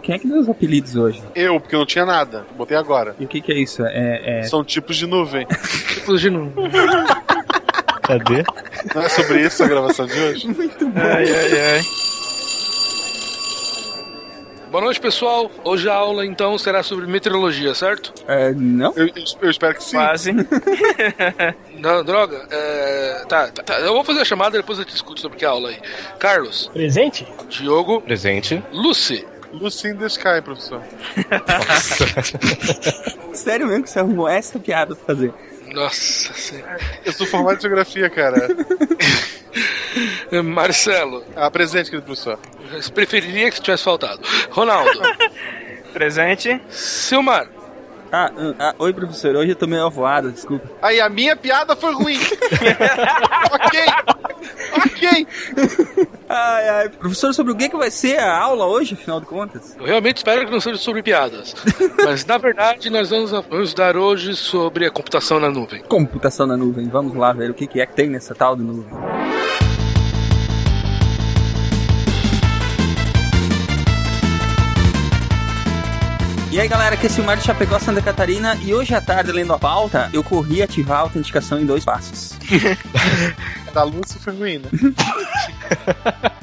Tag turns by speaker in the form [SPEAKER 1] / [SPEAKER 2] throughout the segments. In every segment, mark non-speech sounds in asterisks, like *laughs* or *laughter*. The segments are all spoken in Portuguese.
[SPEAKER 1] Quem é que deu os apelidos hoje?
[SPEAKER 2] Eu, porque não tinha nada. Botei agora.
[SPEAKER 1] E o que, que é isso? É, é...
[SPEAKER 2] São tipos de nuvem. *laughs*
[SPEAKER 3] tipos de nuvem.
[SPEAKER 4] Cadê?
[SPEAKER 2] Não é sobre isso a gravação de hoje?
[SPEAKER 1] Muito bom.
[SPEAKER 3] Ai, ai, ai. Boa noite, pessoal. Hoje a aula, então, será sobre meteorologia, certo?
[SPEAKER 1] É, não?
[SPEAKER 2] Eu, eu espero que sim.
[SPEAKER 5] Quase. *laughs*
[SPEAKER 3] Não, droga. É, tá, tá, tá, eu vou fazer a chamada e depois eu discuto sobre que aula aí. Carlos.
[SPEAKER 6] Presente?
[SPEAKER 3] Diogo.
[SPEAKER 4] Presente.
[SPEAKER 3] Lucy.
[SPEAKER 2] Lucy in the Sky, professor.
[SPEAKER 1] Sério mesmo que você arrumou essa piada pra fazer?
[SPEAKER 3] Nossa senhora.
[SPEAKER 2] Eu sou formado em geografia, cara. *laughs*
[SPEAKER 3] Marcelo.
[SPEAKER 2] Ah, presente, querido professor.
[SPEAKER 3] Eu preferiria que tivesse faltado. Ronaldo. *laughs*
[SPEAKER 5] Presente.
[SPEAKER 3] Silmar.
[SPEAKER 1] Ah, ah, oi, professor. Hoje eu tô meio avoado, desculpa.
[SPEAKER 2] Aí, a minha piada foi ruim. *laughs* ok. Ok.
[SPEAKER 1] Ai, ai. Professor, sobre o que, que vai ser a aula hoje, afinal de contas?
[SPEAKER 3] Eu realmente espero que não seja sobre piadas. Mas, na verdade, nós vamos, vamos dar hoje sobre a computação na nuvem.
[SPEAKER 1] Computação na nuvem. Vamos lá ver o que, que é que tem nessa tal de nuvem. E aí galera, aqui é Silmar de Chapecó, Santa Catarina e hoje à tarde, lendo a pauta, eu corri ativar a autenticação em dois passos. *laughs*
[SPEAKER 2] da Lúcia foi ruim, né?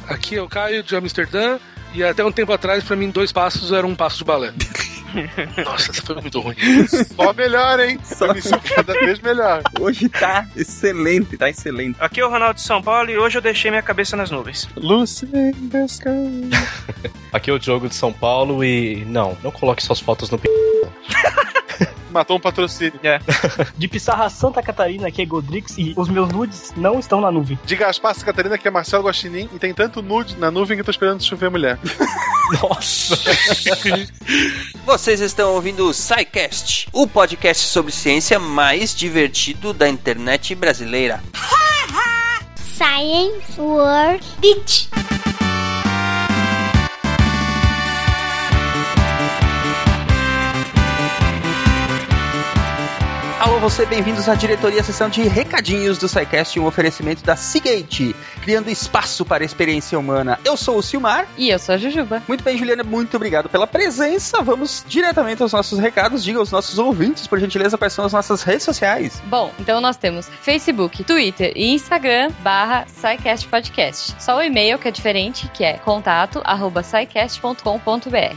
[SPEAKER 3] Aqui é o Caio de Amsterdã e até um tempo atrás, pra mim, dois passos era um passo de balé. *laughs* Nossa, essa foi muito ruim.
[SPEAKER 2] Só melhor, hein? *laughs* Só cada vez melhor.
[SPEAKER 1] Hoje tá excelente, tá excelente.
[SPEAKER 5] Aqui é o Ronaldo de São Paulo e hoje eu deixei minha cabeça nas nuvens.
[SPEAKER 2] Lucy.
[SPEAKER 4] Aqui é o Diogo de São Paulo e. Não, não coloque suas fotos no p. *laughs*
[SPEAKER 2] Matou um patrocínio.
[SPEAKER 5] É.
[SPEAKER 6] De Pissarra Santa Catarina, aqui é Godrix e os meus nudes não estão na nuvem.
[SPEAKER 2] De Gaspar Santa Catarina, que é Marcelo Guaxinim e tem tanto nude na nuvem que eu tô esperando chover mulher. *laughs*
[SPEAKER 4] Nossa! *laughs*
[SPEAKER 7] Vocês estão ouvindo o SciCast, o podcast sobre ciência mais divertido da internet brasileira.
[SPEAKER 8] Science World Beach.
[SPEAKER 1] Alô, você, bem-vindos à diretoria, sessão de recadinhos do SciCast, um oferecimento da Seagate, criando espaço para a experiência humana. Eu sou o Silmar.
[SPEAKER 9] E eu sou a Jujuba.
[SPEAKER 1] Muito bem, Juliana, muito obrigado pela presença. Vamos diretamente aos nossos recados. Diga aos nossos ouvintes, por gentileza, quais são as nossas redes sociais.
[SPEAKER 9] Bom, então nós temos Facebook, Twitter e Instagram barra SciCast Podcast. Só o e-mail que é diferente, que é contato arroba.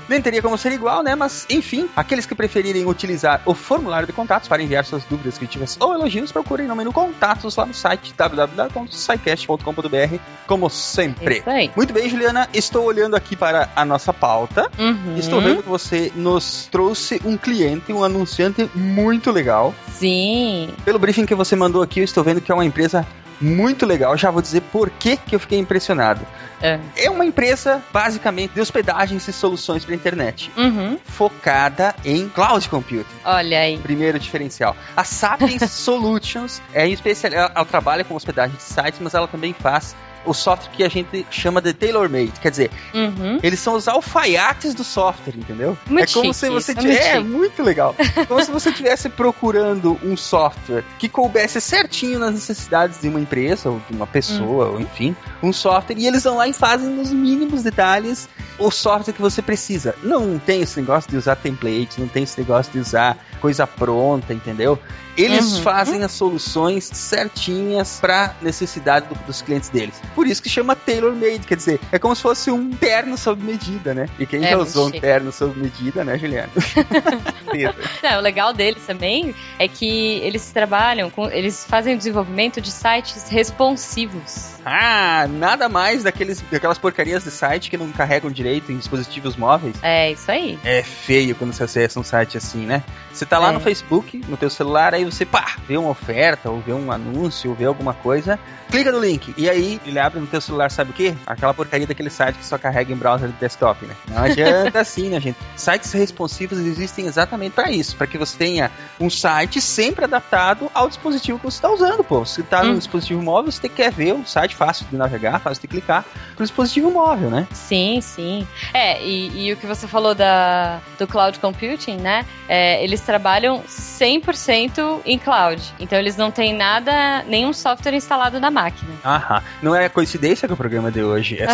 [SPEAKER 1] Nem teria como ser igual, né? Mas, enfim, aqueles que preferirem utilizar o formulário de contatos para enviar suas dúvidas, críticas ou elogios, procurem no menu contatos lá no site www.scicast.com.br, como sempre. Muito bem, Juliana, estou olhando aqui para a nossa pauta.
[SPEAKER 9] Uhum.
[SPEAKER 1] Estou vendo que você nos trouxe um cliente, um anunciante muito legal.
[SPEAKER 9] Sim.
[SPEAKER 1] Pelo briefing que você mandou aqui, eu estou vendo que é uma empresa muito legal. Já vou dizer por que, que eu fiquei impressionado.
[SPEAKER 9] É.
[SPEAKER 1] É uma empresa, basicamente, de hospedagens e soluções para internet,
[SPEAKER 9] Uhum.
[SPEAKER 1] focada em cloud computing.
[SPEAKER 9] Olha aí.
[SPEAKER 1] Primeiro diferencial. A Sapiens *laughs* Solutions é em especial, ela, ela trabalha com hospedagem de sites, mas ela também faz o software que a gente chama de tailor-made. Quer dizer,
[SPEAKER 9] Uhum.
[SPEAKER 1] eles são os alfaiates do software, entendeu?
[SPEAKER 9] Muito
[SPEAKER 1] é como
[SPEAKER 9] chique
[SPEAKER 1] se você
[SPEAKER 9] é
[SPEAKER 1] tivesse.
[SPEAKER 9] muito
[SPEAKER 1] É, muito legal. como se você estivesse procurando um software que coubesse certinho nas necessidades de uma empresa, ou de uma pessoa,
[SPEAKER 9] Uhum.
[SPEAKER 1] ou enfim, um software, e eles vão lá e fazem nos mínimos detalhes o software que você precisa. Não tem esse negócio de usar templates, não tem esse negócio de usar coisa pronta, entendeu? Eles
[SPEAKER 9] Uhum.
[SPEAKER 1] fazem as soluções certinhas para necessidade do- dos clientes deles. Por isso que chama tailor-made, quer dizer, é como se fosse um terno sob medida, né? E quem
[SPEAKER 9] É,
[SPEAKER 1] já usou um
[SPEAKER 9] chique.
[SPEAKER 1] terno sob medida, né, Juliana? *laughs*
[SPEAKER 9] Não, o legal deles também é que eles trabalham com. Eles fazem o desenvolvimento de sites responsivos.
[SPEAKER 1] Ah, nada mais daqueles, daquelas porcarias de site que não carregam direito em dispositivos móveis.
[SPEAKER 9] É isso aí.
[SPEAKER 1] É feio quando você acessa um site assim, né? Você tá lá
[SPEAKER 9] É.
[SPEAKER 1] no Facebook, no teu celular, aí você, pá, vê uma oferta, ou vê um anúncio, ou vê alguma coisa, clica no link, e aí ele abre no teu celular, sabe o quê? Aquela porcaria daquele site que só carrega em browser de desktop, né? Não adianta *laughs* assim, né, gente? Sites responsivos existem exatamente para isso, para que você tenha um site sempre adaptado ao dispositivo que você está usando, pô. Se tá
[SPEAKER 9] Hum.
[SPEAKER 1] no dispositivo móvel, você quer ver um site fácil de navegar, fácil de clicar, pro dispositivo móvel, né?
[SPEAKER 9] Sim, sim. É, e, e o que você falou da, do cloud computing, né? É, eles trabalham trabalham 100% em cloud. Então eles não têm nada, nenhum software instalado na máquina.
[SPEAKER 1] Aham. Não é coincidência que o programa de hoje é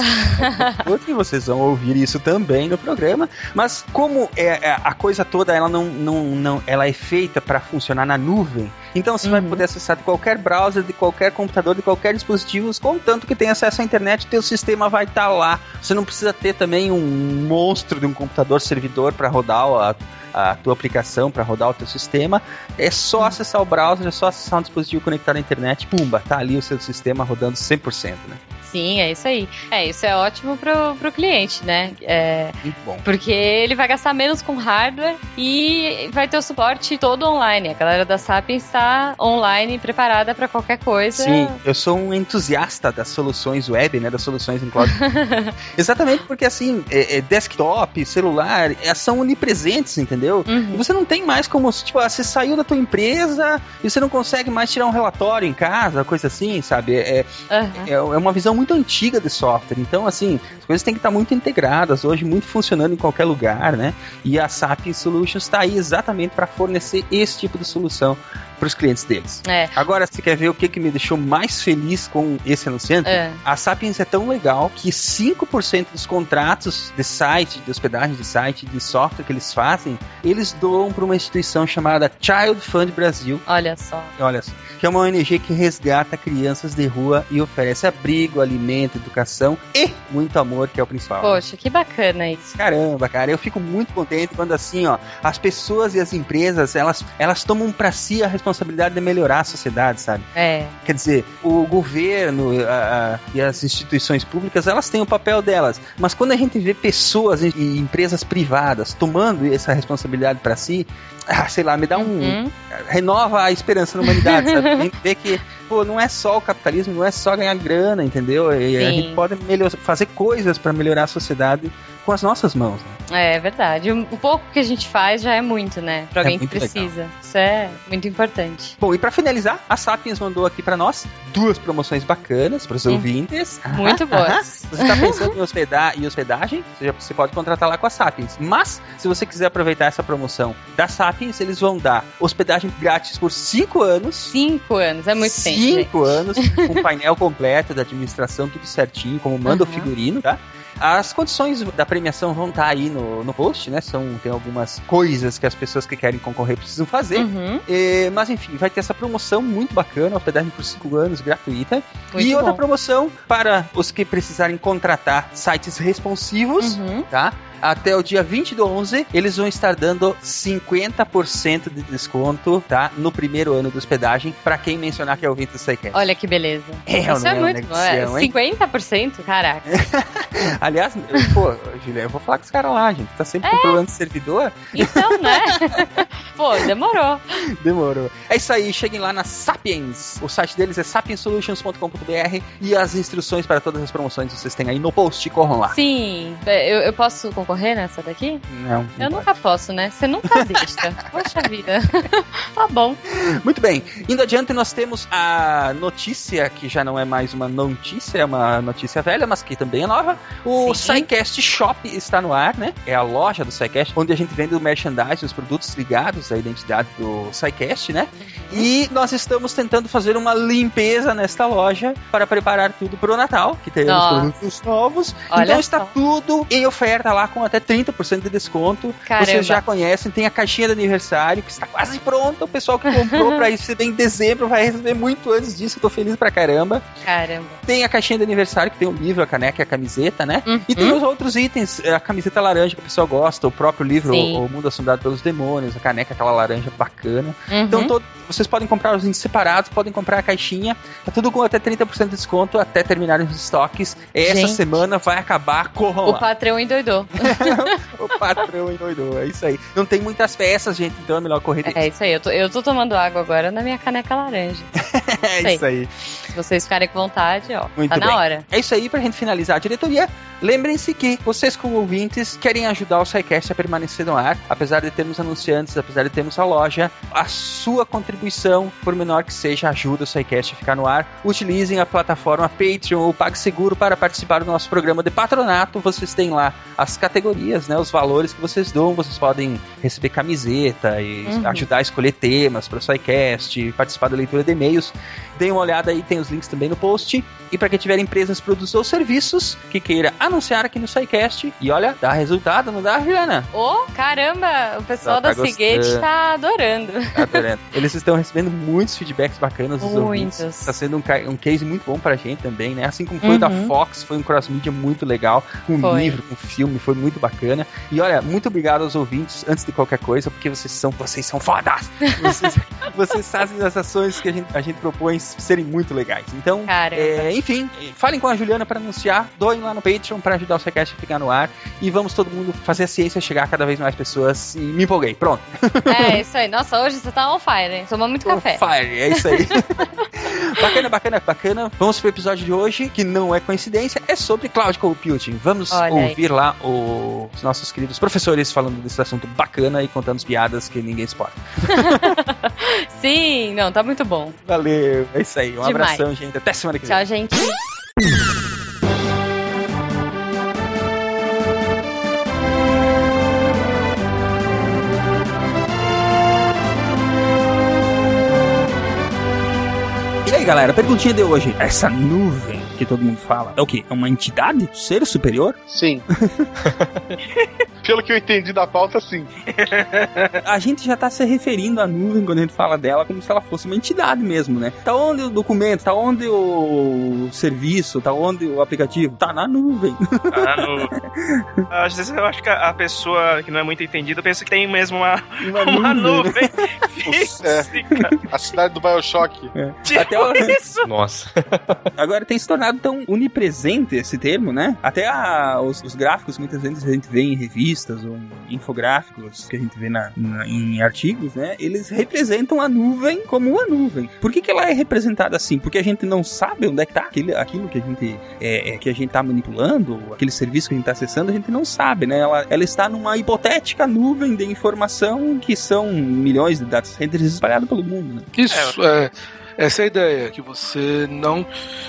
[SPEAKER 1] outro, *laughs* vocês vão ouvir isso também no programa. Mas como é, é, a coisa toda ela não, não, não ela é feita para funcionar na nuvem, então você vai poder acessar de qualquer browser, de qualquer computador, de qualquer dispositivo, contanto que tenha acesso à internet, teu sistema vai estar lá. Você não precisa ter também um monstro de um computador servidor para rodar a, a tua aplicação, para rodar o teu sistema. É só acessar o browser, é só acessar um dispositivo conectado à internet, pumba, tá ali o seu sistema rodando 100%, né?
[SPEAKER 9] Sim, é isso aí. É, isso é ótimo pro, pro cliente, né? É,
[SPEAKER 1] Muito bom.
[SPEAKER 9] porque ele vai gastar menos com hardware e vai ter o suporte todo online. A galera da Sapiens está online, preparada para qualquer coisa.
[SPEAKER 1] Sim, eu sou um entusiasta das soluções web, né? Das soluções em cloud. *laughs* Exatamente porque assim, é, é desktop, celular, é, são onipresentes, entendeu?
[SPEAKER 9] Uhum.
[SPEAKER 1] E você não tem mais como, tipo, ah, você saiu da tua empresa e você não consegue mais tirar um relatório em casa, coisa assim, sabe? É,
[SPEAKER 9] Aham.
[SPEAKER 1] é, é uma visão muito antiga de software. Então, assim, as coisas têm que estar muito integradas, hoje muito funcionando em qualquer lugar, né? E a Sapiens Solutions está aí exatamente para fornecer esse tipo de solução para os clientes deles.
[SPEAKER 9] É.
[SPEAKER 1] Agora, você quer ver o que, que me deixou mais feliz com esse anunciante?
[SPEAKER 9] É.
[SPEAKER 1] A Sapiens é tão legal que 5% dos contratos de site, de hospedagem de site, de software que eles fazem, eles doam para uma instituição chamada Child Fund Brasil.
[SPEAKER 9] Olha só.
[SPEAKER 1] Olha só, que é uma ONG que resgata crianças de rua e oferece abrigo, alimento, educação e muito amor, que é o principal.
[SPEAKER 9] Poxa, que bacana isso.
[SPEAKER 1] Caramba, cara, eu fico muito contente quando assim, ó, as pessoas e as empresas, elas, elas tomam para si a responsabilidade de melhorar a sociedade, sabe?
[SPEAKER 9] É.
[SPEAKER 1] Quer dizer, o governo a- a- e as instituições públicas, elas têm o papel delas, mas quando a gente vê pessoas e empresas privadas tomando essa responsabilidade para si, ah, sei lá, me dá um
[SPEAKER 9] Uhum.
[SPEAKER 1] renova a esperança na humanidade, sabe? *laughs* A gente vê que, pô, não é só o capitalismo, não é só ganhar grana, entendeu? E a
[SPEAKER 9] Sim.
[SPEAKER 1] gente pode melhor, fazer coisas para melhorar a sociedade com as nossas mãos. né?
[SPEAKER 9] É verdade. O pouco que a gente faz já é muito, né? Pra
[SPEAKER 1] É
[SPEAKER 9] alguém que
[SPEAKER 1] muito legal.
[SPEAKER 9] precisa. Isso é muito importante.
[SPEAKER 1] Bom, e para finalizar, a Sapiens mandou aqui para nós duas promoções bacanas para os ouvintes.
[SPEAKER 9] Muito *laughs* boas.
[SPEAKER 1] Você está pensando em hospedar e hospedagem? Você, já- você pode contratar lá com a Sapiens. Mas, se você quiser aproveitar essa promoção da Sapiens, eles vão dar hospedagem grátis por 5 anos.
[SPEAKER 9] Cinco anos, é muito tempo. gente.
[SPEAKER 1] Cinco anos, com *laughs* painel completo da administração, tudo certinho, como manda
[SPEAKER 9] Aham.
[SPEAKER 1] o figurino, tá? As condições da premiação vão estar aí no, no post, né? São, tem algumas coisas que as pessoas que querem concorrer precisam fazer.
[SPEAKER 9] Uhum,
[SPEAKER 1] É, mas enfim, vai ter essa promoção muito bacana, hospedagem por 5 anos, gratuita.
[SPEAKER 9] muito
[SPEAKER 1] e outra
[SPEAKER 9] bom.
[SPEAKER 1] promoção para os que precisarem contratar sites responsivos,
[SPEAKER 9] Uhum.
[SPEAKER 1] tá? Até o dia 20 do 11, eles vão estar dando 50% de desconto, tá? No primeiro ano de hospedagem, para quem mencionar que é ouvinte do SciCast.
[SPEAKER 9] Olha que beleza.
[SPEAKER 1] É,
[SPEAKER 9] Isso é
[SPEAKER 1] é
[SPEAKER 9] muito bom. É,
[SPEAKER 1] negocião, hein?
[SPEAKER 9] 50%? Caraca. *laughs*
[SPEAKER 1] Aliás, eu- pô, Julia, eu vou falar com os caras lá, gente. Tá sempre com problema de servidor.
[SPEAKER 9] Então, né? *laughs* Pô, demorou.
[SPEAKER 1] Demorou. É isso aí, cheguem lá na Sapiens. O site deles é sapiensolutions.com.br e as instruções para todas as promoções vocês têm aí no post. Corram lá.
[SPEAKER 9] Sim. Eu, eu posso concorrer nessa daqui?
[SPEAKER 1] Não, não
[SPEAKER 9] Eu
[SPEAKER 1] pode.
[SPEAKER 9] nunca posso, né? Você nunca *laughs* deixa. Poxa vida. *laughs* tá bom.
[SPEAKER 1] Muito bem. Indo adiante, nós temos a notícia, que já não é mais uma notícia, é uma notícia velha, mas que também é nova. O. SciCast Shop está no ar, né? É a loja do SciCast, onde a gente vende o merchandising, os produtos ligados à identidade do SciCast, né? E nós estamos tentando fazer uma limpeza nesta loja para preparar tudo para o Natal, que teremos
[SPEAKER 9] Nossa.
[SPEAKER 1] produtos novos.
[SPEAKER 9] Olha
[SPEAKER 1] então está
[SPEAKER 9] só.
[SPEAKER 1] tudo em oferta lá com até 30% de desconto.
[SPEAKER 9] Caramba.
[SPEAKER 1] Vocês já conhecem, tem a caixinha de aniversário que está quase pronta. O pessoal que comprou *laughs* para receber em dezembro vai receber muito antes disso. Eu tô feliz pra caramba.
[SPEAKER 9] Caramba.
[SPEAKER 1] Tem a caixinha de aniversário que tem o livro, a caneca e a camiseta, né?
[SPEAKER 9] Uhum.
[SPEAKER 1] E tem os outros itens, a camiseta laranja que o pessoal gosta, o próprio livro,
[SPEAKER 9] Sim.
[SPEAKER 1] O Mundo Assombrado pelos Demônios, a caneca, aquela laranja bacana.
[SPEAKER 9] Uhum.
[SPEAKER 1] Então todo- vocês podem comprar os itens separados, podem comprar a caixinha, tá tudo com até 30% de desconto até terminarem os estoques. Essa
[SPEAKER 9] Gente.
[SPEAKER 1] semana vai acabar, corram
[SPEAKER 9] o
[SPEAKER 1] lá.
[SPEAKER 9] patrão endoidou. *laughs* *laughs*
[SPEAKER 1] O patrão endoidou, é isso aí. Não tem muitas peças, gente, então é melhor correr.
[SPEAKER 9] É isso aí. Eu tô, eu tô tomando água agora na minha caneca laranja. *laughs*
[SPEAKER 1] É
[SPEAKER 9] sei.
[SPEAKER 1] isso aí.
[SPEAKER 9] Se vocês ficarem com vontade, ó,
[SPEAKER 1] Muito
[SPEAKER 9] tá na
[SPEAKER 1] bem.
[SPEAKER 9] hora.
[SPEAKER 1] É isso aí, pra gente finalizar a diretoria. Lembrem-se que vocês, como ouvintes, querem ajudar o SciCast a permanecer no ar, apesar de termos anunciantes, apesar de termos a loja, a sua contribuição, por menor que seja, ajuda o SciCast a ficar no ar. Utilizem a plataforma Patreon ou PagSeguro para participar do nosso programa de patronato. Vocês têm lá as categorias, né, os valores que vocês dão. Vocês podem receber camiseta e
[SPEAKER 9] Uhum.
[SPEAKER 1] ajudar a escolher temas para o SciCast, participar da leitura de e-mails. Deem uma olhada aí, tem os links também no post. E para quem tiver empresas, produtos ou serviços que queira anunciar aqui no SciCast, e olha, dá resultado, não dá, Juliana?
[SPEAKER 9] Ô, caramba, o pessoal
[SPEAKER 1] Tá- tá
[SPEAKER 9] da
[SPEAKER 1] gostando.
[SPEAKER 9] tá adorando.
[SPEAKER 1] Tá adorando. *laughs* Eles estão recebendo muitos feedbacks bacanas dos ouvintes.
[SPEAKER 9] Muitos.
[SPEAKER 1] Tá sendo um, um case muito bom pra gente também, né? Assim como foi o da
[SPEAKER 9] Uhum.
[SPEAKER 1] Fox, foi um cross-media muito legal, com
[SPEAKER 9] Foi.
[SPEAKER 1] livro, com filme, foi muito bacana. E olha, muito obrigado aos ouvintes, antes de qualquer coisa, porque vocês são, vocês são fodas! *laughs* Vocês, vocês fazem as ações que a gente, a gente propõe serem muito legais. Então,
[SPEAKER 9] Caramba.
[SPEAKER 1] é, enfim, falem com a Juliana para anunciar, doem lá no Patreon para ajudar o Secast a ficar no ar e vamos todo mundo fazer a ciência chegar a cada vez mais pessoas. E me empolguei, pronto. *laughs*
[SPEAKER 9] É, isso aí. Nossa, hoje você tá on fire, hein? Tomou muito café.
[SPEAKER 1] Fire, é isso aí. *laughs* bacana, bacana, bacana. Vamos pro episódio de hoje, que não é coincidência, é sobre cloud computing. Vamos
[SPEAKER 9] Olha aí.
[SPEAKER 1] ouvir lá os nossos queridos professores falando desse assunto bacana e contando as piadas que ninguém exporta. *laughs*
[SPEAKER 9] Sim, não, tá muito bom.
[SPEAKER 1] Valeu, é isso aí. Um
[SPEAKER 9] Demais.
[SPEAKER 1] Abração, gente. Até semana que vem.
[SPEAKER 9] Tchau, gente.
[SPEAKER 1] E aí, galera, perguntinha de hoje. Essa nuvem que todo mundo fala é o quê? É uma entidade? Ser superior?
[SPEAKER 2] Sim. *laughs* Pelo que eu entendi da pauta, sim. *laughs*
[SPEAKER 1] A gente já tá se referindo à nuvem quando a gente fala dela como se ela fosse uma entidade mesmo, né? Tá onde o documento, tá onde o serviço, tá onde o aplicativo? Tá na nuvem.
[SPEAKER 5] Ah, no- *laughs* Às vezes eu acho que a pessoa que não é muito entendida pensa que tem mesmo uma,
[SPEAKER 1] Uma *laughs*
[SPEAKER 5] uma
[SPEAKER 1] nuvem, né?
[SPEAKER 5] nuvem
[SPEAKER 2] É.
[SPEAKER 5] física.
[SPEAKER 2] A cidade do Bioshock.
[SPEAKER 5] Tipo
[SPEAKER 1] Até o-
[SPEAKER 5] isso.
[SPEAKER 4] Nossa.
[SPEAKER 1] Agora tem se tornado tão onipresente esse termo, né? Até a- os, os gráficos que muitas vezes a gente vê em revistas ou em infográficos que a gente vê na, na- em artigos, né? Eles representam a nuvem como uma nuvem. Por que, que ela é representada assim? Porque a gente não sabe onde é que tá aquele, aquilo que a gente é, é, que a gente tá manipulando, aquele serviço que a gente tá acessando, a gente não sabe, né? Ela, ela está numa hipotética nuvem de informação que são milhões de data centers espalhados pelo mundo, né?
[SPEAKER 3] Isso, é. Essa é a ideia, que você não.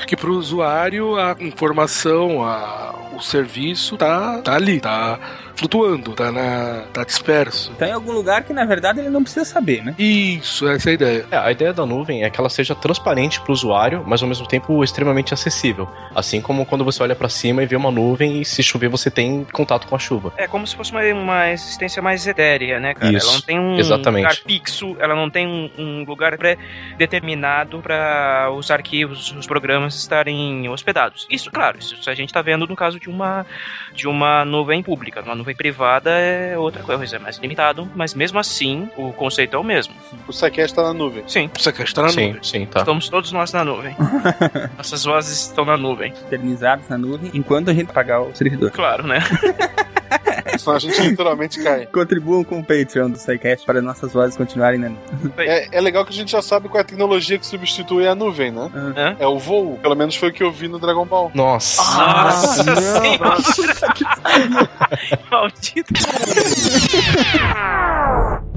[SPEAKER 3] que para o usuário a informação, a, o serviço tá, tá ali, tá flutuando, tá, na, tá disperso.
[SPEAKER 1] Tá em algum lugar que na verdade ele não precisa saber, né?
[SPEAKER 3] Isso, essa é a ideia.
[SPEAKER 4] É, a ideia da nuvem é que ela seja transparente para o usuário, mas ao mesmo tempo extremamente acessível. Assim como quando você olha para cima e vê uma nuvem e se chover você tem contato com a chuva.
[SPEAKER 5] É como se fosse uma, uma existência mais etérea, né, cara?
[SPEAKER 4] Isso,
[SPEAKER 5] ela não tem um
[SPEAKER 4] exatamente.
[SPEAKER 5] lugar fixo, ela não tem um, um lugar pré-determinado para os arquivos, os programas estarem hospedados. Isso, claro, isso a gente tá vendo no caso de uma de uma nuvem pública. Uma nuvem privada é outra coisa, é mais limitado, mas mesmo assim o conceito é o mesmo.
[SPEAKER 2] O Sequest tá na nuvem.
[SPEAKER 5] Sim,
[SPEAKER 3] Você quer estar na
[SPEAKER 4] sim,
[SPEAKER 3] nuvem.
[SPEAKER 4] sim, tá.
[SPEAKER 5] estamos todos nós na nuvem. *laughs* Nossas vozes estão na nuvem,
[SPEAKER 1] eternizados na nuvem enquanto a gente pagar o servidor.
[SPEAKER 5] claro, né? *laughs* *laughs*
[SPEAKER 2] Senão a gente literalmente cai.
[SPEAKER 1] Contribuam com o Patreon do SciCast para nossas vozes continuarem nuvem.
[SPEAKER 2] É, é legal que a gente já sabe qual é a tecnologia que substitui a nuvem, né?
[SPEAKER 5] Hã?
[SPEAKER 2] É o voo. Pelo menos foi o que eu vi no Dragon Ball.
[SPEAKER 4] Nossa.
[SPEAKER 5] Nossa
[SPEAKER 1] não.
[SPEAKER 5] senhora! *laughs* Maldito. *laughs*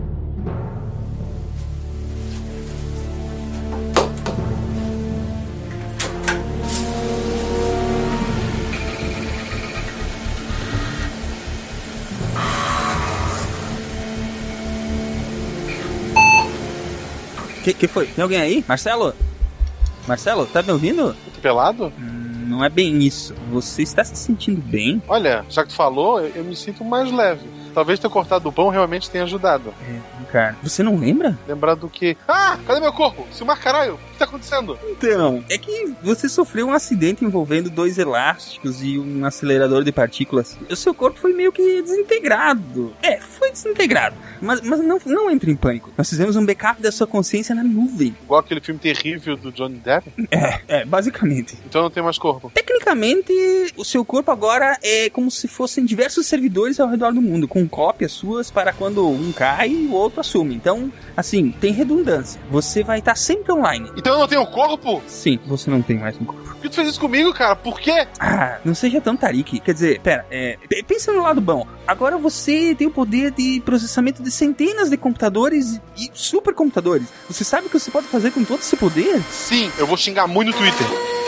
[SPEAKER 1] Que, que foi? Tem alguém aí? Marcelo? Marcelo, tá me ouvindo?
[SPEAKER 2] Pelado?
[SPEAKER 1] Hum, Não é bem isso. Você está se sentindo bem?
[SPEAKER 2] Olha, já que tu falou, eu, eu me sinto mais leve. Talvez ter cortado o pão realmente tenha ajudado.
[SPEAKER 1] Cara, você não lembra?
[SPEAKER 2] Lembrar do que. Ah, cadê meu corpo? Silmar caralho, o que tá acontecendo?
[SPEAKER 1] Então, é que você sofreu um acidente envolvendo dois elásticos e um acelerador de partículas. O seu corpo foi meio que desintegrado. É, foi desintegrado. Mas, mas não, não entre em pânico. Nós fizemos um backup da sua consciência na nuvem.
[SPEAKER 2] Igual aquele filme terrível do Johnny Depp.
[SPEAKER 1] É, basicamente.
[SPEAKER 2] Então eu não tenho mais corpo.
[SPEAKER 1] Tecnicamente o seu corpo agora é como se fossem diversos servidores ao redor do mundo, com cópias suas para quando um cai, o outro assume. Então, assim, tem redundância. Você vai estar sempre online.
[SPEAKER 2] Então eu não tenho corpo?
[SPEAKER 1] Sim, você não tem mais um corpo.
[SPEAKER 2] Por que tu fez isso comigo, cara? Por quê?
[SPEAKER 1] Ah, não seja tão tarique. Quer dizer, pera, é, pensa no lado bom. Agora você tem o poder de processamento de centenas de computadores e supercomputadores. Você sabe o que você pode fazer com todo esse poder?
[SPEAKER 2] Sim, eu vou xingar muito no Twitter.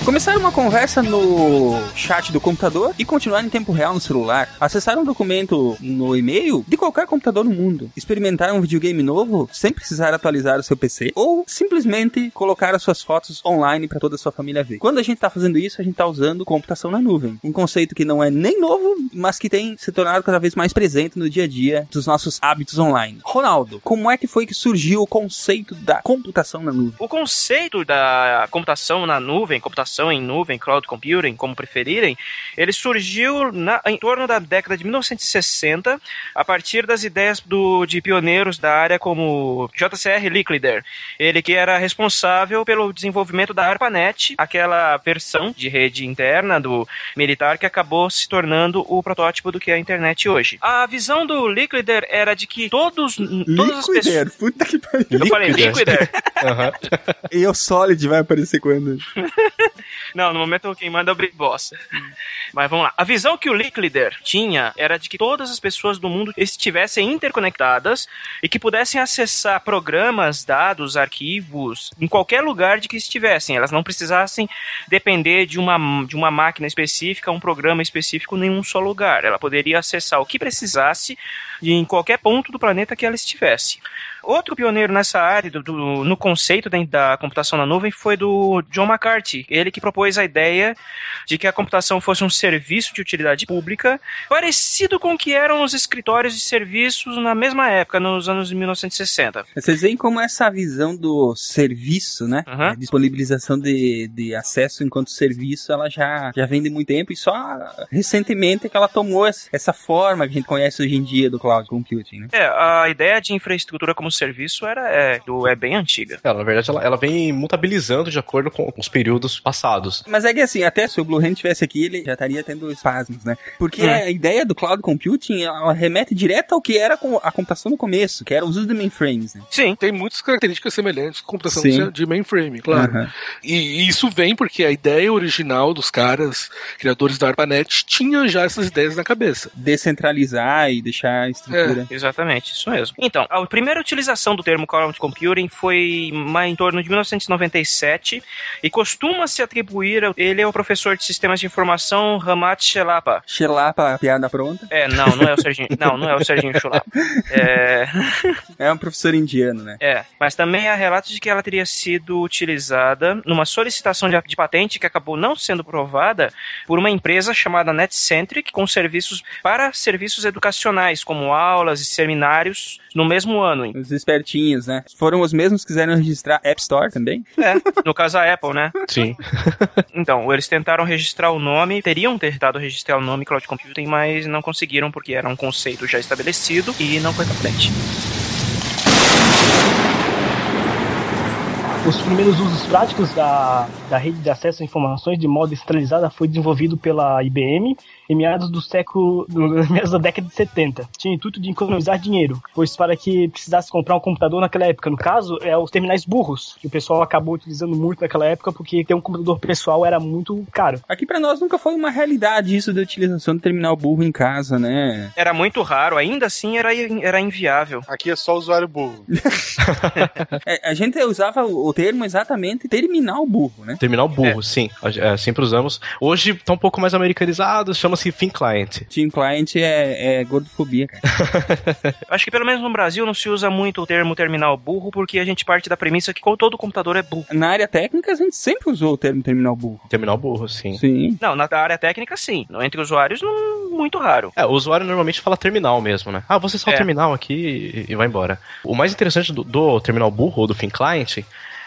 [SPEAKER 10] Line.
[SPEAKER 1] Começar uma conversa no chat do computador e continuar em tempo real no celular. Acessar um documento no e-mail de qualquer computador no mundo. Experimentar um videogame novo sem precisar atualizar o seu PC. Ou simplesmente colocar as suas fotos online para toda a sua família ver. Quando a gente está fazendo isso, a gente está usando computação na nuvem. Um conceito que não é nem novo, mas que tem se tornado cada vez mais presente no dia a dia dos nossos hábitos online. Ronaldo, como é que foi que surgiu o conceito da computação na nuvem?
[SPEAKER 5] O conceito da computação na nuvem, computação em nuvem, cloud computing, como preferirem, ele surgiu na- em torno da década de 1960, a partir das ideias do- de pioneiros da área como JCR Licklider. Ele que era responsável pelo desenvolvimento da ARPANET, aquela versão de rede interna do militar que acabou se tornando o protótipo do que é a internet hoje. A visão do Licklider era de que todos, todas as pessoas...
[SPEAKER 1] Liquider, puta que pariu.
[SPEAKER 5] Eu falei Liquider? *laughs*
[SPEAKER 4] Aham.
[SPEAKER 1] E o Solid vai aparecer quando? *laughs*
[SPEAKER 5] Não, no momento quem manda é o Big Boss. Mas vamos lá. A visão que o Licklider tinha era de que todas as pessoas do mundo estivessem interconectadas e que pudessem acessar programas, dados, arquivos em qualquer lugar de que estivessem. Elas não precisassem depender de uma, de uma máquina específica, um programa específico em um só lugar. Ela poderia acessar o que precisasse em qualquer ponto do planeta que ela estivesse. Outro pioneiro nessa área, do, do- no conceito da, da computação na nuvem, foi do John McCarthy. Ele que propôs a ideia de que a computação fosse um serviço de utilidade pública, parecido com o que eram os escritórios de serviços na mesma época, nos anos 1960.
[SPEAKER 1] Vocês veem como essa visão do serviço, né?
[SPEAKER 5] Aham.
[SPEAKER 1] A disponibilização de, de acesso enquanto serviço, ela já, já vem de muito tempo e só recentemente que ela tomou essa essa forma que a gente conhece hoje em dia do cloud computing, né?
[SPEAKER 5] É, a ideia de infraestrutura como serviço era é, do- é bem antiga.
[SPEAKER 4] Ela, na verdade, ela, ela vem mutabilizando de acordo com os períodos passados.
[SPEAKER 1] Mas é que assim, até se o Blue Hand estivesse aqui, ele já estaria tendo espasmos, né? Porque
[SPEAKER 5] Hum.
[SPEAKER 1] a ideia do cloud computing, ela remete direto ao que era a computação no começo, que era o uso de mainframes, né?
[SPEAKER 5] Sim.
[SPEAKER 3] Tem muitas características semelhantes com computação
[SPEAKER 1] Sim.
[SPEAKER 3] de- mainframe, claro.
[SPEAKER 1] Aham.
[SPEAKER 3] E isso vem porque a ideia original dos caras, criadores da ARPANET, tinha já essas ideias na cabeça.
[SPEAKER 1] Descentralizar e deixar a estrutura.
[SPEAKER 5] Exatamente, isso mesmo. Então, a primeira utilização do termo cloud computing foi em torno de 1997 e costuma-se atribuir ele ao professor de sistemas de informação Ramat Shelapa.
[SPEAKER 1] Xelapa, piada pronta.
[SPEAKER 5] É, não, não é o Serginho, não, não é o Serginho Chulapa. É, *laughs*
[SPEAKER 1] É um professor indiano, né?
[SPEAKER 5] é, mas também há relatos de que ela teria sido utilizada numa solicitação de, de patente que acabou não sendo provada por uma empresa chamada NetCentric com serviços para serviços educacionais, como aulas e seminários no mesmo ano. hein?
[SPEAKER 1] Os espertinhos, né? Foram os mesmos que quiseram registrar App Store também?
[SPEAKER 5] É, no caso a Apple, né?
[SPEAKER 4] Sim. *laughs*
[SPEAKER 5] Então, eles tentaram registrar o nome, teriam tentado registrar o nome Cloud Computing, mas não conseguiram porque era um conceito já estabelecido e não foi pra frente.
[SPEAKER 6] Os primeiros usos práticos da, da rede de acesso a informações de modo descentralizada foi desenvolvido pela IBM em meados do século, do, meados da década de 70. Tinha o intuito de economizar dinheiro, pois para que precisasse comprar um computador naquela época, no caso, é os terminais burros, que o pessoal acabou utilizando muito naquela época porque ter um computador pessoal era muito caro.
[SPEAKER 1] Aqui pra nós nunca foi uma realidade isso da utilização do terminal burro em casa, né?
[SPEAKER 5] Era muito raro, ainda assim era, era inviável.
[SPEAKER 2] Aqui é só usuário burro. *laughs*
[SPEAKER 1] É, a gente usava o o termo exatamente terminal burro, né?
[SPEAKER 4] Terminal burro, sim. É, sempre usamos. Hoje tá um pouco mais americanizado, chama-se Thin Client.
[SPEAKER 1] Team Client é, é gordofobia, cara. *laughs*
[SPEAKER 5] Acho que pelo menos no Brasil não se usa muito o termo terminal burro, porque a gente parte da premissa que todo computador é burro.
[SPEAKER 1] Na área técnica, a gente sempre usou o termo terminal burro.
[SPEAKER 4] Terminal burro, sim.
[SPEAKER 1] Sim.
[SPEAKER 5] Não, na área técnica sim. Entre usuários, não, muito raro.
[SPEAKER 4] É, o usuário normalmente fala terminal mesmo, né? Ah, você só o
[SPEAKER 5] É.
[SPEAKER 4] terminal aqui e e vai embora. O mais interessante do, do terminal burro ou do Thin Client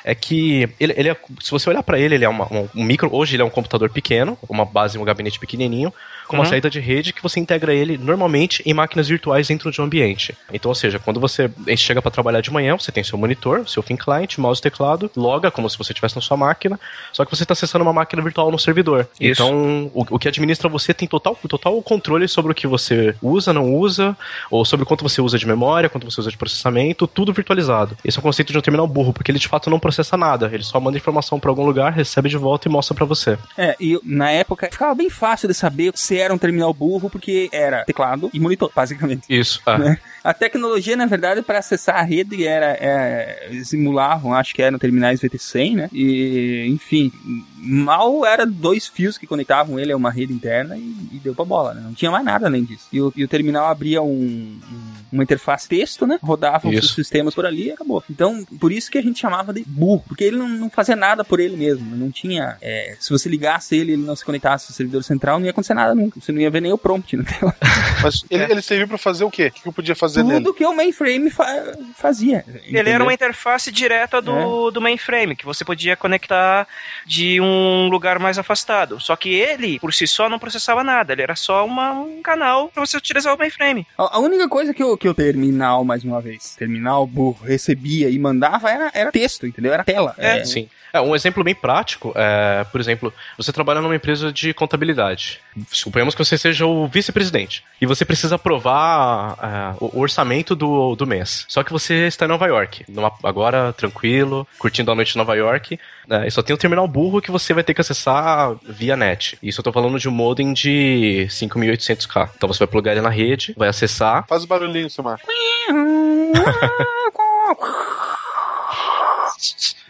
[SPEAKER 4] é que ele, ele é- se você olhar pra ele, ele é uma- um, um micro. Hoje ele é um computador pequeno, uma base, um gabinete pequenininho, com uma
[SPEAKER 5] Uhum.
[SPEAKER 4] saída de rede que você integra ele normalmente em máquinas virtuais dentro de um ambiente. Então, ou seja, quando você chega pra trabalhar de manhã, você tem seu monitor, seu Thin Client, mouse e teclado, loga como se você estivesse na sua máquina, só que você está acessando uma máquina virtual no servidor.
[SPEAKER 5] Isso.
[SPEAKER 4] Então, o, o que administra você tem total, total controle sobre o que você usa, não usa, ou sobre quanto você usa de memória, quanto você usa de processamento, tudo virtualizado. Esse é o conceito de um terminal burro, porque ele de fato não processa nada, ele só manda informação pra algum lugar, recebe de volta e mostra pra você.
[SPEAKER 1] É, e na época ficava bem fácil de saber se era um terminal burro, porque era teclado e monitor, *laughs* basicamente.
[SPEAKER 4] Isso. Ah.
[SPEAKER 1] Né? A tecnologia, na verdade, para acessar a rede era, é, simulavam, acho que eram terminais VT100, né? E, enfim, mal era dois fios que conectavam ele a uma rede interna e, e deu pra bola, né? Não tinha mais nada além disso. E o, e o terminal abria um, um- uma interface texto, né? Rodavam os sistemas por ali e acabou. Então, por isso que a gente chamava de burro, porque ele não, não fazia nada por ele mesmo. Não tinha. é, se você ligasse ele e ele não se conectasse ao servidor central, não ia acontecer nada nunca. Você não ia ver nem o prompt na tela. *laughs*
[SPEAKER 2] Mas ele, ele serviu pra fazer o quê? O que eu podia fazer nele?
[SPEAKER 1] Tudo que o mainframe fa- fazia.
[SPEAKER 5] Ele era
[SPEAKER 1] entendeu?
[SPEAKER 5] uma interface direta do, do mainframe, que você podia conectar de um lugar mais afastado. Só que ele, por si só, não processava nada. Ele era só uma- um canal para você utilizar o mainframe.
[SPEAKER 1] A a única coisa que o, que o terminal, mais uma vez, terminal burro, recebia e mandava era, era texto, entendeu? Era tela.
[SPEAKER 5] É,
[SPEAKER 4] Sim. É, um exemplo bem prático é, por exemplo, você trabalha numa empresa de contabilidade. Suponhamos que você seja o vice-presidente e você precisa aprovar é, o orçamento do, do mês. Só que você está em Nova York, numa- agora tranquilo, curtindo a noite em Nova York, né, e só tem um terminal burro que você vai ter que acessar via net. Isso eu tô falando de um modem de 5800K. Então você vai plugar ele na rede, vai acessar.
[SPEAKER 2] Faz o barulhinho, Silmar. *laughs*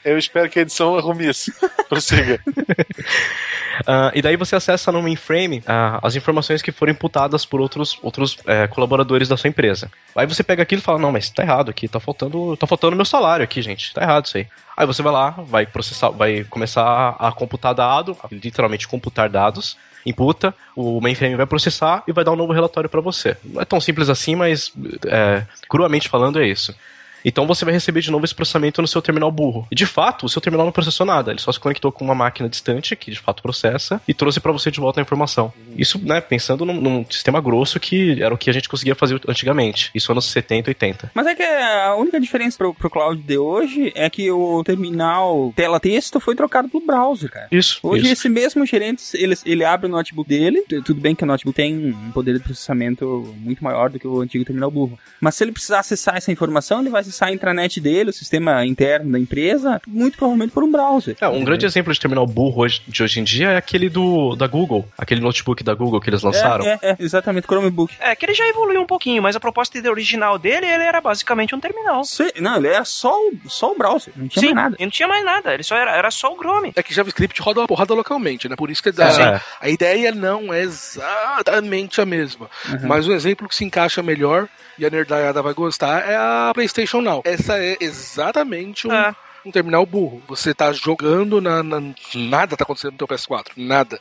[SPEAKER 2] Eu espero que a edição arrume isso. *laughs* Prossiga. *laughs*
[SPEAKER 4] Ah, e daí você acessa no mainframe ah, as informações que foram imputadas por outros, outros eh, colaboradores da sua empresa. Aí você pega aquilo e fala, não, mas tá errado aqui, tá faltando, tá faltando meu salário aqui, gente. Tá errado isso aí. Aí você vai lá, vai processar, vai começar a computar dado, literalmente computar dados, imputa, o mainframe vai processar e vai dar um novo relatório para você. Não é tão simples assim, mas é, cruamente falando é isso. Então você vai receber de novo esse processamento no seu terminal burro. E de fato, o seu terminal não processou nada, ele só se conectou com uma máquina distante, que de fato processa, e trouxe para você de volta a informação. Isso, né, pensando num, num sistema grosso que era o que a gente conseguia fazer antigamente. Isso anos 70, 80.
[SPEAKER 1] Mas é que a única diferença pro, pro cloud de hoje é que o terminal tela-texto foi trocado pelo browser, cara.
[SPEAKER 4] Isso.
[SPEAKER 1] Hoje
[SPEAKER 4] isso.
[SPEAKER 1] esse mesmo gerente, ele, ele abre o notebook dele, tudo bem que o notebook tem um poder de processamento muito maior do que o antigo terminal burro, mas se ele precisar acessar essa informação, ele vai acessar a intranet dele, o sistema interno da empresa, muito provavelmente por um browser.
[SPEAKER 4] É, um grande exemplo de terminal burro hoje- de hoje em dia é aquele do da Google, aquele notebook da Google que eles lançaram.
[SPEAKER 1] É, é, é, exatamente, Chromebook.
[SPEAKER 5] É, que ele já evoluiu um pouquinho, mas a proposta original dele, ele era basicamente um terminal.
[SPEAKER 1] Se- não, ele era só o, só o browser, não tinha
[SPEAKER 5] Sim,
[SPEAKER 1] mais nada.
[SPEAKER 5] ele não tinha mais nada, ele só era, era só o Chrome.
[SPEAKER 3] É que JavaScript roda uma porrada localmente, né? Por isso que
[SPEAKER 4] É,
[SPEAKER 3] a,
[SPEAKER 4] é.
[SPEAKER 3] a ideia não é exatamente a mesma. Mas um exemplo que se encaixa melhor e a nerdaiada vai gostar é a PlayStation Now. Essa é exatamente um,
[SPEAKER 5] É.
[SPEAKER 3] um terminal burro. Você tá jogando na, na- Nada tá acontecendo no teu PS4. Nada.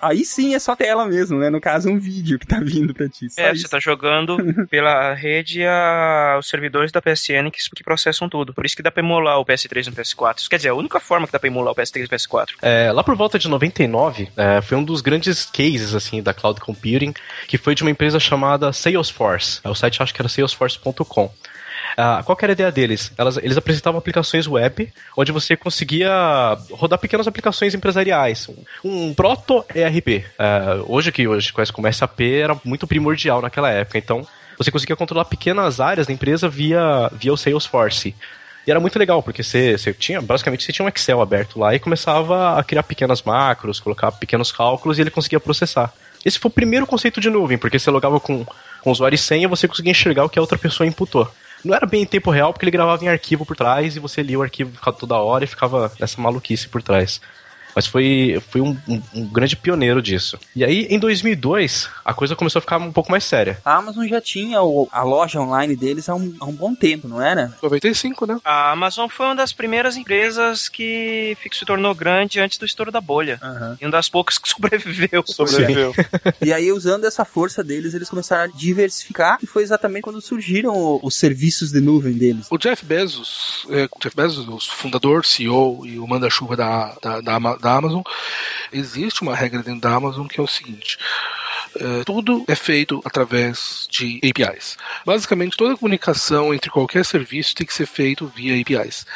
[SPEAKER 1] Aí sim é só tela mesmo, né? No caso, um vídeo que tá vindo pra ti. Só
[SPEAKER 5] É,
[SPEAKER 1] isso.
[SPEAKER 5] você tá jogando *laughs* pela rede a, os servidores da PSN que, que processam tudo. Por isso que dá pra emular o PS3 no PS4. Isso quer dizer, a única forma que dá pra emular o PS3 no PS4.
[SPEAKER 4] É, lá por volta de 99, é, foi um dos grandes cases assim da cloud computing, que foi de uma empresa chamada Salesforce. É, O site acho que era salesforce.com. Ah, qual era a ideia deles? Elas, eles apresentavam aplicações web, onde você conseguia rodar pequenas aplicações empresariais. Um, um proto-ERP. Ah, hoje que hoje conhece como SAP era muito primordial naquela época, então você conseguia controlar pequenas áreas da empresa via, via o Salesforce. E era muito legal, porque você, você tinha, basicamente, você tinha um Excel aberto lá e começava a criar pequenas macros, colocar pequenos cálculos e ele conseguia processar. Esse foi o primeiro conceito de nuvem, porque você logava com, com usuário e senha você conseguia enxergar o que a outra pessoa imputou. Não era bem em tempo real, porque ele gravava em arquivo por trás e você lia o arquivo toda hora e ficava nessa maluquice por trás. Mas foi, foi um, um, um grande pioneiro disso. E aí, em 2002, a coisa começou a ficar um pouco mais séria.
[SPEAKER 1] A Amazon já tinha o- a loja online deles há um, há um bom tempo, não era?
[SPEAKER 3] 95, né?
[SPEAKER 5] A Amazon foi uma das primeiras empresas que se tornou grande antes do estouro da bolha. E uma das poucas que *laughs* sobreviveu.
[SPEAKER 2] Sobreviveu.
[SPEAKER 1] E aí, usando essa força deles, eles começaram a diversificar e foi exatamente quando surgiram o- os serviços de nuvem deles.
[SPEAKER 3] O Jeff Bezos, é, o Jeff Bezos, o fundador, CEO e o manda-chuva da, da, da, Ama- da Amazon, existe uma regra dentro da Amazon que é o seguinte. É, tudo é feito através de APIs. Basicamente, toda comunicação entre qualquer serviço tem que ser feito via APIs.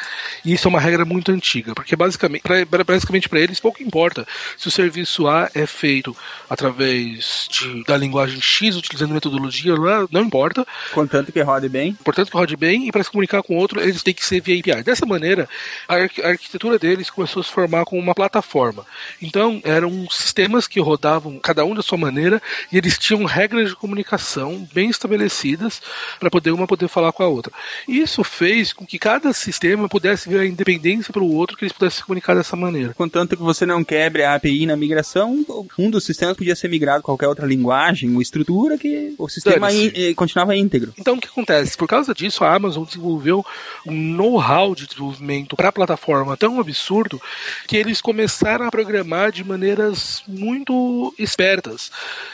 [SPEAKER 3] E isso é uma regra muito antiga, porque basicamente, pra- basicamente para eles pouco importa se o serviço A é feito através de, da linguagem X, utilizando metodologia não importa.
[SPEAKER 1] Contanto que rode bem.
[SPEAKER 3] Portanto, que rode bem, e para se comunicar com outro, eles têm que ser via API. Dessa maneira, a, arqu- a arquitetura deles começou a se formar como uma plataforma. Então, eram sistemas que rodavam cada um da sua maneira, e eles tinham regras de comunicação bem estabelecidas para poder uma poder falar com a outra. Isso fez com que cada sistema pudesse ver a independência para o outro, que eles pudessem se comunicar dessa maneira.
[SPEAKER 1] Contanto que você não quebre a API na migração, um dos sistemas podia ser migrado a qualquer outra linguagem ou estrutura que o sistema in- eh, continuava íntegro.
[SPEAKER 3] Então o que acontece? Por causa disso, a Amazon desenvolveu um know-how de desenvolvimento para a plataforma tão absurdo que eles começaram a programar de maneiras muito espertas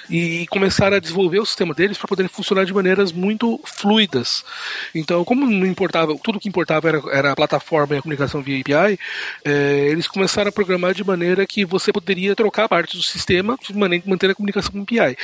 [SPEAKER 3] e começaram a desenvolver o sistema deles para poderem funcionar de maneiras muito fluidas. Então, como não importava, tudo que importava era, era a plataforma e a comunicação via API, eh, eles começaram a programar de maneira que você poderia trocar partes do sistema, manter a comunicação com API.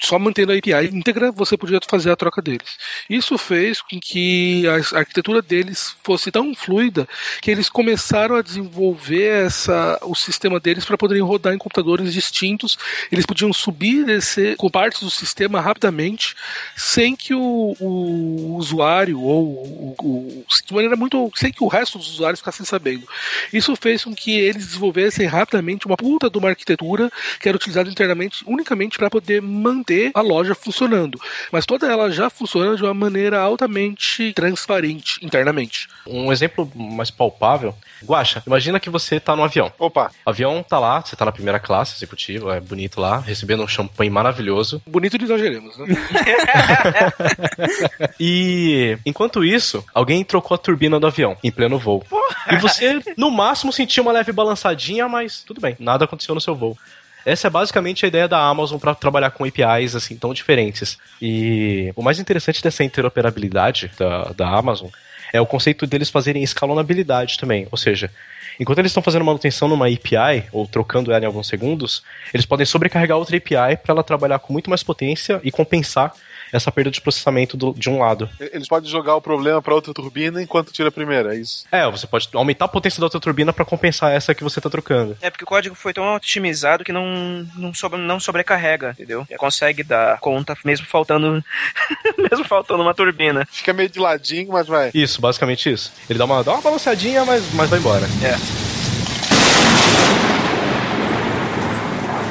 [SPEAKER 3] Só mantendo a API íntegra, você podia fazer a troca deles. Isso fez com que a arquitetura deles fosse tão fluida que eles começaram a desenvolver essa, o sistema deles para poderem rodar em computadores distintos. Eles podiam subir com partes do sistema rapidamente, sem que o, o usuário ou o, o- de maneira muito sem que o resto dos usuários ficassem sabendo. Isso fez com que eles desenvolvessem rapidamente uma puta de uma arquitetura que era utilizada internamente unicamente para poder manter a loja funcionando, mas toda ela já funciona de uma maneira altamente transparente internamente.
[SPEAKER 4] Um exemplo mais palpável. Guaxa, imagina que você tá no avião.
[SPEAKER 2] Opa.
[SPEAKER 4] O avião tá lá, você tá na primeira classe executiva, é bonito lá, recebendo um champanhe maravilhoso.
[SPEAKER 3] Bonito de exageremos, né? *laughs*
[SPEAKER 4] E enquanto isso, alguém trocou a turbina do avião em pleno voo. E você, no máximo, sentiu uma leve balançadinha, mas tudo bem, nada aconteceu no seu voo. Essa é basicamente a ideia da Amazon para trabalhar com APIs assim tão diferentes. E o mais interessante dessa interoperabilidade da, da Amazon é o conceito deles fazerem escalonabilidade também. Ou seja, enquanto eles estão fazendo manutenção numa API ou trocando ela em alguns segundos, eles podem sobrecarregar outra API para ela trabalhar com muito mais potência e compensar essa perda de processamento do- de um lado.
[SPEAKER 2] Eles podem jogar o problema pra outra turbina enquanto tira a primeira, é isso.
[SPEAKER 4] É, você pode aumentar a potência da outra turbina para compensar essa que você tá trocando.
[SPEAKER 5] É porque o código foi tão otimizado que não, não, sobre, não sobrecarrega, entendeu? Já consegue dar conta mesmo faltando *laughs* mesmo faltando uma turbina.
[SPEAKER 2] Fica meio de ladinho, mas vai.
[SPEAKER 4] Isso, basicamente isso. Ele dá uma, dá uma balanceadinha, mas, mas vai embora.
[SPEAKER 5] É.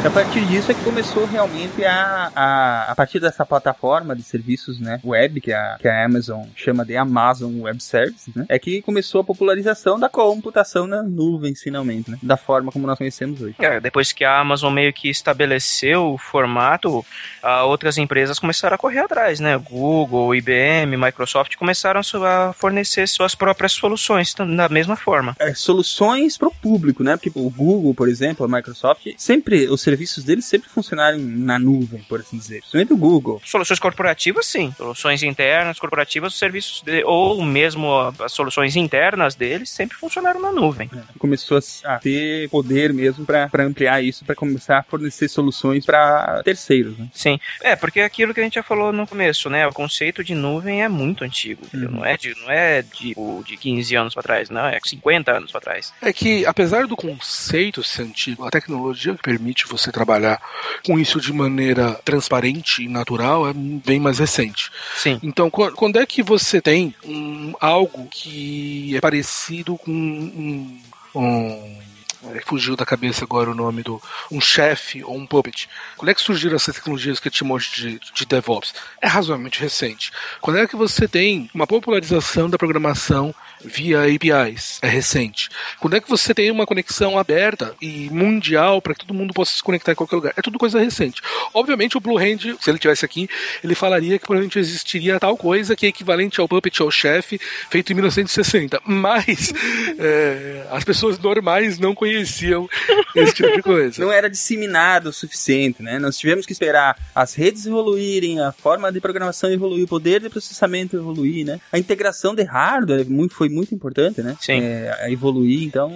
[SPEAKER 1] A partir disso é que começou realmente a, a, a partir dessa plataforma de serviços né, web, que a, que a Amazon chama de Amazon Web Services, né, é que começou a popularização da computação na nuvem, finalmente, né, da forma como nós conhecemos hoje.
[SPEAKER 5] É, depois que a Amazon meio que estabeleceu o formato, outras empresas começaram a correr atrás, né? Google, IBM, Microsoft começaram a fornecer suas próprias soluções da mesma forma.
[SPEAKER 1] É, soluções para o público, né? Porque o Google, por exemplo, a Microsoft, sempre os serviços serviços deles sempre funcionaram na nuvem, por assim dizer. Principalmente o Google.
[SPEAKER 5] Soluções corporativas, sim. Soluções internas, corporativas, os serviços de, ou mesmo as soluções internas deles sempre funcionaram na nuvem.
[SPEAKER 1] Começou a ter poder mesmo para ampliar isso, para começar a fornecer soluções para terceiros. Né?
[SPEAKER 5] Sim. É, porque é aquilo que a gente já falou no começo, né? O conceito de nuvem é muito antigo. entendeu? Não é de, não é de, o- de 15 anos para trás, não. É 50 anos para trás.
[SPEAKER 3] É que, apesar do conceito ser antigo, a tecnologia que permite você trabalhar com isso de maneira transparente e natural é bem mais recente.
[SPEAKER 5] Sim.
[SPEAKER 3] Então, qu- quando é que você tem um, algo que é parecido com um. um é, fugiu da cabeça agora o nome do. Um chefe ou um puppet. Quando é que surgiram essas tecnologias que eu te mostro de, de DevOps? É razoavelmente recente. Quando é que você tem uma popularização da programação via APIs? É recente. Quando é que você tem uma conexão aberta e mundial para que todo mundo possa se conectar em qualquer lugar? É tudo coisa recente. Obviamente, o Blue Hand, se ele tivesse aqui, ele falaria que provavelmente existiria tal coisa que é equivalente ao Puppet ao chefe, feito em 1960. Mas *laughs* é, as pessoas normais não conheciam esse tipo de coisa.
[SPEAKER 1] Não era disseminado o suficiente, né? Nós tivemos que esperar as redes evoluírem, a forma de programação evoluir, o poder de processamento evoluir, né? A integração de hardware é foi muito importante, né?
[SPEAKER 5] Sim.
[SPEAKER 1] É, a evoluir, então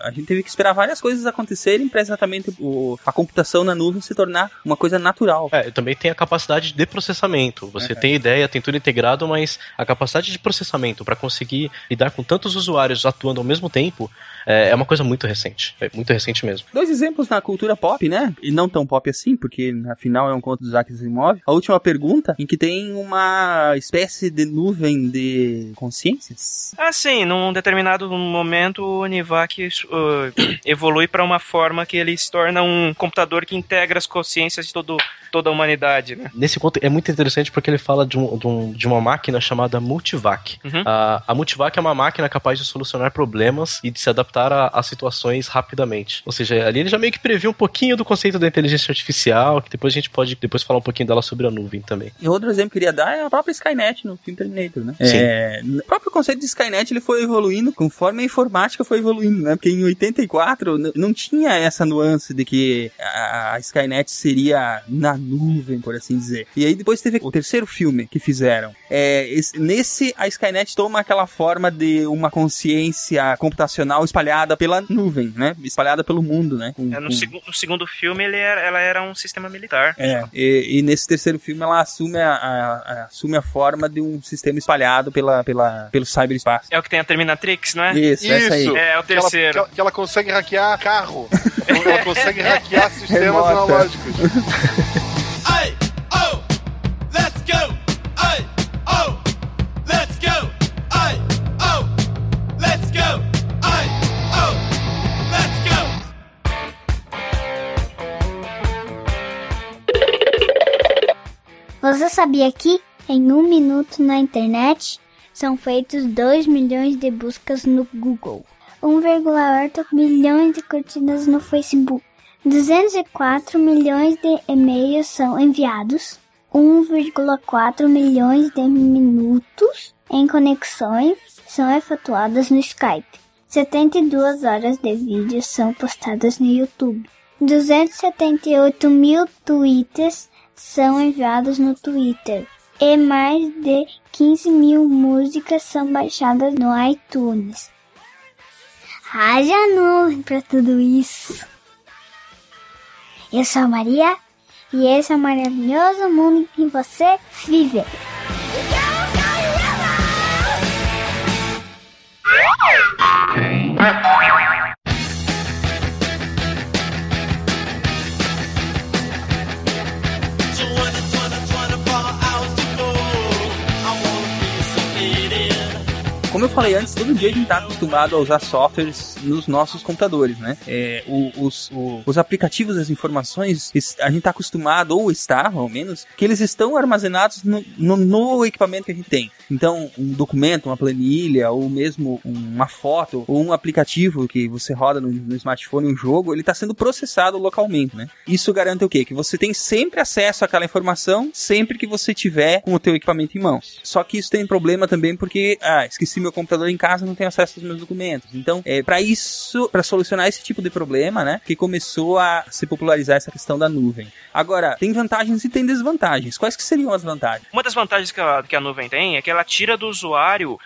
[SPEAKER 1] a gente teve que esperar várias coisas acontecerem para exatamente o- a computação na nuvem se tornar uma coisa natural.
[SPEAKER 4] É, também tem a capacidade de processamento. Você
[SPEAKER 1] Uhum.
[SPEAKER 4] tem ideia, tem tudo integrado, mas a capacidade de processamento para conseguir lidar com tantos usuários atuando ao mesmo tempo é, é uma coisa muito recente. É muito recente mesmo.
[SPEAKER 1] Dois exemplos na cultura pop, né? E não tão pop assim, porque afinal é um conto do Isaac Asimov. A última pergunta, em que tem uma espécie de nuvem de consciências.
[SPEAKER 5] Ah, sim, num determinado momento o Univac uh, *coughs* evolui para uma forma que ele se torna um computador que integra as consciências de todo, toda a humanidade, né?
[SPEAKER 4] Nesse conto é muito interessante porque ele fala de, um- de um- de uma máquina chamada Multivac.
[SPEAKER 5] Uhum.
[SPEAKER 4] A, a Multivac é uma máquina capaz de solucionar problemas e de se adaptar a, a situações rapidamente. Ou seja, ali ele já meio que previu um pouquinho do conceito da inteligência artificial, que depois a gente pode depois falar um pouquinho dela sobre a nuvem também.
[SPEAKER 1] E outro exemplo que eu queria dar é a própria Skynet no filme Terminator, né?
[SPEAKER 4] Sim.
[SPEAKER 1] É, o próprio conceito de Skynet ele foi evoluindo conforme a informática foi evoluindo, né? Porque em 84 n- não tinha essa nuance de que a Skynet seria na nuvem, por assim dizer. E aí depois teve o terceiro filme que fizeram. É, esse- nesse, a Skynet toma aquela forma de uma consciência computacional espalhada pela nuvem, né? Espalhada pelo mundo, né? Com-
[SPEAKER 5] É, no,
[SPEAKER 1] com-
[SPEAKER 5] segu- no segundo filme ele era, ela era um sistema militar.
[SPEAKER 1] é, e, e nesse terceiro filme ela assume a, a- a- assume a forma de um sistema espalhado pela, pela, pelo cyberespaço.
[SPEAKER 5] É o que tem a Terminatrix, não é?
[SPEAKER 1] Isso, essa aí.
[SPEAKER 2] Isso.
[SPEAKER 5] É, o
[SPEAKER 2] Que ela,
[SPEAKER 5] terceiro.
[SPEAKER 2] que ela- que ela consegue hackear carro. *laughs* ela consegue hackear sistemas
[SPEAKER 1] Remota.
[SPEAKER 2] analógicos. *laughs*
[SPEAKER 8] Você sabia que em um minuto na internet são feitos 2 milhões de buscas no Google, 1,8 milhões de curtidas no Facebook, 204 milhões de e-mails são enviados, 1,4 milhões de minutos em conexões são efetuadas no Skype, 72 horas de vídeos são postadas no YouTube, 278 mil tweets são enviados no Twitter e mais de 15 mil músicas são baixadas no iTunes. Haja nuvem para tudo isso. Eu sou a Maria e esse é o maravilhoso mundo em que você vive.
[SPEAKER 1] Como eu falei antes, todo dia a gente tá acostumado a usar softwares nos nossos computadores, né? É, os, os aplicativos das informações, es- a gente tá acostumado, ou está, ao menos, que eles estão armazenados no, no- no equipamento que a gente tem. Então, um documento, uma planilha, ou mesmo uma foto, ou um aplicativo que você roda no, no smartphone, um jogo, ele tá sendo processado localmente, né? Isso garante o quê? Que você tem sempre acesso àquela informação, sempre que você tiver com o teu equipamento em mãos. Só que isso tem problema também porque, ah, esqueci meu computador em casa, não tenho acesso aos meus documentos. Então, é para isso, para solucionar esse tipo de problema, né, que começou a se popularizar essa questão da nuvem. Agora, tem vantagens e tem desvantagens. Quais que seriam as vantagens?
[SPEAKER 5] Uma das vantagens que a, que a nuvem tem é que ela tira do usuário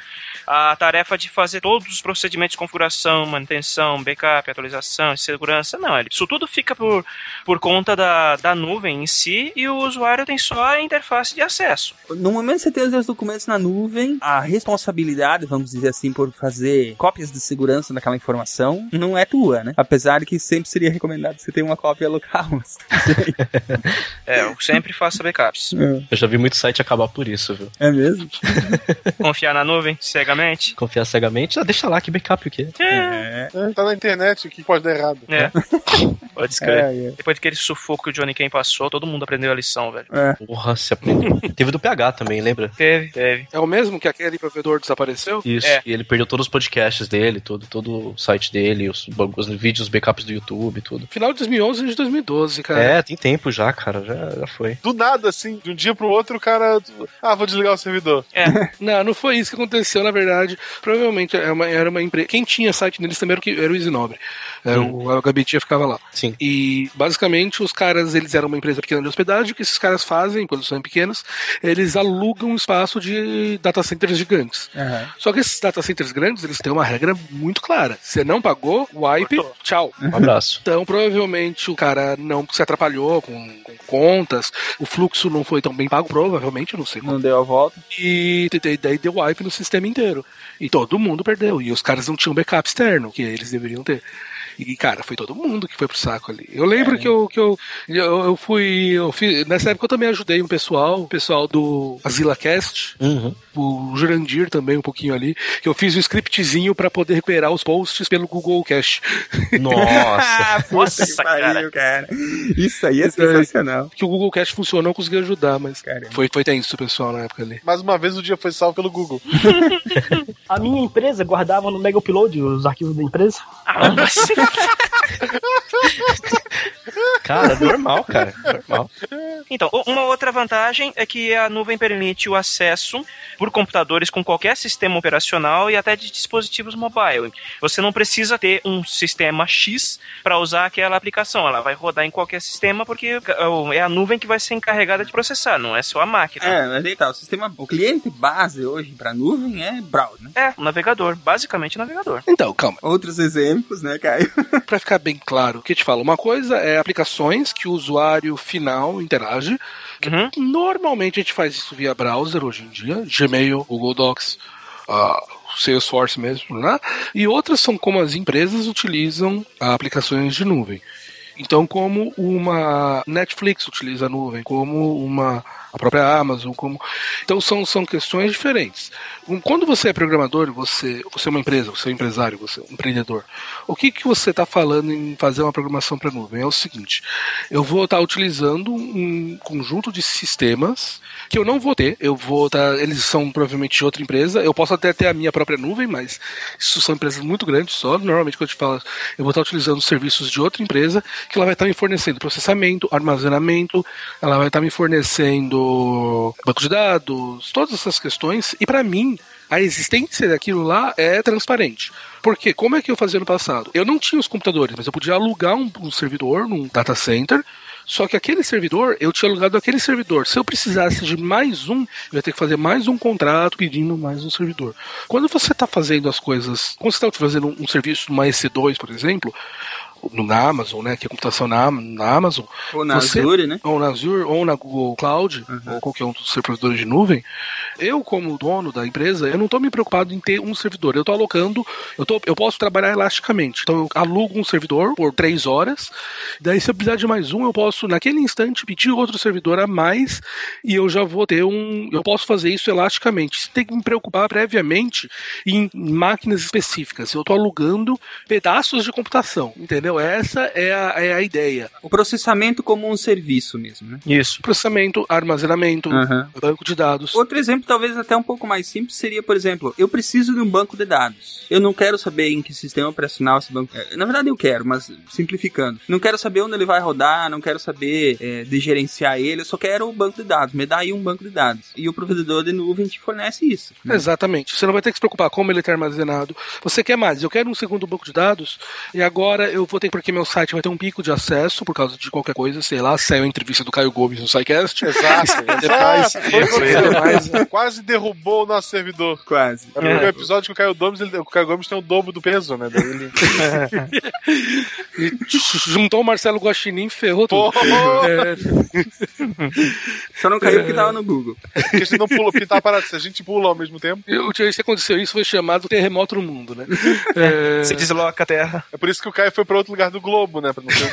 [SPEAKER 5] a tarefa de fazer todos os procedimentos de configuração, manutenção, backup, atualização, segurança. Não, ele- isso tudo fica por, por conta da, da nuvem em si e o usuário tem só a interface de acesso.
[SPEAKER 1] No momento que você tem os seus documentos na nuvem, a responsabilidade, vamos dizer assim, por fazer cópias de segurança daquela informação não é tua, né? Apesar de que sempre seria recomendado que você tenha uma cópia local. mas- *laughs*
[SPEAKER 5] É, eu sempre faço backups.
[SPEAKER 4] Eu já vi muito site acabar por isso, viu?
[SPEAKER 1] É mesmo?
[SPEAKER 5] Confiar na nuvem cegamente.
[SPEAKER 4] Confiar cegamente, ah, deixa lá que backup o quê?
[SPEAKER 5] É.
[SPEAKER 2] É, tá na internet, o que pode dar errado?
[SPEAKER 5] É. *laughs* Pode escrever.
[SPEAKER 1] É, é.
[SPEAKER 5] Depois daquele sufoco que o Johnny Kane passou, todo mundo aprendeu a lição, velho.
[SPEAKER 1] É.
[SPEAKER 4] Porra, se aprendeu. *laughs* Teve do PH também, lembra?
[SPEAKER 5] Teve, teve.
[SPEAKER 3] É o mesmo que aquele provedor desapareceu?
[SPEAKER 4] Isso.
[SPEAKER 5] É.
[SPEAKER 4] E ele perdeu todos os podcasts dele, todo, todo o site dele, os, os vídeos, os backups do YouTube, tudo.
[SPEAKER 3] Final de 2011 e de 2012, cara.
[SPEAKER 4] É, tem tempo já, cara. Já, já foi.
[SPEAKER 2] Do nada, assim, de um dia pro outro, o cara. Ah, vou desligar o servidor. *laughs*
[SPEAKER 3] Não, não foi isso que aconteceu, na verdade. Provavelmente era uma, era uma empresa. Quem tinha site neles também era o, que, era o Easy Nobre. Era O a Gabitia ficava lá.
[SPEAKER 4] Sim.
[SPEAKER 3] E basicamente os caras, eles eram uma empresa pequena de hospedagem. O que esses caras fazem, quando são pequenos, eles alugam um espaço de data centers gigantes. Só que esses data centers grandes, eles têm uma regra muito clara. Você não pagou, wipe,
[SPEAKER 5] Cortou.
[SPEAKER 3] tchau.
[SPEAKER 4] Um abraço.
[SPEAKER 3] Então, provavelmente, o cara não se atrapalhou com, com contas, o fluxo não foi tão bem pago, provavelmente, eu não sei como.
[SPEAKER 1] Não deu a volta.
[SPEAKER 3] E daí deu wipe no sistema inteiro. E todo mundo perdeu. E os caras não tinham backup externo, que eles deveriam ter. E, cara, foi todo mundo que foi pro saco ali. Eu lembro que, eu, que eu, eu, eu fui. Eu fiz, nessa época eu também ajudei um pessoal, o pessoal do AsilaCast,
[SPEAKER 4] Uhum.
[SPEAKER 3] o Jurandir também um pouquinho ali, que eu fiz um scriptzinho pra poder recuperar os posts pelo Google Cache.
[SPEAKER 4] Nossa. *laughs*
[SPEAKER 5] Nossa, *laughs*
[SPEAKER 1] pariu, cara. Isso aí é
[SPEAKER 3] Isso aí.
[SPEAKER 1] sensacional.
[SPEAKER 3] Que o Google Cache funcionou, eu consegui ajudar, mas
[SPEAKER 1] Caramba.
[SPEAKER 3] foi, foi tenso o pessoal na época ali.
[SPEAKER 2] Mais uma vez o dia foi salvo pelo Google. *laughs*
[SPEAKER 6] A minha empresa guardava no Mega Upload os arquivos da empresa.
[SPEAKER 5] Ah.
[SPEAKER 4] Cara, normal, cara. Normal.
[SPEAKER 5] Então, uma outra vantagem é que a nuvem permite o acesso por computadores com qualquer sistema operacional e até de dispositivos mobile. Você não precisa ter um sistema X para usar aquela aplicação. Ela vai rodar em qualquer sistema porque é a nuvem que vai ser encarregada de processar, não é só a máquina.
[SPEAKER 1] É, mas aí tá, o sistema, o cliente base hoje pra nuvem é browser, né?
[SPEAKER 5] É, o navegador, basicamente navegador.
[SPEAKER 3] Então, calma.
[SPEAKER 1] Outros exemplos, né, Caio? *laughs*
[SPEAKER 3] Pra ficar bem claro, o que eu te falo? Uma coisa é aplicações que o usuário final interage.
[SPEAKER 5] Uhum.
[SPEAKER 3] Normalmente a gente faz isso via browser hoje em dia, Gmail, Google Docs, ah, Salesforce mesmo, né? E outras são como as empresas utilizam aplicações de nuvem. Então, como uma Netflix utiliza a nuvem, como uma a própria Amazon, como então são, são questões diferentes. Quando você é programador, você você é uma empresa, você é um empresário, você é um empreendedor. O que que você está falando em fazer uma programação para nuvem? É o seguinte: eu vou estar utilizando um conjunto de sistemas que eu não vou ter. Eu vou estar, eles são provavelmente de outra empresa. Eu posso até ter a minha própria nuvem, mas isso são empresas muito grandes só. Normalmente quando eu te falo, eu vou estar utilizando serviços de outra empresa que ela vai estar me fornecendo processamento, armazenamento, ela vai estar me fornecendo banco de dados, todas essas questões. E para mim, a existência daquilo lá é transparente. Porque como é que eu fazia no passado? Eu não tinha os computadores, mas eu podia alugar um, um servidor num data center. Só que aquele servidor, eu tinha alugado aquele servidor. Se eu precisasse de mais um, eu ia ter que fazer mais um contrato pedindo mais um servidor. Quando você está fazendo as coisas, quando você está fazendo um, serviço numa EC2, por exemplo, na Amazon, né, que é computação na, na Amazon,
[SPEAKER 1] Ou na
[SPEAKER 3] Você-
[SPEAKER 1] Azure, né?
[SPEAKER 3] ou na Azure, ou na Google Cloud, ou qualquer um dos servidores de nuvem, eu, como dono da empresa, eu não estou me preocupado em ter um servidor. Eu estou alocando, eu, tô, eu posso trabalhar elasticamente. Então, eu alugo um servidor por três horas, daí, se eu precisar de mais um, eu posso, naquele instante, pedir outro servidor a mais e eu já vou ter um. Eu posso fazer isso elasticamente. Você tem que me preocupar previamente em máquinas específicas. Eu estou alugando pedaços de computação, entendeu? Entendeu? Essa é a, é a ideia.
[SPEAKER 1] O processamento como um serviço mesmo, né?
[SPEAKER 5] Isso.
[SPEAKER 3] Processamento, armazenamento,
[SPEAKER 1] Aham.
[SPEAKER 3] banco de dados.
[SPEAKER 1] Outro exemplo, talvez até um pouco mais simples, seria, por exemplo, eu preciso de um banco de dados. Eu não quero saber em que sistema operacional esse banco. é, Na verdade, eu quero, mas simplificando. Não quero saber onde ele vai rodar, não quero saber é, de gerenciar ele, eu só quero o banco de dados. Me dá aí um banco de dados. E o provedor de nuvem te fornece isso. né?
[SPEAKER 3] Exatamente. Você não vai ter que se preocupar como ele está armazenado. Você quer mais? Eu quero um segundo banco de dados e agora eu vou ter porque meu site vai ter um pico de acesso por causa de qualquer coisa, sei lá, saiu a entrevista do Caio Gomes no SciCast.
[SPEAKER 2] Exato. *laughs*
[SPEAKER 3] Depois- *laughs*
[SPEAKER 2] mas quase derrubou o nosso servidor.
[SPEAKER 1] Quase.
[SPEAKER 2] É o episódio que o Caio Gomes, ele- o Caio Gomes tem o dobro do peso, né? Ele... *laughs*
[SPEAKER 3] Juntou o Marcelo Guaxinim e ferrou tudo.
[SPEAKER 2] Porra!
[SPEAKER 3] É,
[SPEAKER 1] Só não caiu porque tava no Google.
[SPEAKER 2] Porque a gente não pula, porque tá parado. Se a gente pula ao mesmo tempo.
[SPEAKER 3] eu, isso aconteceu, isso foi chamado terremoto no mundo, né? É,
[SPEAKER 5] Se desloca a Terra.
[SPEAKER 2] É por isso que o Caio foi pra outro lugar do globo, né? Pra não ter...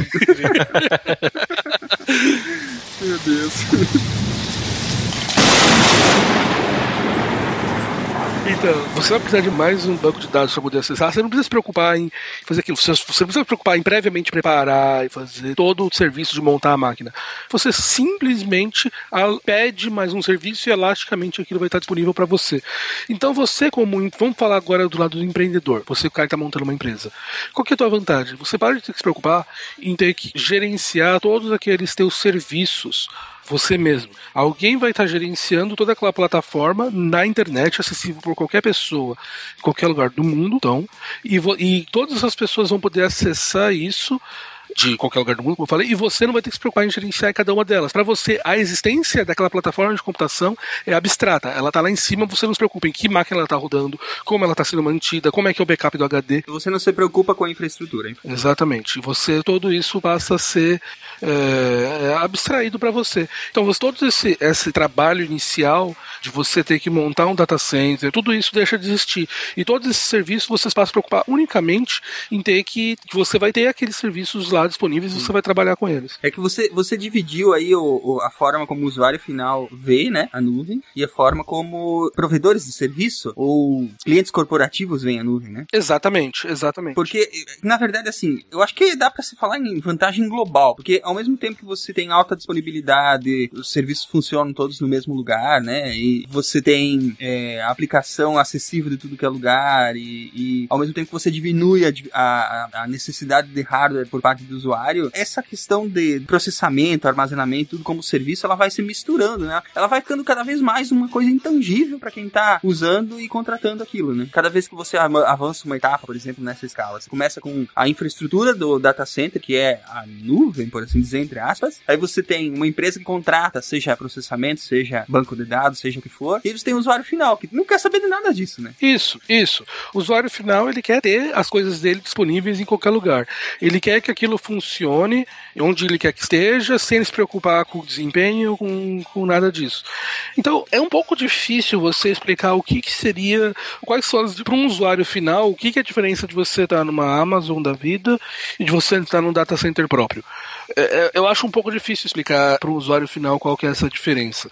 [SPEAKER 2] *laughs*
[SPEAKER 1] Meu Deus.
[SPEAKER 3] Então, você vai precisar de mais um banco de dados para poder acessar. Você não precisa se preocupar em fazer aquilo. Você, você não precisa se preocupar em previamente preparar e fazer todo o serviço de montar a máquina. Você simplesmente pede mais um serviço e elasticamente aquilo vai estar disponível para você. Então você, como. Vamos falar agora do lado do empreendedor. Você, o cara que está montando uma empresa. Qual que é a tua vantagem? Você para de ter que se preocupar em ter que gerenciar todos aqueles teus serviços você mesmo. Alguém vai estar gerenciando toda aquela plataforma na internet, acessível por qualquer pessoa, em qualquer lugar do mundo, então, e, e todas as pessoas vão poder acessar isso de qualquer lugar do mundo, como eu falei, e você não vai ter que se preocupar em gerenciar cada uma delas. Para você, a existência daquela plataforma de computação é abstrata. Ela está lá em cima, você não se preocupa em que máquina ela está rodando, como ela está sendo mantida, como é que é o backup do HD.
[SPEAKER 1] Você não se preocupa com a infraestrutura. hein?
[SPEAKER 3] Exatamente. Você todo isso passa a ser é, é, abstraído para você. Então, você, todo esse, esse trabalho inicial de você ter que montar um data center, tudo isso deixa de existir. E todos esses serviços você passa a se preocupar unicamente em ter que, que você vai ter aqueles serviços lá disponíveis e você vai trabalhar com eles.
[SPEAKER 1] É que você, você dividiu aí o, o- a forma como o usuário final vê, né, a nuvem, e a forma como provedores de serviço ou clientes corporativos veem a nuvem, né?
[SPEAKER 3] Exatamente, exatamente.
[SPEAKER 1] Porque, na verdade, assim, eu acho que dá pra se falar em vantagem global, porque ao mesmo tempo que você tem alta disponibilidade, os serviços funcionam todos no mesmo lugar, né, e você tem é, a aplicação acessível de tudo que é lugar, e, e ao mesmo tempo que você diminui a, di- a, a- a necessidade de hardware por parte do usuário, essa questão de processamento, armazenamento, tudo como serviço, ela vai se misturando, né? Ela vai ficando cada vez mais uma coisa intangível para quem tá usando e contratando aquilo, né? Cada vez que você avança uma etapa, por exemplo, nessa escala, você começa com a infraestrutura do data center, que é a nuvem, por assim dizer, entre aspas. Aí você tem uma empresa que contrata, seja processamento, seja banco de dados, seja o que for. E você tem o usuário final, que não quer saber de nada disso, né?
[SPEAKER 3] Isso, isso. O usuário final ele quer ter as coisas dele disponíveis em qualquer lugar. Ele quer que aquilo funcione onde ele quer que esteja, sem se preocupar com o desempenho, com, com nada disso. Então é um pouco difícil você explicar o que, que seria, quais são para um usuário final, o que, que é a diferença de você estar numa Amazon da vida e de você estar num data center próprio. É, é, eu acho um pouco difícil explicar para o usuário final qual que é essa diferença.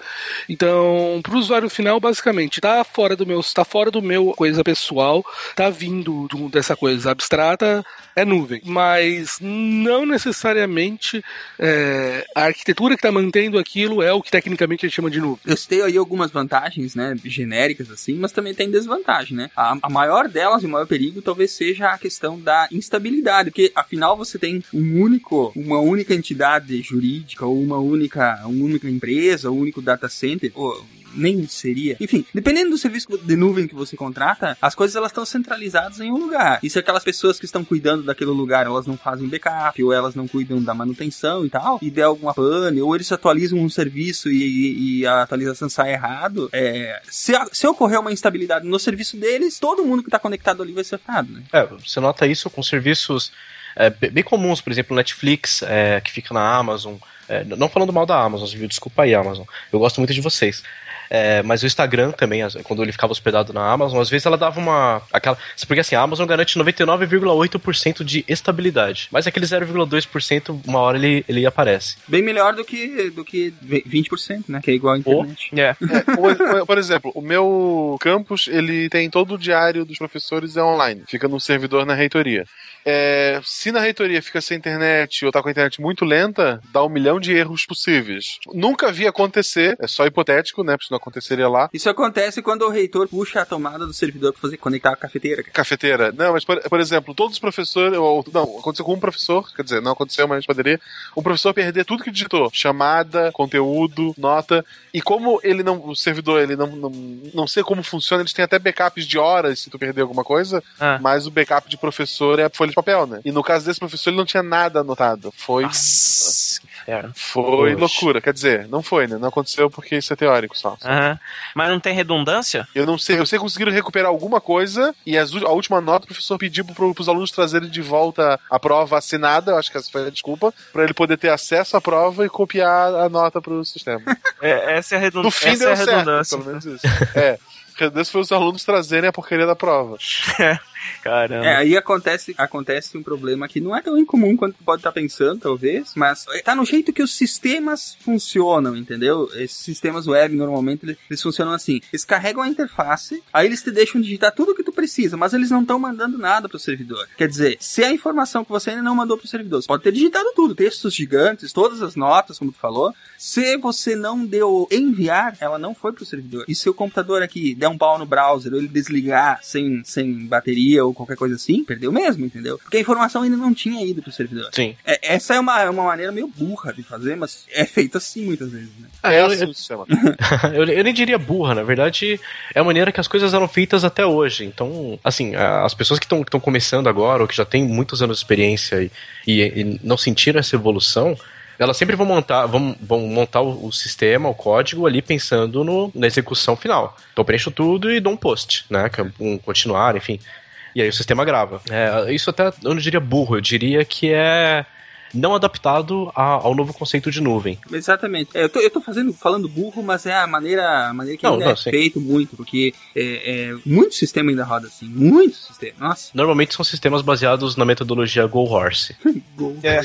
[SPEAKER 3] Então, para o usuário final, basicamente, tá fora do meu, tá fora do meu coisa pessoal, tá vindo um- dessa coisa abstrata, é nuvem. Mas não necessariamente é, a arquitetura que está mantendo aquilo é o que tecnicamente a gente chama de nuvem.
[SPEAKER 1] Eu citei aí algumas vantagens, né, genéricas assim, mas também tem desvantagem, né? A, a maior delas e o maior perigo talvez seja a questão da instabilidade, porque afinal você tem um único, uma única entidade jurídica ou uma única, uma única empresa, um único data center, ou nem seria. Enfim, dependendo do serviço de nuvem que você contrata, as coisas elas estão centralizadas em um lugar. E se aquelas pessoas que estão cuidando daquele lugar, elas não fazem backup, ou elas não cuidam da manutenção e tal, e der alguma pane, ou eles atualizam um serviço e, e- e a atualização sai errado, é, se, se ocorrer uma instabilidade no serviço deles, todo mundo que está conectado ali vai ser afetado, né?
[SPEAKER 4] É, você nota isso com serviços é, be- bem comuns, por exemplo, Netflix, é, que fica na Amazon. É, não falando mal da Amazon, viu? Desculpa aí, Amazon. Eu gosto muito de vocês. É, mas o Instagram também, quando ele ficava hospedado na Amazon, às vezes ela dava uma. aquela Porque assim, a Amazon garante 99,8% de estabilidade. Mas aquele 0,2%, uma hora ele, ele aparece.
[SPEAKER 1] Bem melhor do que, do que 20%, né? Que é igual à internet.
[SPEAKER 5] É.
[SPEAKER 2] É, por, por exemplo, o meu campus, ele tem todo o diário dos professores é online. Fica num servidor na reitoria. É, se na reitoria fica sem internet ou tá com a internet muito lenta, dá um milhão de erros possíveis. Nunca vi acontecer, é só hipotético, né? Porque isso não aconteceria lá.
[SPEAKER 1] Isso acontece quando o reitor puxa a tomada do servidor pra fazer conectar a cafeteira. cara.
[SPEAKER 2] Cafeteira. Não, mas por, por exemplo, todos os professores. Ou, não, aconteceu com um professor, quer dizer, não aconteceu, mas poderia. Um professor perder tudo que digitou: chamada, conteúdo, nota. E como ele não. O servidor, ele não, não, não sei como funciona, eles têm até backups de horas se tu perder alguma coisa,
[SPEAKER 5] Ah.
[SPEAKER 2] mas o backup de professor é a folha de papel, né? E no caso desse professor, ele não tinha nada anotado. Foi.
[SPEAKER 5] Nossa.
[SPEAKER 2] Foi
[SPEAKER 5] Poxa.
[SPEAKER 2] loucura. Quer dizer, não foi, né? Não aconteceu porque isso é teórico só.
[SPEAKER 5] Aham. Mas não tem redundância?
[SPEAKER 2] Eu não sei, eu sei que conseguiram recuperar alguma coisa e as a última nota o professor pediu pro, pros alunos trazerem de volta a prova assinada, eu acho que essa foi a desculpa, pra ele poder ter acesso à prova e copiar a nota pro sistema. *laughs*
[SPEAKER 5] É, essa é a, redund...
[SPEAKER 2] No fim
[SPEAKER 5] essa
[SPEAKER 2] deu
[SPEAKER 5] é a
[SPEAKER 2] certo,
[SPEAKER 5] redundância.
[SPEAKER 2] pelo menos isso. É. *laughs* Redundância foi os alunos trazerem a porcaria da prova. *laughs*
[SPEAKER 5] Caramba.
[SPEAKER 1] É, aí acontece, acontece um problema que não é tão incomum quanto tu pode estar pensando, talvez, mas tá no jeito que os sistemas funcionam, entendeu? Esses sistemas web, normalmente, eles, eles funcionam assim. Eles carregam a interface, aí eles te deixam digitar tudo o que tu precisa, mas eles não estão mandando nada pro servidor. Quer dizer, se a informação que você ainda não mandou pro servidor, você pode ter digitado tudo, textos gigantes, todas as notas, como tu falou, se você não deu enviar, ela não foi pro servidor. E se o computador aqui der um pau no browser, ou ele desligar sem, sem bateria ou qualquer coisa assim, perdeu mesmo, entendeu? Porque a informação ainda não tinha ido pro servidor.
[SPEAKER 4] Sim.
[SPEAKER 1] É, essa é uma, é uma maneira meio burra de fazer, mas é feito assim muitas vezes, né?
[SPEAKER 2] É,
[SPEAKER 4] eu-
[SPEAKER 2] assim
[SPEAKER 4] eu- *laughs* eu, eu nem diria burra, na verdade, é a maneira que as coisas eram feitas até hoje. Então, assim, as pessoas que estão começando agora, ou que já têm muitos anos de experiência e, e- e não sentiram essa evolução, elas sempre vão montar, vão, vão montar o, o sistema, o código ali pensando no- na execução final. Então eu preencho tudo e dou um post, né? É um continuar, enfim. E aí o sistema grava. É, isso até eu não diria burro, eu diria que é não adaptado a- ao novo conceito de nuvem.
[SPEAKER 1] Exatamente. É, eu, tô, eu tô fazendo, falando burro, mas é a maneira, a maneira que
[SPEAKER 4] Não,
[SPEAKER 1] ainda
[SPEAKER 4] não,
[SPEAKER 1] é
[SPEAKER 4] sim.
[SPEAKER 1] feito muito, porque é, é, muito sistema ainda roda assim, muito sistema. Nossa,
[SPEAKER 4] Normalmente são sistemas baseados na metodologia Go Horse. *laughs*
[SPEAKER 1] gol.
[SPEAKER 5] É.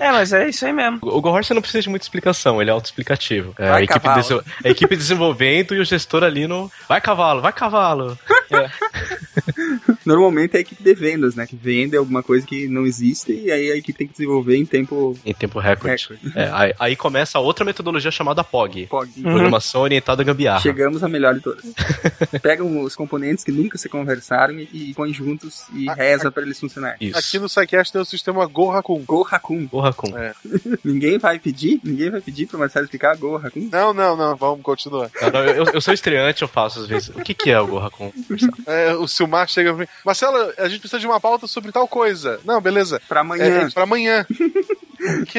[SPEAKER 5] é, mas é isso aí mesmo.
[SPEAKER 4] O Go Horse não precisa de muita explicação, ele é autoexplicativo. É, a, equipe dese- a equipe desenvolvendo e o gestor ali no. Vai cavalo, vai cavalo! *laughs* *laughs*
[SPEAKER 1] Normalmente é a equipe de vendas, né? Que vende alguma coisa que não existe e aí a equipe tem que desenvolver em tempo
[SPEAKER 4] Em tempo recorde.
[SPEAKER 1] recorde.
[SPEAKER 4] É, aí, aí começa a outra metodologia chamada POG.
[SPEAKER 1] Pog.
[SPEAKER 4] Programação orientada a gambiarra.
[SPEAKER 1] Chegamos à melhor de todas. *laughs* Pegam os componentes que nunca se conversaram e, e põe juntos e reza pra eles funcionarem.
[SPEAKER 4] Isso.
[SPEAKER 2] Aqui no SciCast tem o sistema Go Hakun.
[SPEAKER 1] Go Hakun.
[SPEAKER 4] Porra, com.
[SPEAKER 2] É. *laughs*
[SPEAKER 1] Ninguém vai pedir? Ninguém vai pedir pro Marcelo explicar Go Hakun?
[SPEAKER 2] Não, não, não, vamos continuar.
[SPEAKER 4] Não, eu, eu sou estreante, eu faço às vezes. O que, que é o Go Hakun? *laughs*
[SPEAKER 2] É, o Silmar chega pra mim, Marcelo, a gente precisa de uma pauta sobre tal coisa. Não, beleza.
[SPEAKER 1] Pra
[SPEAKER 2] É,
[SPEAKER 1] amanhã.
[SPEAKER 2] é pra amanhã. *laughs* que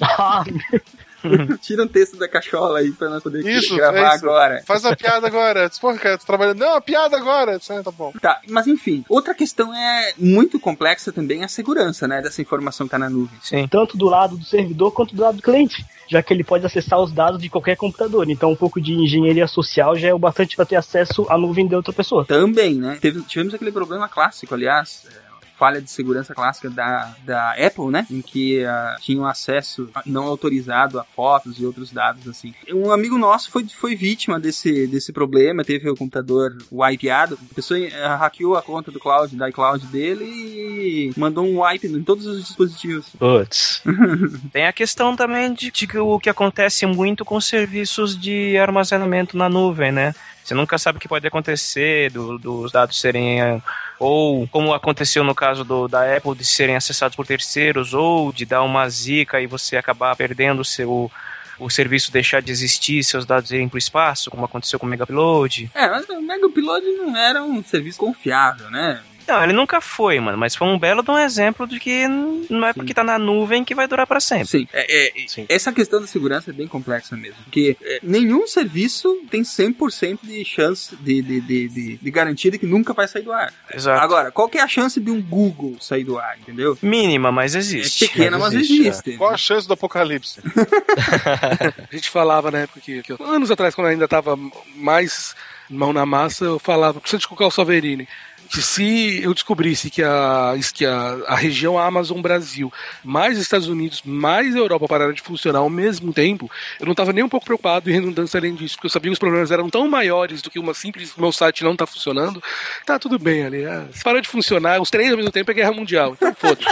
[SPEAKER 6] Ah, *laughs* *laughs*
[SPEAKER 1] Tira um texto da cachola aí pra nós poder
[SPEAKER 2] Isso,
[SPEAKER 1] gravar
[SPEAKER 2] é isso.
[SPEAKER 1] agora.
[SPEAKER 2] faz a piada agora. Porra, cara, tô trabalhando. Não, a piada agora. Ah, tá bom.
[SPEAKER 1] Tá, mas enfim, outra questão é muito complexa também é a segurança, né, dessa informação que tá na nuvem.
[SPEAKER 5] Sim.
[SPEAKER 6] tanto do lado do servidor quanto do lado do cliente, já que ele pode acessar os dados de qualquer computador. Então, um pouco de engenharia social já é o bastante para ter acesso à nuvem de outra pessoa.
[SPEAKER 1] Também, né? Teve- tivemos aquele problema clássico, aliás, é, falha de segurança clássica da, da Apple, né? Em que ah, tinham acesso não autorizado a fotos e outros dados, assim. Um amigo nosso foi, foi vítima desse, desse problema, teve o computador wipeado, a pessoa ah, hackeou a conta do cloud, da iCloud dele e mandou um wipe em todos os dispositivos.
[SPEAKER 4] Putz. *laughs*
[SPEAKER 5] Tem a questão também de, de que o que acontece muito com serviços de armazenamento na nuvem, né? Você nunca sabe o que pode acontecer do- dos dados serem. Ou como aconteceu no caso do, da Apple de serem acessados por terceiros, ou de dar uma zica e você acabar perdendo o seu. O serviço deixar de existir, seus dados irem para o espaço, como aconteceu com o Megaupload.
[SPEAKER 1] É, mas o Mega Upload não era um serviço confiável, né?
[SPEAKER 5] Não, ele nunca foi, mano, mas foi um belo de um exemplo de que não é porque tá na nuvem que vai durar pra sempre.
[SPEAKER 1] Sim, é, é, essa questão da segurança é bem complexa mesmo. Porque é, nenhum serviço tem 100% de chance de, de, de, de, de garantia de que nunca vai sair do ar.
[SPEAKER 5] Exato.
[SPEAKER 1] Agora, qual que é a chance de um Google sair do ar, entendeu?
[SPEAKER 5] Mínima, mas existe.
[SPEAKER 1] É pequena, mas existe.
[SPEAKER 2] Qual a chance do apocalipse? *laughs*
[SPEAKER 3] A gente falava na época que, que eu- anos atrás, quando eu ainda tava mais mão na massa, eu falava, principalmente com o Carl Saverini, que se eu descobrisse que a, que a, a região Amazon Brasil, mais Estados Unidos, mais Europa pararam de funcionar ao mesmo tempo, eu não estava nem um pouco preocupado em redundância além disso, porque eu sabia que os problemas eram tão maiores do que uma simples meu site não tá funcionando. Tá tudo bem ali. ah, se parou de funcionar, os três ao mesmo tempo é guerra mundial. Então foda-se.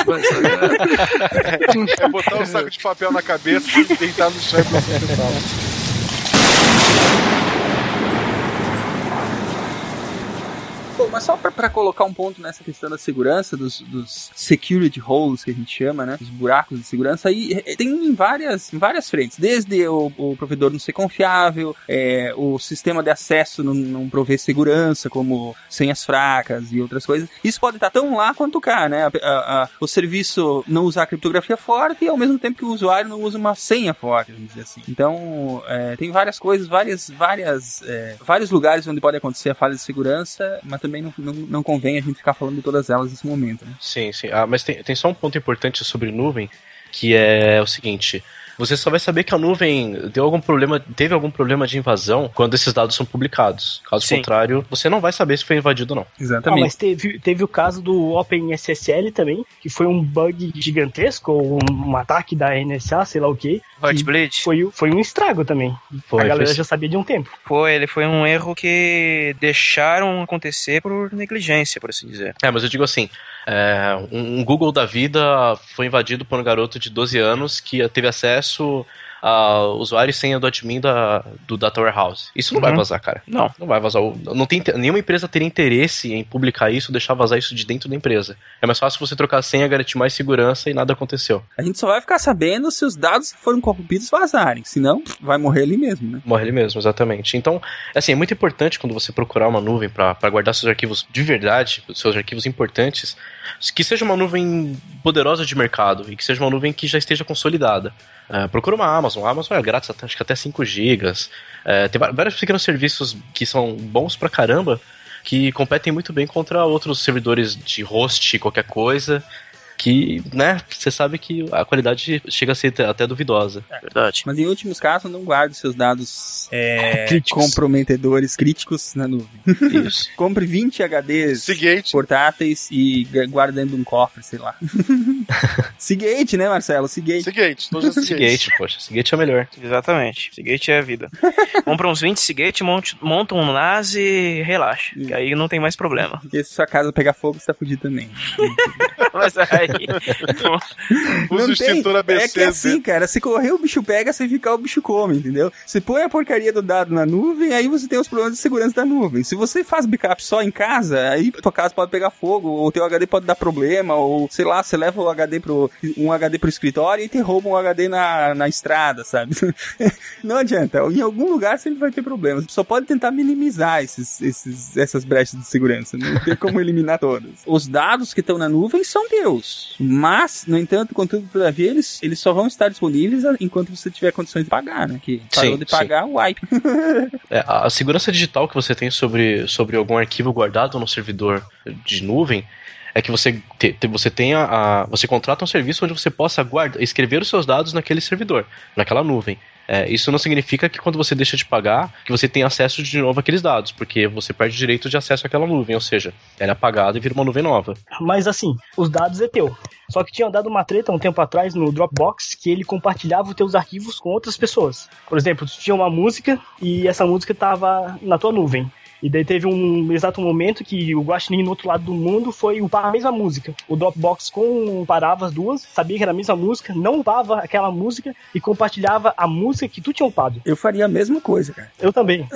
[SPEAKER 2] É botar um saco de papel na cabeça e deitar no chão e
[SPEAKER 1] Bom, mas só pra colocar um ponto nessa questão da segurança, dos, dos security holes que a gente chama, né? Os buracos de segurança, aí eh, tem em várias, em várias frentes. Desde o, o provedor não ser confiável, é, o sistema de acesso não, não prover segurança, como senhas fracas e outras coisas. Isso pode estar tão lá quanto cá, né? A- a- a- o serviço não usar criptografia forte e ao mesmo tempo que o usuário não usa uma senha forte, vamos dizer assim. Então, é, tem várias coisas, várias, várias, é, vários lugares onde pode acontecer a falha de segurança, mas também não, não, não convém a gente ficar falando de todas elas nesse momento, né?
[SPEAKER 4] Sim, sim. Ah, mas tem, tem só um ponto importante sobre nuvem, que é o seguinte. Você só vai saber que a nuvem deu algum problema, teve algum problema de invasão quando esses dados são publicados. Caso
[SPEAKER 5] Sim.
[SPEAKER 4] contrário, você não vai saber se foi invadido ou não.
[SPEAKER 6] Ah, mas teve, teve o caso do OpenSSL também, que foi um bug gigantesco, ou um, ataque da NSA, sei lá o quê.
[SPEAKER 5] Heartbleed.
[SPEAKER 6] Foi, foi um estrago também.
[SPEAKER 5] Foi,
[SPEAKER 6] a galera
[SPEAKER 5] foi-
[SPEAKER 6] já sabia de um tempo.
[SPEAKER 5] Foi, ele foi um erro que deixaram acontecer por negligência, por assim dizer.
[SPEAKER 4] É, mas eu digo assim, é, um, um Google da vida foi invadido por um garoto de 12 anos que teve acesso a usuário e senha do admin da, do Data Warehouse. Isso não vai
[SPEAKER 5] Uhum.
[SPEAKER 4] vazar, cara.
[SPEAKER 5] Não.
[SPEAKER 4] Não vai vazar. Não tem, nenhuma empresa teria interesse em publicar isso, deixar vazar isso de dentro da empresa. É mais fácil você trocar a senha, garantir mais segurança e nada aconteceu.
[SPEAKER 1] A gente só vai ficar sabendo se os dados que foram corrompidos vazarem, senão vai morrer ali mesmo, né?
[SPEAKER 4] Morre ele mesmo, exatamente. Então, assim, é muito importante quando você procurar uma nuvem para guardar seus arquivos de verdade, seus arquivos importantes, que seja uma nuvem poderosa de mercado e que seja uma nuvem que já esteja consolidada. É, procura uma Amazon. A Amazon é grátis, até- acho que até 5 GB. tem va- vários pequenos serviços que são bons pra caramba, que competem muito bem contra outros servidores de host, qualquer coisa. Que, né, você sabe que a qualidade chega a ser até- duvidosa.
[SPEAKER 5] Verdade.
[SPEAKER 1] Mas em últimos casos, não guarde seus dados é, *laughs*
[SPEAKER 6] Críticos.
[SPEAKER 1] comprometedores críticos na nuvem.
[SPEAKER 4] Isso. *laughs*
[SPEAKER 1] Compre 20 HDs portáteis e gu- guarde dentro de um cofre, sei lá. *laughs* *laughs* Seagate, né, Marcelo? Seagate.
[SPEAKER 2] Seagate, todos os
[SPEAKER 4] Seagate, poxa, Seagate é o melhor.
[SPEAKER 5] Exatamente. Seagate é a vida. *laughs* Compra uns 20 Seagate, monta um NAS e relaxa. Que aí não tem mais problema.
[SPEAKER 1] Porque se sua casa pegar fogo, você tá fudido também. *laughs*
[SPEAKER 5] Mas aí.
[SPEAKER 1] Não
[SPEAKER 2] Usa o extintor
[SPEAKER 1] tem.
[SPEAKER 2] ABC
[SPEAKER 1] É que é assim, cara. Se correr, o bicho pega, se ficar, o bicho come, entendeu? Você põe a porcaria do dado na nuvem, aí você tem os problemas de segurança da nuvem. Se você faz backup só em casa, aí tua casa pode pegar fogo, ou o teu HD pode dar problema, ou sei lá, você leva o HD pro, um HD pro escritório e te rouba um HD na, na estrada, sabe? *laughs* Não adianta. Em algum lugar sempre vai ter problemas. Só pode tentar minimizar esses, esses, essas brechas de segurança. Não tem como eliminar todas. Os dados que estão na nuvem são teus. Mas, no entanto, contudo, todavia, eles, eles só vão estar disponíveis enquanto você tiver condições de pagar, né? Que parou
[SPEAKER 4] Sim,
[SPEAKER 1] de pagar, wipe. *laughs*
[SPEAKER 4] É, a a segurança digital que você tem sobre, sobre algum arquivo guardado no servidor de nuvem é que você, te, você tenha a, você contrata um serviço onde você possa guardar, escrever os seus dados naquele servidor, naquela nuvem. É, isso não significa que quando você deixa de pagar, que você tem acesso de novo àqueles dados, porque você perde o direito de acesso àquela nuvem, ou seja, ela é apagada e vira uma nuvem nova.
[SPEAKER 6] Mas assim, os dados é teu. Só que tinha dado uma treta um tempo atrás no Dropbox que ele compartilhava os teus arquivos com outras pessoas. Por exemplo, tu tinha uma música e essa música tava na tua nuvem. E daí teve um exato momento que o Guaxinim no outro lado do mundo foi upar a mesma música. O Dropbox comparava as duas, sabia que era a mesma música, não upava aquela música e compartilhava a música que tu tinha upado.
[SPEAKER 1] Eu faria a mesma coisa, cara.
[SPEAKER 6] Eu também.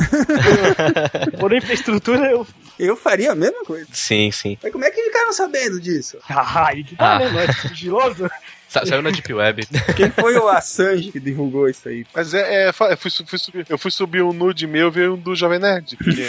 [SPEAKER 6] Eu- *laughs* Por infraestrutura, eu.
[SPEAKER 1] Eu faria a mesma coisa.
[SPEAKER 4] Sim, sim.
[SPEAKER 1] Mas como é que ficaram sabendo disso? *laughs*
[SPEAKER 6] Ah, aí que tá,
[SPEAKER 4] Ah.
[SPEAKER 6] né? Não é sigiloso.
[SPEAKER 4] Sa- Saiu na Deep Web. *laughs*
[SPEAKER 1] Quem foi o Assange que divulgou isso aí?
[SPEAKER 2] Mas é, é, eu, fui, fui subir, eu fui subir um nude meu, veio um do Jovem Nerd. Porque... *laughs*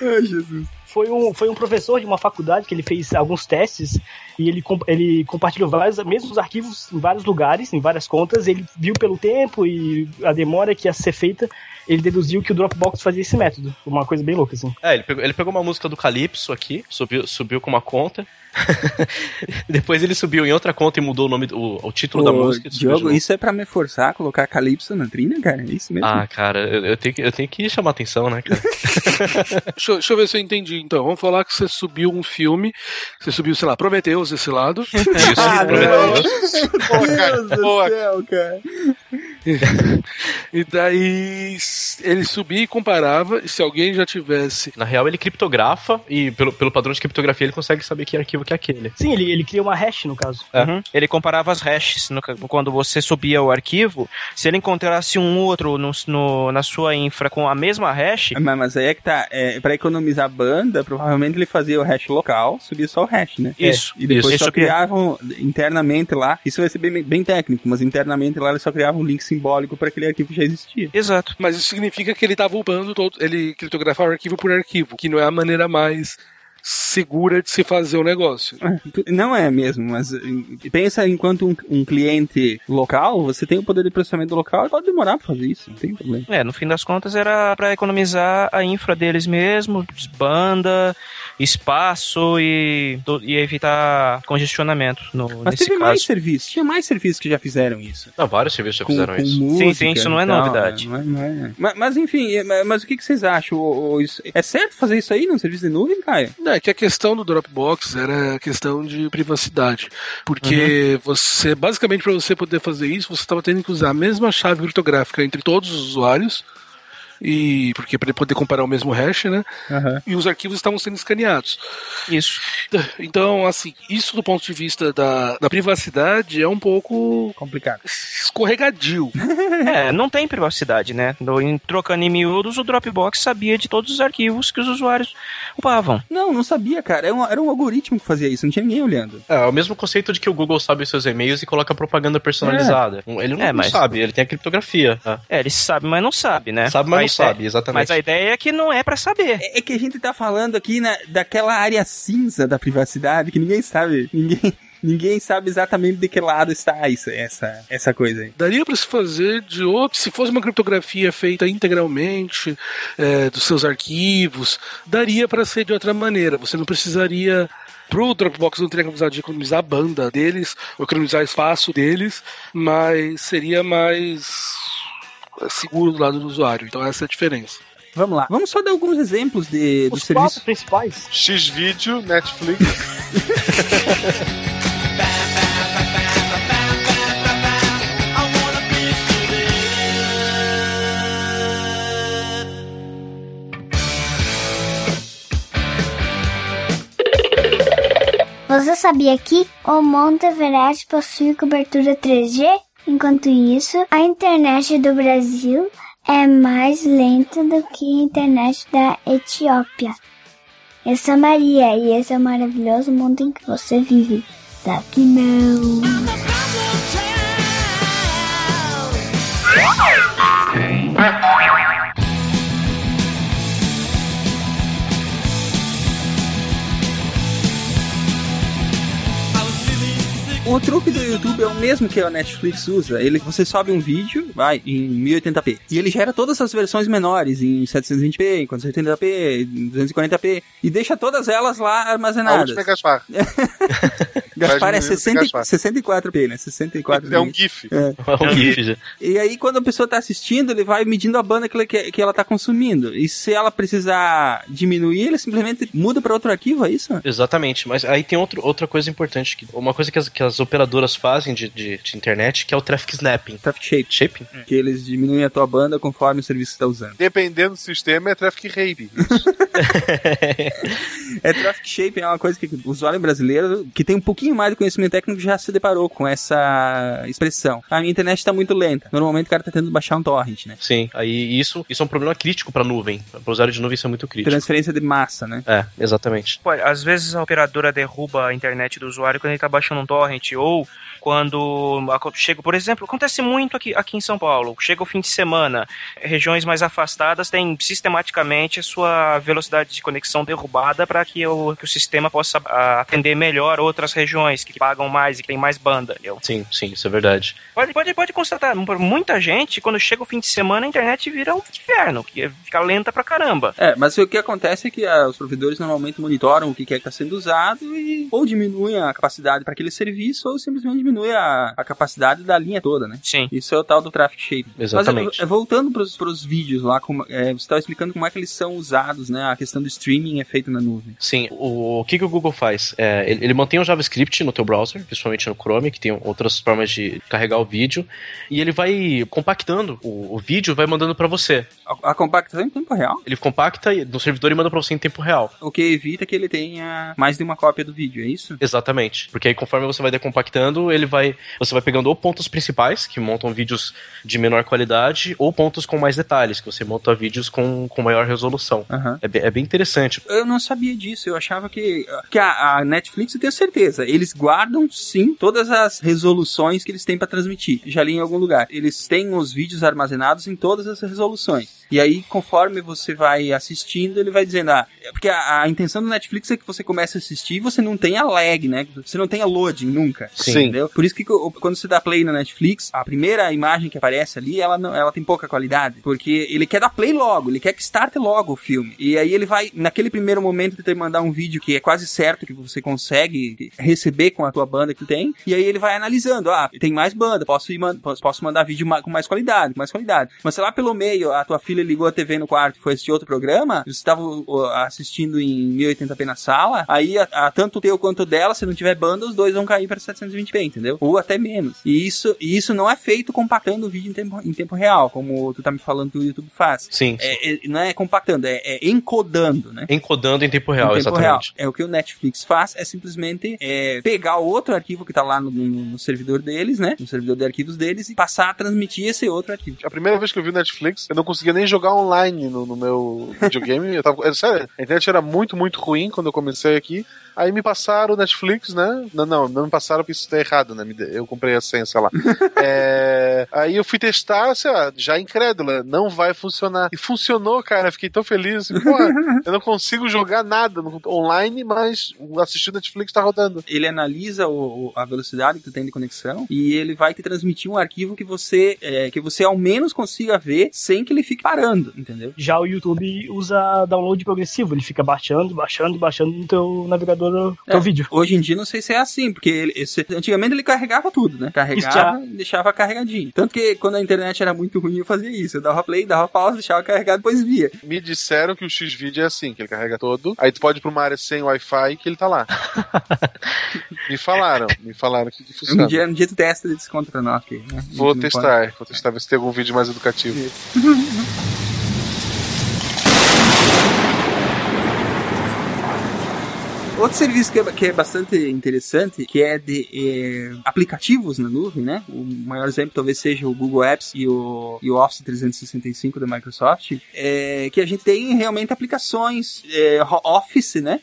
[SPEAKER 1] Ai, Jesus.
[SPEAKER 6] Foi um, foi um professor de uma faculdade que ele fez alguns testes e ele, ele compartilhou vários mesmos arquivos em vários lugares, em várias contas. Ele viu pelo tempo e a demora que ia ser feita, ele deduziu que o Dropbox fazia esse método. Uma coisa bem louca, assim.
[SPEAKER 4] É, ele pegou, ele pegou uma música do Calypso aqui, subiu, subiu com uma conta. *laughs* Depois ele subiu em outra conta e mudou o nome, do- o, o título da
[SPEAKER 1] Ô,
[SPEAKER 4] música. e subiu de
[SPEAKER 1] Diogo, isso é pra me forçar a colocar Calypso na trilha, cara? É isso mesmo?
[SPEAKER 4] Ah, cara, eu, eu tenho que, eu tenho que chamar atenção, né, cara? *laughs*
[SPEAKER 3] Deixa, eu- deixa eu ver se eu entendi. Então, vamos falar que você subiu um filme. Você subiu, sei lá, Prometeus esse lado. *laughs*
[SPEAKER 4] Isso,
[SPEAKER 1] Ah,
[SPEAKER 4] Prometheus.
[SPEAKER 1] Meu Deus do céu, cara. *laughs*
[SPEAKER 3] E daí ele subia e comparava. E se alguém já tivesse.
[SPEAKER 4] Na real, ele criptografa e pelo, pelo padrão de criptografia ele consegue saber que arquivo que é aquele.
[SPEAKER 6] Sim, ele, ele cria uma hash, no caso.
[SPEAKER 5] Uhum. Ele comparava as hashes. no quando você subia o arquivo, se ele encontrasse um outro no, no- na sua infra com a mesma hash,
[SPEAKER 1] Mas, mas aí é que tá. É, pra economizar banda, provavelmente ele fazia o hash local, subia só o hash, né?
[SPEAKER 5] Isso,
[SPEAKER 1] E depois
[SPEAKER 5] isso
[SPEAKER 1] só criavam internamente lá. Isso vai ser bem, bem técnico, mas internamente lá eles só criavam um link simbólico pra aquele arquivo já existia.
[SPEAKER 5] exato.
[SPEAKER 3] Mas isso significa que ele estava upando todo. Ele criptografava arquivo por arquivo, que não é a maneira mais segura de se fazer o negócio.
[SPEAKER 1] Não é mesmo, mas eh, pensa enquanto um, um cliente local, você tem o poder de processamento local e pode demorar pra fazer isso, não tem problema.
[SPEAKER 5] É, no fim das contas era pra economizar a infra deles mesmo, banda, espaço e, do- e evitar congestionamento no,
[SPEAKER 1] Mas
[SPEAKER 5] nesse
[SPEAKER 1] teve
[SPEAKER 5] caso.
[SPEAKER 1] mais serviços, tinha mais serviços que já fizeram isso.
[SPEAKER 4] Não, vários serviços já
[SPEAKER 1] Com,
[SPEAKER 4] fizeram
[SPEAKER 1] com
[SPEAKER 4] isso.
[SPEAKER 1] música
[SPEAKER 5] Sim, sim, isso não é
[SPEAKER 1] e tal,
[SPEAKER 5] novidade.
[SPEAKER 1] Não é- não é. Mas, mas, enfim, é- mas, mas o que, que vocês acham? O- o- isso- é certo fazer isso aí num serviço de nuvem, Caio?
[SPEAKER 3] Não, é que a questão do Dropbox era a questão de privacidade. Porque você, basicamente, para você poder fazer isso, você estava tendo que usar a mesma chave criptográfica entre todos os usuários. E porque para ele poder comparar o mesmo hash, né? E os arquivos estavam sendo escaneados.
[SPEAKER 5] Isso.
[SPEAKER 3] Então, assim, isso do ponto de vista da, da privacidade é um pouco
[SPEAKER 1] Complicado.
[SPEAKER 3] escorregadio. *laughs*
[SPEAKER 5] É, não tem privacidade, né? No- Em trocando em miúdos, o Dropbox sabia de todos os arquivos que os usuários upavam.
[SPEAKER 1] Não, não sabia, cara. Era um, era um algoritmo que fazia isso, não tinha ninguém olhando.
[SPEAKER 4] É, é o mesmo conceito de que o Google sabe os seus e-mails e coloca propaganda personalizada. Ele não,
[SPEAKER 5] É,
[SPEAKER 4] não
[SPEAKER 5] mas-
[SPEAKER 4] sabe, ele tem a criptografia. tá?
[SPEAKER 5] É, ele sabe, mas não sabe, né?
[SPEAKER 4] Sabe, mas
[SPEAKER 5] ideia-
[SPEAKER 4] sabe, exatamente.
[SPEAKER 5] Mas a ideia é que não é pra saber.
[SPEAKER 1] É, é que a gente tá falando aqui na, daquela área cinza da privacidade que ninguém sabe. Ninguém, *laughs* ninguém sabe exatamente de que lado está isso, essa, essa coisa aí.
[SPEAKER 3] Daria para se fazer de outro, se fosse uma criptografia feita integralmente é, dos seus arquivos, daria para ser de outra maneira. Você não precisaria pro Dropbox não teria que precisar de economizar a banda deles, ou economizar espaço deles, mas seria mais é, seguro do lado do usuário. Então essa é a diferença.
[SPEAKER 1] Vamos lá. Vamos só dar alguns exemplos de, dos
[SPEAKER 6] Os
[SPEAKER 1] serviços.
[SPEAKER 6] quatro principais.
[SPEAKER 2] X-Vídeo, Netflix.
[SPEAKER 8] Você sabia que o Monte Everest possui cobertura 3G? Enquanto isso, a internet do Brasil é mais lenta do que a internet da Etiópia. Eu sou Maria e esse é o maravilhoso mundo em que você vive. Só que não.
[SPEAKER 1] O truque do YouTube é o mesmo que a Netflix usa. Ele, você sobe um vídeo, vai, em 1080p. E ele gera todas as versões menores, em 720p, em 480p, em 240p. E deixa todas elas lá
[SPEAKER 2] A
[SPEAKER 1] armazenadas.
[SPEAKER 2] última é Gaspar. *laughs*
[SPEAKER 1] Gaspar é
[SPEAKER 2] Faz um
[SPEAKER 1] 60,
[SPEAKER 2] Gaspar.
[SPEAKER 1] 64p, né? 64
[SPEAKER 2] É um GIF.
[SPEAKER 1] É. E aí, quando a pessoa tá assistindo, ele vai medindo a banda que ela, que, que ela tá consumindo. E se ela precisar diminuir, ele simplesmente muda pra outro arquivo, é isso?
[SPEAKER 4] Exatamente, mas aí tem outro, outra coisa importante, que, uma coisa que as, que as operadoras fazem de, de, de internet, que é o traffic snapping.
[SPEAKER 1] Traffic shape.
[SPEAKER 4] Shaping?
[SPEAKER 1] Que eles diminuem a tua banda conforme o serviço que tá usando.
[SPEAKER 2] Dependendo do sistema, é traffic rape. *laughs*
[SPEAKER 1] É traffic shape, é uma coisa que o usuário brasileiro, que tem um pouquinho mais de conhecimento técnico já se deparou com essa expressão. A minha internet está muito lenta. Normalmente o cara tá tentando baixar um torrent, né?
[SPEAKER 4] Sim, aí isso, isso é um problema crítico pra nuvem. Para usuário de nuvem isso é muito crítico.
[SPEAKER 1] Transferência de massa, né?
[SPEAKER 4] É, exatamente.
[SPEAKER 5] Pô, às vezes a operadora derruba a internet do usuário quando ele tá baixando um torrent ou quando chega, por exemplo, acontece muito aqui, aqui em São Paulo. Chega o fim de semana, regiões mais afastadas têm sistematicamente a sua velocidade de conexão derrubada para que o, que o sistema possa atender melhor outras regiões que pagam mais e que tem mais banda. entendeu?
[SPEAKER 4] Sim, sim, isso é verdade.
[SPEAKER 5] Pode, pode, pode constatar, por muita gente, quando chega o fim de semana, a internet vira um inferno, que fica lenta pra caramba.
[SPEAKER 1] É, mas o que acontece é que ah, os provedores normalmente monitoram o que que é que está sendo usado e ou diminuem a capacidade para aquele serviço ou simplesmente diminuem a, a capacidade da linha toda, né?
[SPEAKER 5] Sim.
[SPEAKER 1] Isso é o tal do traffic shape.
[SPEAKER 4] Exatamente.
[SPEAKER 1] Mas, eh, voltando pros, pros vídeos lá, como, eh, você estava explicando como é que eles são usados, né? A questão do streaming é feito na nuvem.
[SPEAKER 4] Sim, o, o que, que o Google faz? É, ele, ele mantém o JavaScript no teu browser, principalmente no Chrome, que tem outras formas de carregar o vídeo, e ele vai compactando o, o vídeo, vai mandando pra você.
[SPEAKER 1] A, a compactação é em tempo real,
[SPEAKER 4] Ele compacta no servidor e manda pra você em tempo real.
[SPEAKER 1] o que evita que ele tenha mais de uma cópia do vídeo, é isso?
[SPEAKER 4] Exatamente. Porque aí conforme você vai decompactando, ele vai. Você vai pegando ou pontos principais, que montam vídeos de menor qualidade, ou pontos com mais detalhes, que você monta vídeos com, com maior resolução.
[SPEAKER 1] Aham.
[SPEAKER 4] É, bem- é bem interessante.
[SPEAKER 1] Eu não sabia disso, eu achava que, que a, a Netflix, eu tenho certeza, eles guardam sim todas as resoluções que eles têm para transmitir. Já li em algum lugar. Eles têm os vídeos armazenados em todas as resoluções. E aí, conforme você vai assistindo, ele vai dizendo, ah, é porque a, a intenção do Netflix é que você comece a assistir e você não tenha lag, né? Você não tenha loading nunca.
[SPEAKER 2] Sim.
[SPEAKER 1] Entendeu? Por isso que quando você dá play na Netflix, a primeira imagem que aparece ali, ela, não, ela tem pouca qualidade. Porque ele quer dar play logo, ele quer que starte logo o filme. E aí ele vai, naquele primeiro momento, tentar mandar um vídeo que é quase certo que você consegue receber com a tua banda que tem. E aí ele vai analisando, ah, tem mais banda, posso, ir, posso, mandar vídeo com mais qualidade, com mais qualidade. Mas sei lá, pelo meio, a tua filha ligou a TV no quarto e foi assistir outro programa, você estava assistindo em 1080p na sala, aí a, a- tanto o teu quanto o dela, se não tiver banda, os dois vão cair para 720p, entendeu? Ou até menos. E isso, e isso não é feito compactando o vídeo em tempo, em tempo real, como tu tá me falando que o YouTube faz.
[SPEAKER 4] Sim.
[SPEAKER 1] É, é- não é compactando, é, é encodando, né?
[SPEAKER 4] Encodando em tempo real,
[SPEAKER 1] em tempo
[SPEAKER 4] exatamente.
[SPEAKER 1] real. É o que o Netflix faz, é simplesmente é, pegar o outro arquivo que tá lá no, no- no servidor deles, né? No servidor de arquivos deles e passar a transmitir esse outro arquivo.
[SPEAKER 2] A primeira vez que eu vi o Netflix, eu não conseguia nem jogar online no, no meu videogame. Eu tava, é, sério, a internet era muito, muito ruim quando eu comecei aqui. Aí me passaram o Netflix, né? Não, não, não me passaram porque isso tá errado, né? Eu comprei a senha, sei lá. *laughs* É, aí eu fui testar, sei lá, já incrédula, não vai funcionar. E funcionou, cara. Fiquei tão feliz. Assim, Porra, *laughs* eu não consigo jogar nada online, mas assistir o Netflix tá rodando.
[SPEAKER 1] Ele analisa o- o- a velocidade que tu tem de conexão e ele vai te transmitir um arquivo que você é, que você ao menos consiga ver sem que ele fique parando, entendeu?
[SPEAKER 6] Já o YouTube usa download progressivo, ele fica baixando, baixando, baixando no teu navegador do
[SPEAKER 1] É,
[SPEAKER 6] teu vídeo.
[SPEAKER 1] Hoje em dia não sei se é assim, porque ele- esse- antigamente ele carregava tudo, né? Carregava e deixava carregadinho. Tanto que quando a internet era muito ruim eu fazia isso. Eu dava play, dava pausa, deixava carregado, depois via.
[SPEAKER 2] Me disseram que o X-Video é assim, que ele carrega todo. Aí tu pode ir pra uma área sem Wi-Fi que ele tá lá. *laughs* me falaram, me falaram que, que funciona.
[SPEAKER 1] Um dia, um dia tu testa e desconta pra nós aqui. Né?
[SPEAKER 2] Vou testar, vou testar, ver se tem algum vídeo mais educativo. *laughs*
[SPEAKER 1] Outro serviço que é, que é bastante interessante, que é de eh, aplicativos na nuvem, né? O maior exemplo talvez seja o Google Apps e o, e o Office 365 da Microsoft, é, que a gente tem realmente aplicações eh, Office, né?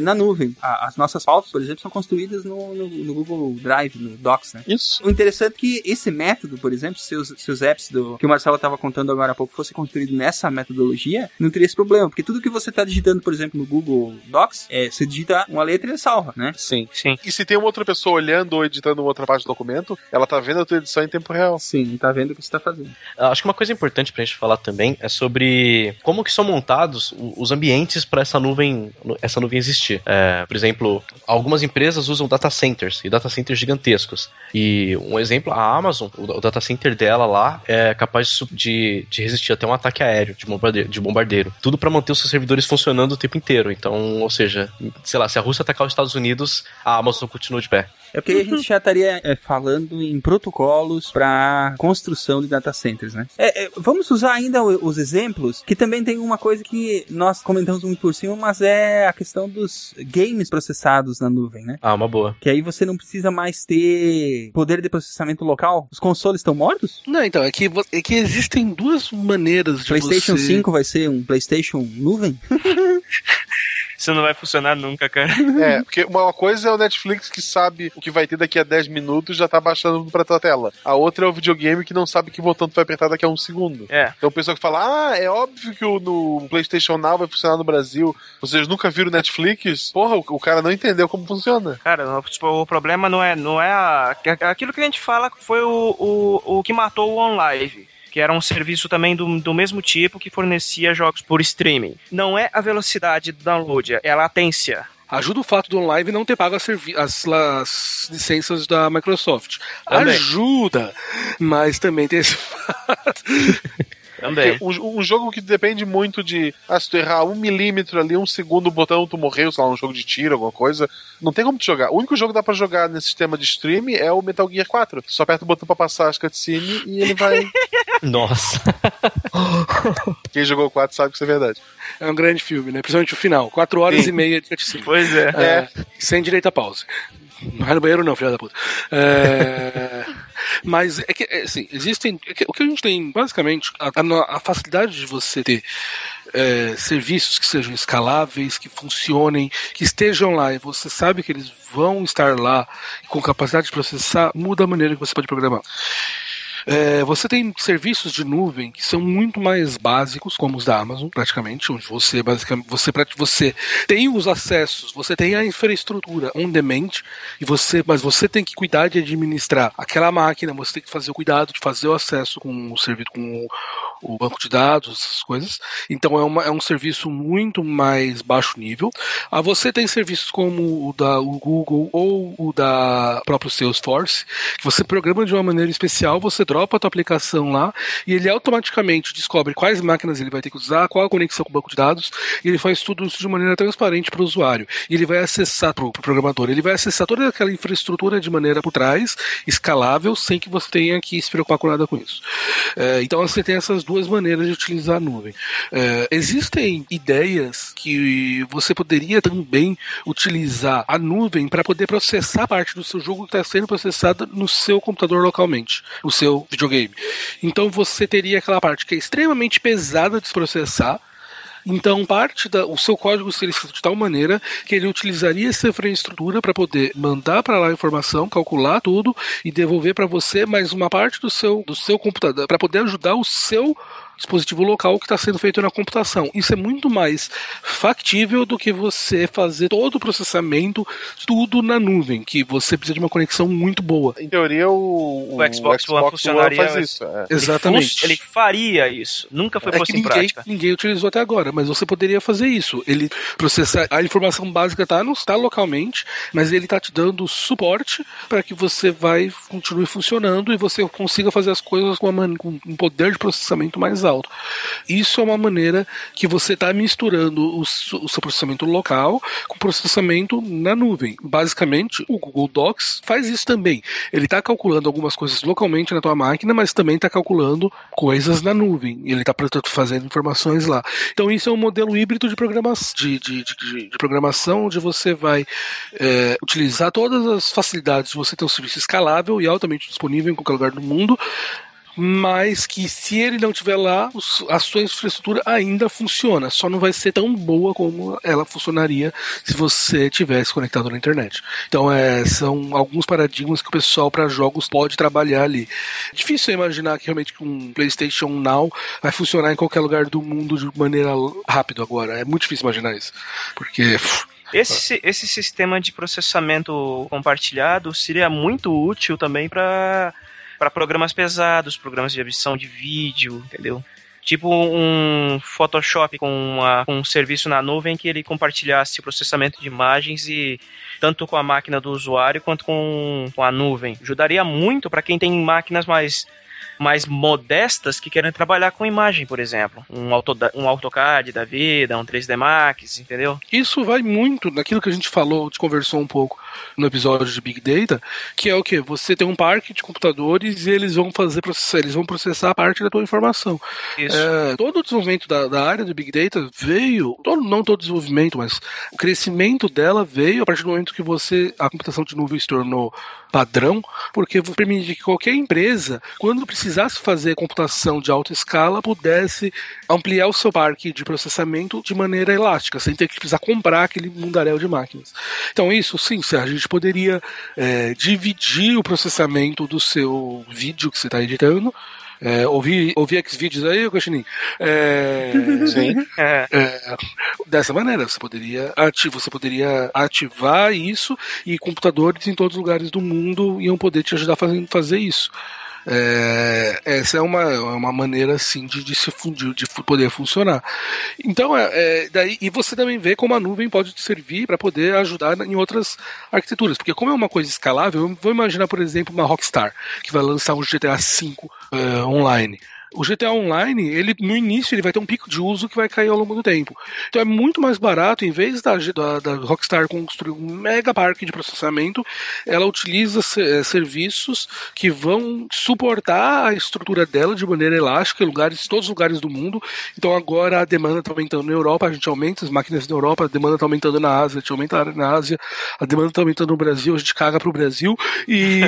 [SPEAKER 1] na nuvem. A- as nossas pautas, por exemplo, são construídas no, no- no Google Drive, no Docs, né?
[SPEAKER 2] Isso.
[SPEAKER 1] O interessante é que esse método, por exemplo, se os, se os apps do, que o Marcelo estava contando agora há pouco fosse construído nessa metodologia, não teria esse problema, porque tudo que você está digitando, por exemplo, no Google Docs, é, você digita uma letra e ele salva, né?
[SPEAKER 2] Sim.
[SPEAKER 5] Sim.
[SPEAKER 2] E se tem uma outra pessoa olhando ou editando outra parte do documento, ela tá vendo a tua edição em tempo real.
[SPEAKER 1] Sim, tá vendo o que você tá fazendo.
[SPEAKER 4] Acho que uma coisa importante pra gente falar também é sobre como que são montados os ambientes para essa nuvem, essa nuvem existir. É, por exemplo, algumas empresas usam data centers e data centers gigantescos. E um exemplo, a Amazon, o, data center dela lá é capaz de, de resistir até um ataque aéreo de bombardeiro, de bombardeiro. Tudo para manter os seus servidores funcionando o tempo inteiro. Então, ou seja, sei lá, lá, se a Rússia atacar os Estados Unidos, a Amazon continua de pé.
[SPEAKER 11] É porque a gente já estaria é, falando em protocolos para construção de data centers, né? É, é, vamos usar ainda o- os exemplos, que também tem uma coisa que nós comentamos muito por cima, mas é a questão dos games processados na nuvem, né?
[SPEAKER 4] Ah, uma boa.
[SPEAKER 11] Que aí você não precisa mais ter poder de processamento local. Os consoles estão mortos?
[SPEAKER 3] Não, então, é que, é que existem duas maneiras de
[SPEAKER 11] PlayStation
[SPEAKER 3] você...
[SPEAKER 11] 5 vai ser um PlayStation nuvem? *laughs*
[SPEAKER 5] Isso não vai funcionar nunca, cara. *laughs*
[SPEAKER 2] É, porque uma coisa é o Netflix que sabe o que vai ter daqui a 10 minutos e já tá baixando pra tua tela. A outra é o videogame que não sabe que botão tu vai apertar daqui a um segundo.
[SPEAKER 5] É.
[SPEAKER 2] Então o pessoal que fala, ah, é óbvio que o no PlayStation Now vai funcionar no Brasil. Vocês nunca viram Netflix? Porra, o, o cara não entendeu como funciona.
[SPEAKER 5] Cara, o, tipo, o problema não é, não é a, aquilo que a gente fala que foi o, o, o que matou o OnLive. Que era um serviço também do, do mesmo tipo que fornecia jogos por streaming. Não é a velocidade do download, é a latência.
[SPEAKER 3] Ajuda o fato do OnLive não ter pago as, as- as licenças da Microsoft.
[SPEAKER 5] Também.
[SPEAKER 3] Ajuda, mas também tem esse *laughs* fato.
[SPEAKER 5] Também.
[SPEAKER 2] Um, um jogo que depende muito de. Ah, se tu errar um milímetro ali, um segundo o botão, tu morreu, sei lá, um jogo de tiro, alguma coisa. Não tem como tu jogar. O único jogo que dá pra jogar nesse sistema de stream é o Metal Gear 4. Tu só aperta o botão pra passar as cutscenes e ele vai. *laughs*
[SPEAKER 4] Nossa. *laughs*
[SPEAKER 2] Quem jogou o 4 sabe que isso é verdade.
[SPEAKER 3] É um grande filme, né? Principalmente o final. Quatro horas
[SPEAKER 2] Sim.
[SPEAKER 3] e meia de cutscene.
[SPEAKER 5] Pois é.
[SPEAKER 3] É, Sem direito a pause. Não vai no banheiro não, filha da puta. É, *laughs* mas é que, é, assim, existem... é que o que a gente tem, basicamente, a, a- facilidade de você ter é, serviços que sejam escaláveis, que funcionem, que estejam lá e você sabe que eles vão estar lá com capacidade de processar, muda a maneira que você pode programar. É, você tem serviços de nuvem que são muito mais básicos, como os da Amazon, praticamente, onde você basicamente você, você tem os acessos, você tem a infraestrutura on demand, e você, mas você tem que cuidar de administrar aquela máquina, você tem que fazer o cuidado de fazer o acesso com o serviço, com o, o banco de dados, essas coisas. Então é, uma, é um serviço muito mais baixo nível. Ah, você tem serviços como o da o Google ou o da próprio Salesforce, que você programa de uma maneira especial, você dropa a tua aplicação lá e ele automaticamente descobre quais máquinas ele vai ter que usar, qual a conexão com o banco de dados, e ele faz tudo isso de maneira transparente para o usuário. E ele vai acessar para o programador, ele vai acessar toda aquela infraestrutura de maneira por trás, escalável, sem que você tenha que se preocupar com nada com isso. É, então você tem essas duas maneiras de utilizar a nuvem. É, existem ideias que você poderia também utilizar a nuvem para poder processar parte do seu jogo que está sendo processada no seu computador localmente, no seu videogame. Então você teria aquela parte que é extremamente pesada de se processar. Então, parte da, o seu código seria escrito de tal maneira que ele utilizaria essa infraestrutura para poder mandar para lá a informação, calcular tudo e devolver para você mais uma parte do seu, do seu computador, para poder ajudar o seu dispositivo local que está sendo feito na computação. Isso é muito mais factível do que você fazer todo o processamento, tudo na nuvem, que você precisa de uma conexão muito boa.
[SPEAKER 2] Em teoria, o,
[SPEAKER 5] O Xbox One funcionaria-
[SPEAKER 2] faz isso. é.
[SPEAKER 3] Exatamente.
[SPEAKER 5] Ele faria isso. Nunca foi
[SPEAKER 3] É
[SPEAKER 5] posto
[SPEAKER 3] que
[SPEAKER 5] em
[SPEAKER 3] ninguém,
[SPEAKER 5] prática.
[SPEAKER 3] ninguém utilizou até agora, mas você poderia fazer isso. Ele processar a informação básica tá, não está localmente, mas ele está te dando suporte para que você vai continue funcionando e você consiga fazer as coisas com, uma com um poder de processamento mais alto. Isso é uma maneira que você está misturando o, o seu processamento local com processamento na nuvem. Basicamente, o Google Docs faz isso também. Ele está calculando algumas coisas localmente na tua máquina, mas também está calculando coisas na nuvem. Ele está fazendo informações lá. Então isso é um modelo híbrido de, programa de, de- de- de programação onde você vai é, utilizar todas as facilidades de você ter um serviço escalável e altamente disponível em qualquer lugar do mundo, mas que se ele não tiver lá, a sua infraestrutura ainda funciona, só não vai ser tão boa como ela funcionaria se você tivesse conectado na internet. Então, é, são alguns paradigmas que o pessoal para jogos pode trabalhar ali. Difícil imaginar que realmente um PlayStation Now vai funcionar em qualquer lugar do mundo de maneira rápida agora. É muito difícil imaginar isso, porque
[SPEAKER 5] Esse, esse sistema de processamento compartilhado seria muito útil também para para programas pesados, programas de edição de vídeo, entendeu? Tipo um Photoshop com, uma- com um serviço na nuvem que ele compartilhasse o processamento de imagens e tanto com a máquina do usuário quanto com, com a nuvem. Ajudaria muito para quem tem máquinas mais mais modestas que querem trabalhar com imagem, por exemplo. Um, auto, um AutoCAD da vida, um 3D Max, entendeu?
[SPEAKER 3] Isso vai muito naquilo que a gente falou, te conversou um pouco no episódio de Big Data, que é o que você tem um parque de computadores e eles vão fazer processar, eles vão processar parte da tua informação.
[SPEAKER 5] Isso.
[SPEAKER 3] É, todo o desenvolvimento da, da área do Big Data veio, todo, não todo o desenvolvimento, mas o crescimento dela veio a partir do momento que você a computação de nuvem se tornou padrão, porque permite que qualquer empresa, quando precisasse fazer computação de alta escala, pudesse ampliar o seu parque de processamento de maneira elástica, sem ter que precisar comprar aquele mundaréu de máquinas. Então, isso sim, a gente poderia é, dividir o processamento do seu vídeo que você está editando. É, ouvir, ouvir X-Vídeos aí, Cochininho? É,
[SPEAKER 2] Sim.
[SPEAKER 5] É.
[SPEAKER 3] é, dessa maneira, você poderia, ati você poderia ativar isso e computadores em todos os lugares do mundo iam poder te ajudar a fazer, fazer isso. É, essa é uma, é uma maneira assim de, de se fundir, de poder funcionar. Então, é, é, daí, e você também vê como a nuvem pode te servir para poder ajudar em outras arquiteturas. Porque, como é uma coisa escalável, eu vou imaginar, por exemplo, uma Rockstar que vai lançar um GTA V é, online. O GTA Online, ele no início ele vai ter um pico de uso que vai cair ao longo do tempo. Então é muito mais barato, em vez da, da, da Rockstar construir um mega parque de processamento, ela utiliza eh, serviços que vão suportar a estrutura dela de maneira elástica em lugares, todos os lugares do mundo. Então agora a demanda está aumentando na Europa, a gente aumenta as máquinas na Europa, a demanda está aumentando na Ásia, a gente aumenta na Ásia, a demanda está aumentando no Brasil, a gente caga pro Brasil e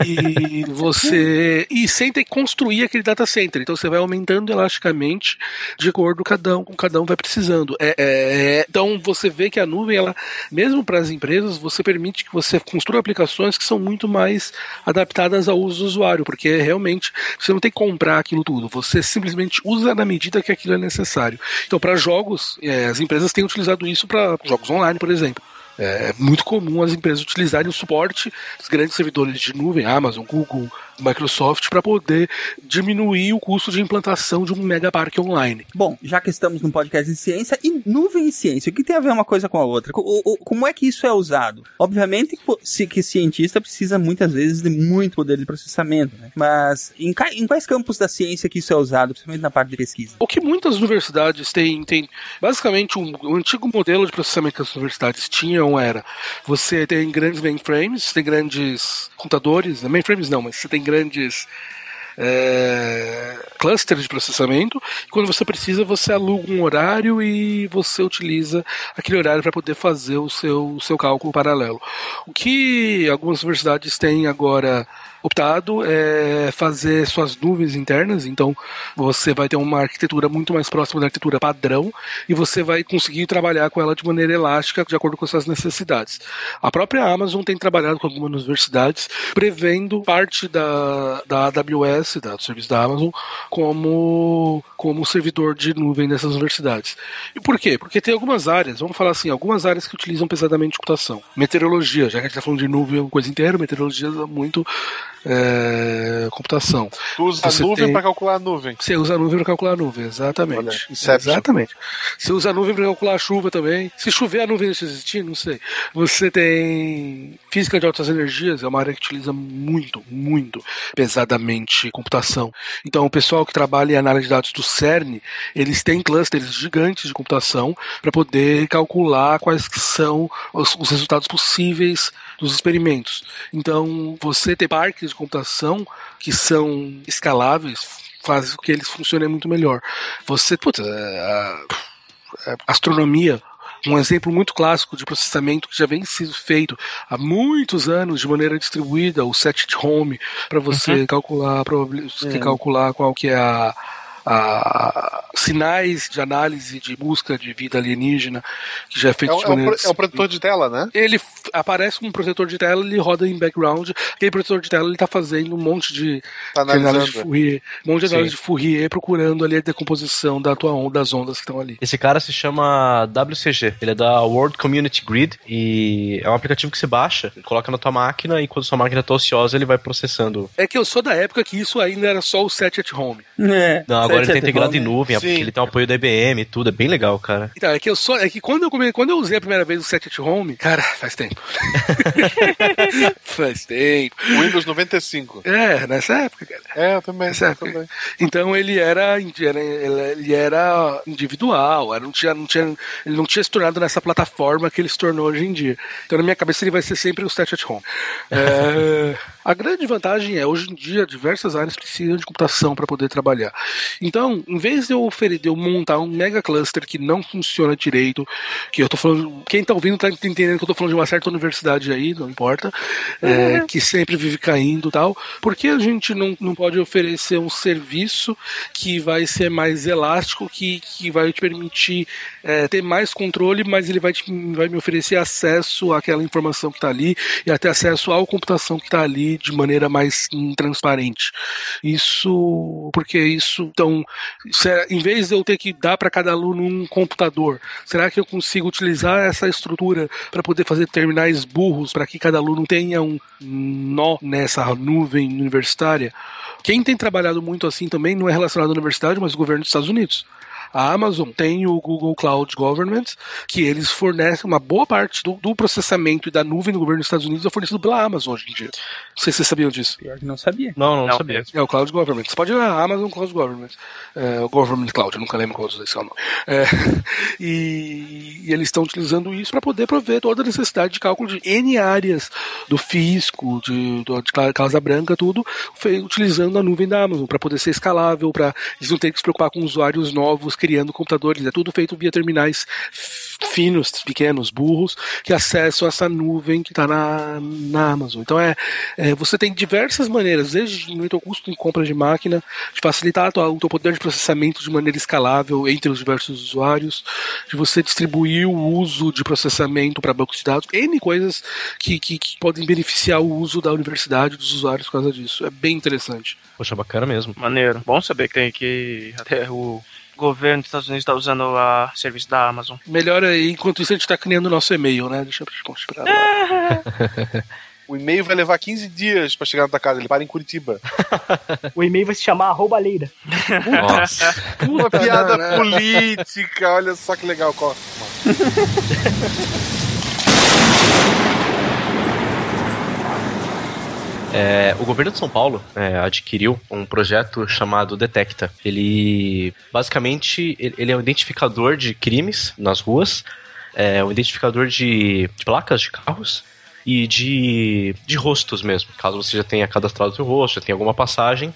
[SPEAKER 3] *laughs* e você e sem ter que construir aquele data center. Então você vai aumentando elasticamente de acordo com cada um, com cada um vai precisando. É, é- é- então você vê que a nuvem, ela, mesmo para as empresas, você permite que você construa aplicações que são muito mais adaptadas ao uso do usuário, porque realmente você não tem que comprar aquilo tudo. Você simplesmente usa na medida que aquilo é necessário. Então para jogos, é, as empresas têm utilizado isso para jogos online, por exemplo. É muito comum as empresas utilizarem o suporte dos grandes servidores de nuvem, Amazon, Google, Microsoft, para poder diminuir o custo de implantação de um mega parque online.
[SPEAKER 11] Bom, já que estamos num podcast de ciência, e nuvem e ciência, o que tem a ver uma coisa com a outra? O- o- como é que isso é usado? Obviamente que, que cientista precisa muitas vezes de muito poder de processamento, né? Mas em, em quais campos da ciência que isso é usado, principalmente na parte de pesquisa?
[SPEAKER 3] O que muitas universidades têm, tem basicamente um, o antigo modelo de processamento que as universidades tinham era você tem grandes mainframes, tem grandes computadores, né? mainframes não, mas você tem grandes é, clusters de processamento. Quando você precisa, você aluga um horário e você utiliza aquele horário para poder fazer o seu, o seu cálculo paralelo. O que algumas universidades têm agora optado é fazer suas nuvens internas, então você vai ter uma arquitetura muito mais próxima da arquitetura padrão e você vai conseguir trabalhar com ela de maneira elástica, de acordo com as suas necessidades. A própria Amazon tem trabalhado com algumas universidades, prevendo parte da, da AWS, da, do serviço da Amazon, como, como servidor de nuvem dessas universidades. E por quê? Porque tem algumas áreas, vamos falar assim, algumas áreas que utilizam pesadamente computação. Meteorologia, já que a gente está falando de nuvem, é coisa inteira, meteorologia usa muito é, computação.
[SPEAKER 2] Tu usa a
[SPEAKER 3] Você
[SPEAKER 2] nuvem
[SPEAKER 3] tem-
[SPEAKER 2] pra calcular a nuvem.
[SPEAKER 3] Você usa a nuvem para calcular a nuvem, exatamente.
[SPEAKER 2] Olha,
[SPEAKER 3] exatamente. Você usa a nuvem para calcular a chuva também. Se chover, a nuvem deixa de existir, não sei. Você tem física de altas energias, é uma área que utiliza muito, muito pesadamente computação. Então, o pessoal que trabalha em análise de dados do CERN, eles têm clusters gigantes de computação para poder calcular quais são os, os resultados possíveis dos experimentos. Então, você ter parques de computação que são escaláveis faz com que eles funcionem muito melhor. Você, putz, é, a- a astronomia, um exemplo muito clássico de processamento que já vem sendo feito há muitos anos de maneira distribuída, o set home, para você calcular, probabili-
[SPEAKER 11] É.
[SPEAKER 3] calcular qual que é a a sinais de análise de busca de vida alienígena que já é feito
[SPEAKER 2] É, um-
[SPEAKER 3] de
[SPEAKER 2] é um,
[SPEAKER 3] maneira
[SPEAKER 2] pro- é um protetor de tela, né?
[SPEAKER 3] ele aparece como protetor de tela, ele roda em background. Aquele protetor de tela ele tá fazendo um monte de,
[SPEAKER 2] Tá
[SPEAKER 3] de análise de. Fourier, um monte de análise
[SPEAKER 4] Sim.
[SPEAKER 3] de Fourier procurando ali a decomposição da tua onda, das ondas que estão ali.
[SPEAKER 4] Esse cara se chama WCG. Ele é da World Community Grid e é um aplicativo que você baixa, coloca na tua máquina e quando sua máquina tá ociosa, ele vai processando.
[SPEAKER 3] É que eu sou da época que isso ainda era só o set at home.
[SPEAKER 11] É.
[SPEAKER 4] Não, agora ele tá integrado em nuvem,
[SPEAKER 2] Sim.
[SPEAKER 4] porque ele tem o apoio da IBM e tudo, é bem legal, cara.
[SPEAKER 3] Então, é que eu só. É que quando eu, come, quando eu usei a primeira vez o Set at Home, cara, faz tempo. *laughs* faz tempo.
[SPEAKER 2] Windows 95.
[SPEAKER 3] É, nessa época, cara.
[SPEAKER 2] É, eu também.
[SPEAKER 3] Nessa
[SPEAKER 2] eu
[SPEAKER 3] época.
[SPEAKER 2] também.
[SPEAKER 3] Então ele era, era- ele era individual, era, não tinha, não tinha, ele não tinha se tornado nessa plataforma que ele se tornou hoje em dia. Então na minha cabeça ele vai ser sempre o Set at Home. É, *laughs* a grande vantagem é, hoje em dia, diversas áreas precisam de computação para poder trabalhar. Então, em vez de eu, ofere- de eu montar um mega cluster que não funciona direito, que eu tô falando, quem tá ouvindo tá entendendo que eu tô falando de uma certa universidade aí, não importa, é, que sempre vive caindo e tal, por que a gente não, não pode oferecer um serviço que vai ser mais elástico, que, que vai te permitir é, ter mais controle, mas ele vai, te, vai me oferecer acesso àquela informação que está ali e até acesso à computação que está ali de maneira mais transparente. Isso, porque isso, então, se é- em vez de eu ter que dar para cada aluno um computador, será que eu consigo utilizar essa estrutura para poder fazer terminais burros para que cada aluno tenha um nó nessa nuvem universitária? Quem tem trabalhado muito assim também não é relacionado à universidade, mas o governo dos Estados Unidos. A Amazon tem o Google Cloud Government, que eles fornecem uma boa parte do, do processamento e da nuvem do governo dos Estados Unidos é fornecido pela Amazon hoje em dia. Não sei se vocês sabiam disso.
[SPEAKER 11] Pior que não sabia.
[SPEAKER 4] Não, não,
[SPEAKER 5] Não,
[SPEAKER 4] sabia.
[SPEAKER 3] É o Cloud Government. Você pode ir na Amazon Cloud Government. É, o Government Cloud, eu nunca lembro qual dos dois é o nome. É, *laughs* e, e eles estão utilizando isso para poder prover toda a necessidade de cálculo de N áreas do fisco, de, do- de Ca- Casa Branca, tudo, utilizando a nuvem da Amazon, para poder ser escalável, para eles não terem que se preocupar com usuários novos criando computadores. É tudo feito via terminais finos, pequenos, burros, que acessam essa nuvem que está na, na Amazon. Então é, é, você tem diversas maneiras, desde diminuir o custo em compra de máquina, de facilitar a tua- o teu poder de processamento de maneira escalável entre os diversos usuários, de você distribuir o uso de processamento para bancos de dados, N coisas que, que, que podem beneficiar o uso da universidade dos usuários por causa disso. É bem interessante.
[SPEAKER 4] Poxa, bacana mesmo.
[SPEAKER 5] Maneiro. Bom saber que tem que até o governo dos Estados Unidos está usando a serviço da Amazon.
[SPEAKER 3] Melhor aí, enquanto isso a gente está criando o nosso e-mail, né? Deixa eu esperar. lá. *laughs*
[SPEAKER 2] O e-mail vai levar 15 dias pra chegar na tua casa. Ele para em Curitiba. *laughs*
[SPEAKER 6] O e-mail vai se chamar arroba leira.
[SPEAKER 4] Nossa. *laughs*
[SPEAKER 2] Uma piada política. Olha só que legal. Có.
[SPEAKER 4] É, o governo de São Paulo é, adquiriu um projeto chamado Detecta. Ele basicamente ele é um identificador de crimes nas ruas, é um identificador de, de placas de carros e de, de rostos mesmo. Caso você já tenha cadastrado seu rosto, já tenha alguma passagem,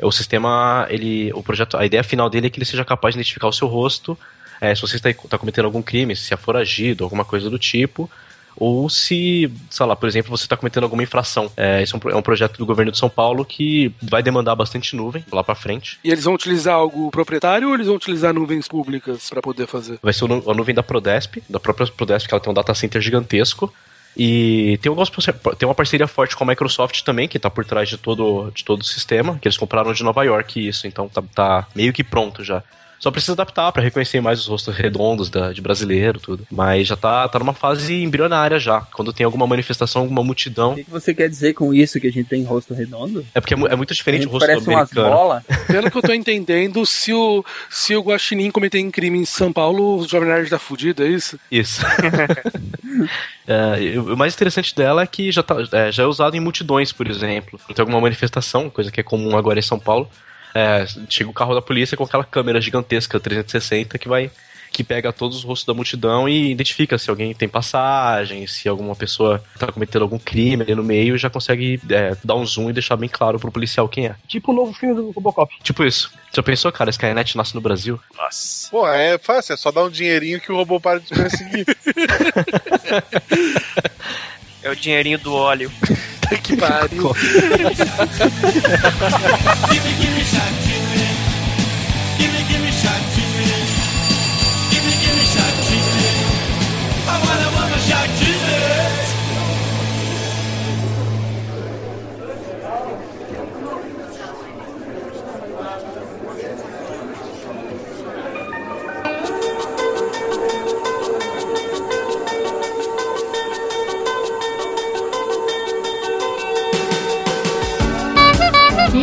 [SPEAKER 4] o sistema, ele, o projeto, a ideia final dele é que ele seja capaz de identificar o seu rosto, é, se você está tá cometendo algum crime, se é foragido, alguma coisa do tipo, ou se, sei lá, por exemplo, você está cometendo alguma infração. É, esse é um, é um projeto do governo de São Paulo que vai demandar bastante nuvem lá para frente.
[SPEAKER 3] E eles vão utilizar algo proprietário ou eles vão utilizar nuvens públicas para poder fazer?
[SPEAKER 4] Vai ser a nuvem da Prodesp, da própria Prodesp, que ela tem um data center gigantesco. E tem, algumas, parce- tem uma parceria forte com a Microsoft também, que está por trás de todo, de todo o sistema, que eles compraram de Nova York isso, então tá, tá meio que pronto já. Só precisa adaptar para reconhecer mais os rostos redondos da- de brasileiro, tudo. Mas já tá, tá numa fase embrionária já. Quando tem alguma manifestação, alguma multidão.
[SPEAKER 11] O que que você quer dizer com isso que a gente tem rosto redondo?
[SPEAKER 4] É porque é, é muito diferente o rosto
[SPEAKER 11] parece umas
[SPEAKER 4] americano.
[SPEAKER 11] bolas. *laughs*
[SPEAKER 3] Pelo que eu tô entendendo, se o, se o Guaxinim cometer um crime em São Paulo, o Jovem Nerd tá fudido, é isso?
[SPEAKER 4] Isso. *laughs* É, o mais interessante dela é que já, tá, é, já é usado em multidões, por exemplo. Quando tem alguma manifestação, coisa que é comum agora em São Paulo, é, chega o carro da polícia com aquela câmera gigantesca 360 que vai que pega todos os rostos da multidão e identifica se alguém tem passagem, se alguma pessoa está cometendo algum crime ali no meio, já consegue é, dar um zoom e deixar bem claro pro policial quem é.
[SPEAKER 6] Tipo o novo filme do Robocop.
[SPEAKER 4] Tipo isso. Já pensou, cara, Skynet nasce no Brasil?
[SPEAKER 5] Nossa.
[SPEAKER 2] Pô, é fácil. É só dar um dinheirinho que o robô para de te perseguir. *laughs* *laughs*
[SPEAKER 5] É o dinheirinho do óleo.
[SPEAKER 3] Que pariu. *laughs* *laughs*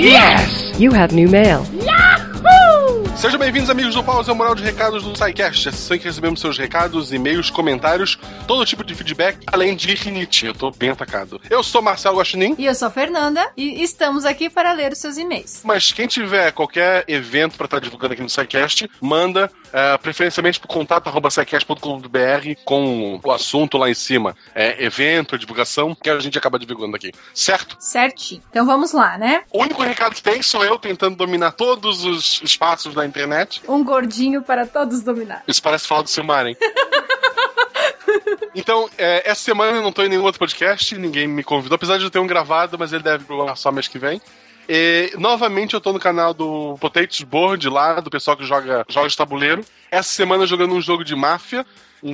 [SPEAKER 12] Yes! You have new mail.
[SPEAKER 2] Sejam bem-vindos, amigos do Pausa Moral de Recados do SciCast. A sessão em que recebemos seus recados, e-mails, comentários, todo tipo de feedback, além de rinite. Eu tô bem atacado. Eu sou Marcelo Guaxinim.
[SPEAKER 12] E eu sou a Fernanda e estamos aqui para ler os seus e-mails.
[SPEAKER 2] Mas quem tiver qualquer evento para estar divulgando aqui no SciCast, manda é, preferencialmente pro contato arroba com o assunto lá em cima. É, evento, divulgação, que a gente acaba divulgando aqui. Certo?
[SPEAKER 12] Certinho. Então vamos lá, né?
[SPEAKER 2] O único recado que tem sou eu tentando dominar todos os espaços da internet.
[SPEAKER 12] Um gordinho para todos dominar.
[SPEAKER 2] Isso parece falar do Silmar, hein? *laughs* Então, é, essa semana eu não tô em nenhum outro podcast, ninguém me convidou, apesar de eu ter um gravado, mas ele deve pro só mês que vem. E, novamente eu tô no canal do Potatoes Board lá, do pessoal que joga jogos de tabuleiro. Essa semana jogando um jogo de máfia,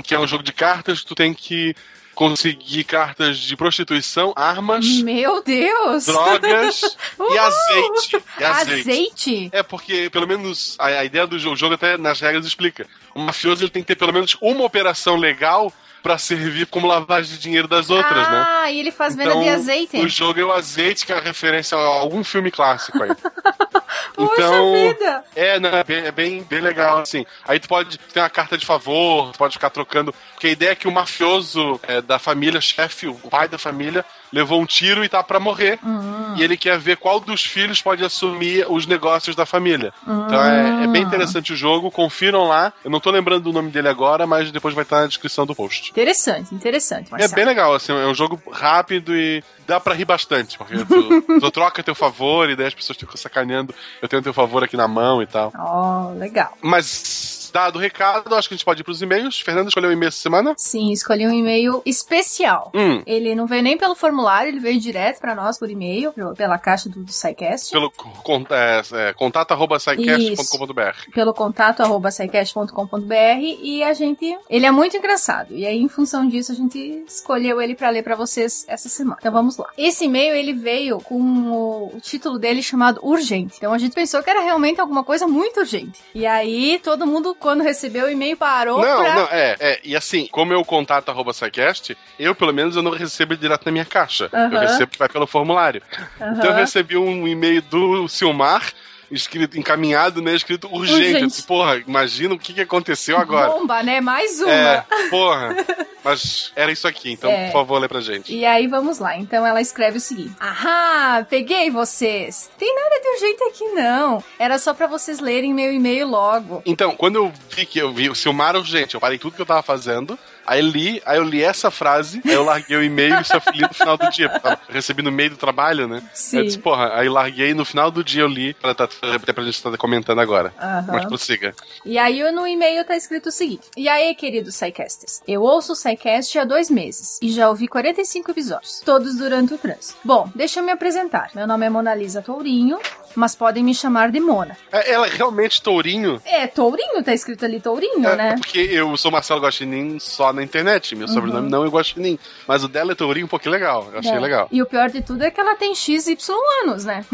[SPEAKER 2] que é um jogo de cartas, tu tem que conseguir cartas de prostituição, armas,
[SPEAKER 12] Meu Deus!
[SPEAKER 2] drogas *laughs* e
[SPEAKER 12] Uh!
[SPEAKER 2] azeite. E azeite.
[SPEAKER 12] Azeite?
[SPEAKER 2] É, porque pelo menos a, a ideia do jogo, o jogo até nas regras explica. O mafioso ele tem que ter pelo menos uma operação legal pra servir como lavagem de dinheiro das outras, né?
[SPEAKER 12] ah, e ele faz venda de azeite.
[SPEAKER 2] O jogo é o azeite, que é a referência a algum filme clássico aí. *laughs* Então,
[SPEAKER 12] vida!
[SPEAKER 2] é, não, é, bem, é bem, bem legal, assim. Aí tu pode ter uma carta de favor, tu pode ficar trocando. Porque a ideia é que o mafioso é, da família, chefe, o pai da família, levou um tiro e tá pra morrer.
[SPEAKER 12] Hum.
[SPEAKER 2] E ele quer ver qual dos filhos pode assumir os negócios da família. Então é, é bem interessante o jogo, confiram lá. Eu não tô lembrando do nome dele agora, mas depois vai estar na descrição do post.
[SPEAKER 12] Interessante, interessante.
[SPEAKER 2] É
[SPEAKER 12] Marcelo.
[SPEAKER 2] bem legal, assim, é um jogo rápido e dá pra rir bastante, porque tu, tu *laughs* troca teu favor e daí as pessoas ficam sacaneando, eu tenho teu favor aqui na mão e tal.
[SPEAKER 12] Oh, legal.
[SPEAKER 2] Mas, dado o recado, acho que a gente pode ir pros e-mails. Fernanda escolheu o e-mail essa semana?
[SPEAKER 12] Sim, escolhi um e-mail especial.
[SPEAKER 2] Hum.
[SPEAKER 12] Ele não veio nem pelo formulário, ele veio direto pra nós por e-mail, pela caixa do, do SciCast.
[SPEAKER 2] Pelo con- é, é, contato arroba sidecast.com.br.
[SPEAKER 12] pelo contato arroba sicast.com.br e a gente. Ele é muito engraçado. E aí, em função disso, a gente escolheu ele pra ler pra vocês essa semana. Então vamos lá. Esse e-mail ele veio com o, o título dele chamado Urgente. Então a gente pensou que era realmente alguma coisa muito urgente. E aí, todo mundo, quando recebeu o e-mail, parou
[SPEAKER 2] Não,
[SPEAKER 12] pra.
[SPEAKER 2] não, é, é. E assim, como eu contato arroba SciCast, eu, pelo menos, eu não recebo direto na minha caixa. Eu
[SPEAKER 12] Aham.
[SPEAKER 2] recebo que vai pelo formulário.
[SPEAKER 12] Aham.
[SPEAKER 2] Então eu recebi um e-mail do Silmar, escrito, encaminhado, né? Escrito urgente.
[SPEAKER 12] Urgente.
[SPEAKER 2] Disse, porra, imagina o que, que aconteceu agora.
[SPEAKER 12] Bomba, né? Mais uma.
[SPEAKER 2] É, porra. Mas era isso aqui, então,
[SPEAKER 12] É.
[SPEAKER 2] por favor, lê pra gente.
[SPEAKER 12] E aí vamos lá. Então ela escreve o seguinte: Ahá, peguei vocês. Tem nada de urgente aqui não. Era só pra vocês lerem meu e-mail logo.
[SPEAKER 2] Então, quando eu vi que eu vi o Silmar urgente, eu parei tudo que eu tava fazendo, aí li, aí eu li essa frase, aí eu larguei o e-mail e só li no final do dia, recebi no meio do trabalho, né?
[SPEAKER 12] Sim.
[SPEAKER 2] Eu disse, porra, aí larguei no final do dia eu li, pra, tá, até pra gente estar comentando agora.
[SPEAKER 12] Aham.
[SPEAKER 2] Mas prossiga.
[SPEAKER 12] E aí no e-mail tá escrito o seguinte: E aí, queridos Psycasters? Eu ouço o Psycast há dois meses e já ouvi 45 episódios, todos durante o trânsito. Bom, deixa eu me apresentar. Meu nome é Mona Lisa Tourinho, mas podem me chamar de Mona.
[SPEAKER 2] É, Ela é realmente tourinho,
[SPEAKER 12] É, Tourinho, tá escrito ali Tourinho,
[SPEAKER 2] É,
[SPEAKER 12] né?
[SPEAKER 2] porque eu sou Marcelo Guaxinim só na internet. Meu
[SPEAKER 12] Uhum.
[SPEAKER 2] sobrenome não é Guaxinim. Mas o dela é Tourinho, um pouquinho legal. Eu achei
[SPEAKER 12] É.
[SPEAKER 2] legal.
[SPEAKER 12] E o pior de tudo é que ela tem XY anos, né?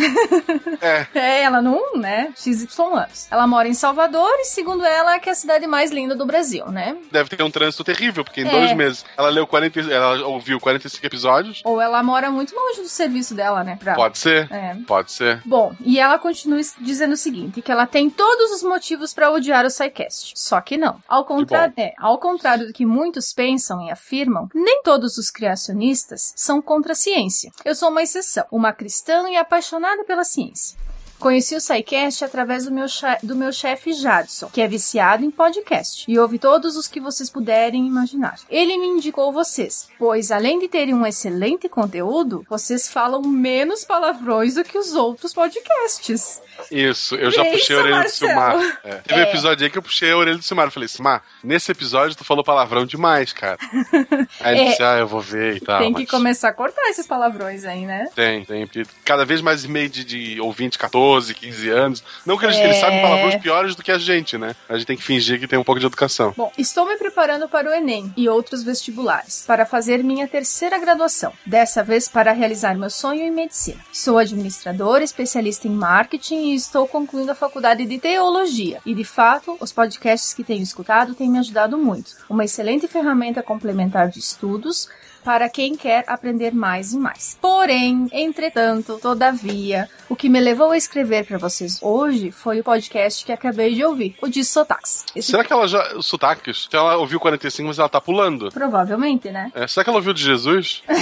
[SPEAKER 2] É. *laughs*
[SPEAKER 12] É, ela não, né? XY anos. Ela mora em Salvador e, segundo ela, que é a cidade mais linda do Brasil, né?
[SPEAKER 2] Deve ter um trânsito terrível, porque em
[SPEAKER 12] É.
[SPEAKER 2] dois meses ela leu 40, ela ouviu 45 episódios.
[SPEAKER 12] Ou ela mora muito longe do serviço dela, né? Pra-
[SPEAKER 2] Pode ser.
[SPEAKER 12] É.
[SPEAKER 2] Pode ser.
[SPEAKER 12] Bom, e ela continua dizendo o seguinte, que ela tem todos os motivos pra odiar o SciCast. Só que não. Ao contrário, é, ao contrário do que muitos pensam e afirmam, nem todos os criacionistas são contra a ciência. Eu sou uma exceção, uma cristã e apaixonada pela ciência. Conheci o SciCast através do meu, do meu chefe Jadson, que é viciado em podcast, e ouve todos os que vocês puderem imaginar. Ele me indicou vocês, pois além de terem um excelente conteúdo, vocês falam menos palavrões do que os outros podcasts.
[SPEAKER 2] Isso, eu já
[SPEAKER 12] Pensa,
[SPEAKER 2] puxei a orelha
[SPEAKER 12] Marcelo.
[SPEAKER 2] do Silmar. É. Teve um
[SPEAKER 12] É.
[SPEAKER 2] episódio aí que eu puxei a orelha do Silmar. Eu falei, Silmar, nesse episódio tu falou palavrão demais, cara. *laughs* Aí ele
[SPEAKER 12] É.
[SPEAKER 2] disse, ah, eu vou ver e tal.
[SPEAKER 12] Tem que
[SPEAKER 2] mas
[SPEAKER 12] começar a cortar esses palavrões aí, né?
[SPEAKER 2] Tem, tem. Cada vez mais e-mail de, de ouvinte 14, 15 anos. Não que eles,
[SPEAKER 12] É.
[SPEAKER 2] eles sabem palavrões piores do que a gente, né? A gente tem que fingir que tem um pouco de educação.
[SPEAKER 12] Bom, estou me preparando para o Enem e outros vestibulares para fazer minha terceira graduação, dessa vez para realizar meu sonho em medicina. Sou administradora, especialista em marketing e estou concluindo a faculdade de teologia. E de fato, os podcasts que tenho escutado têm me ajudado muito. Uma excelente ferramenta complementar de estudos, para quem quer aprender mais e mais. Porém, entretanto, todavia, o que me levou a escrever para vocês hoje foi o podcast que acabei de ouvir, o de sotaques. Esse
[SPEAKER 2] Será que ela já. Sotaques? Então ela ouviu 45, mas ela tá pulando.
[SPEAKER 12] Provavelmente, né?
[SPEAKER 2] É, será que ela ouviu de Jesus? *laughs*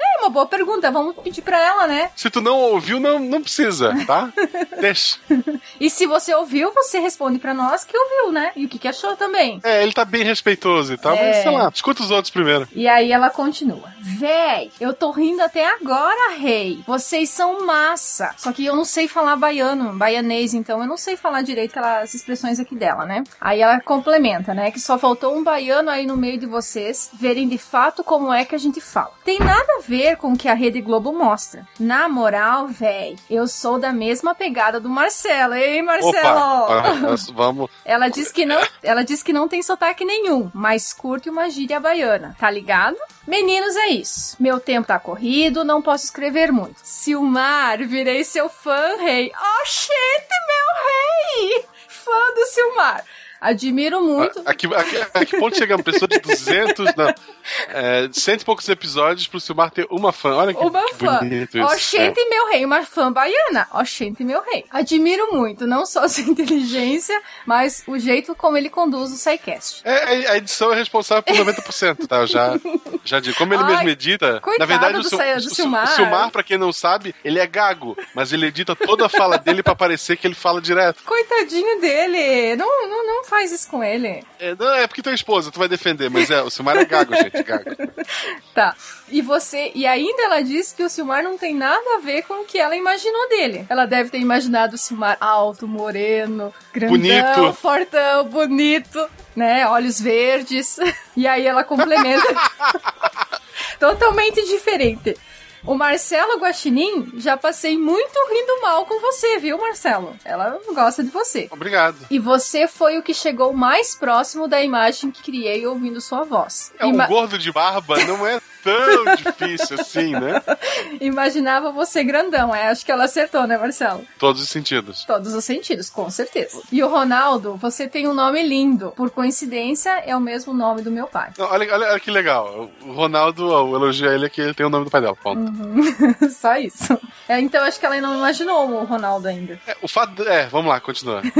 [SPEAKER 12] É uma boa pergunta, vamos pedir pra ela, né?
[SPEAKER 2] Se tu não ouviu, não, não precisa, tá? *laughs* Deixa.
[SPEAKER 12] E se você ouviu, você responde pra nós que ouviu, né? E o que, que achou também.
[SPEAKER 2] É, ele tá bem respeitoso e tal,
[SPEAKER 12] É.
[SPEAKER 2] mas sei lá, escuta os outros primeiro.
[SPEAKER 12] E aí ela continua. Véi, eu tô rindo até agora, rei. Vocês são massa. Só que eu não sei falar baiano, baianês, então eu não sei falar direito aquelas expressões aqui dela, né? Aí ela complementa, né? Que só faltou um baiano aí no meio de vocês verem de fato como é que a gente fala. Tem nada a ver com o que a Rede Globo mostra. Na moral, véi, eu sou da mesma pegada do Marcelo. Ei, Marcelo!
[SPEAKER 2] Opa, nós vamos.
[SPEAKER 12] Ela diz que não, ela diz que não tem sotaque nenhum, mas curte uma gíria baiana, tá ligado? Meninos, é isso. Meu tempo tá corrido, não posso escrever muito. Silmar, virei seu fã, rei. Oxente, meu rei! Fã do Silmar. Admiro muito.
[SPEAKER 2] A, a, que- a, a que ponto chegamos? Pessoa de 200, não. É, cento e poucos episódios pro Silmar ter uma fã. Olha que,
[SPEAKER 12] Uma
[SPEAKER 2] que
[SPEAKER 12] fã.
[SPEAKER 2] bonito isso.
[SPEAKER 12] Oxente, meu rei, uma fã baiana. Oxente, meu rei. Admiro muito, não só sua *laughs* inteligência, mas o jeito como ele conduz o SciCast.
[SPEAKER 2] É, é, a edição é responsável por 90%, tá? Eu já, já digo. Como ele
[SPEAKER 12] Ai,
[SPEAKER 2] mesmo edita,
[SPEAKER 12] coitado
[SPEAKER 2] na verdade, o,
[SPEAKER 12] do
[SPEAKER 2] Sil-
[SPEAKER 12] Sa- do
[SPEAKER 2] o Sil-
[SPEAKER 12] Silmar.
[SPEAKER 2] Silmar, pra quem não sabe, ele é gago, mas ele edita toda a fala dele pra parecer que ele fala direto.
[SPEAKER 12] Coitadinho dele. Não, não, não faz isso com ele.
[SPEAKER 2] É, não, é porque tua esposa, tu vai defender, mas é, o Silmar é gago, gente, gago. *laughs*
[SPEAKER 12] Tá. E você. E ainda ela diz que o Silmar não tem nada a ver com o que ela imaginou dele. Ela deve ter imaginado o Silmar alto, moreno, grandão,
[SPEAKER 2] Bonito.
[SPEAKER 12] fortão, bonito, né? Olhos verdes. *laughs* E aí ela complementa. *laughs* Totalmente diferente. O Marcelo Guaxinim, já passei muito rindo mal com você, viu, Marcelo? Ela gosta de você.
[SPEAKER 2] Obrigado.
[SPEAKER 12] E você foi o que chegou mais próximo da imagem que criei ouvindo sua voz.
[SPEAKER 2] É um
[SPEAKER 12] Ima-
[SPEAKER 2] gordo de barba, não é tão *laughs* difícil assim, né?
[SPEAKER 12] Imaginava você grandão, é? Acho que ela acertou, né, Marcelo?
[SPEAKER 2] Todos os sentidos.
[SPEAKER 12] Todos os sentidos, com certeza. E o Ronaldo, você tem um nome lindo. Por coincidência, é o mesmo nome do meu pai.
[SPEAKER 2] Não, olha, olha, olha que legal. O Ronaldo, o elogio a ele é que tem o nome do pai dela. Ponto.
[SPEAKER 12] Uhum. *laughs* Só isso. É, então acho que ela não imaginou o Ronaldo ainda.
[SPEAKER 2] É, o fato. É, vamos lá, continua. *laughs*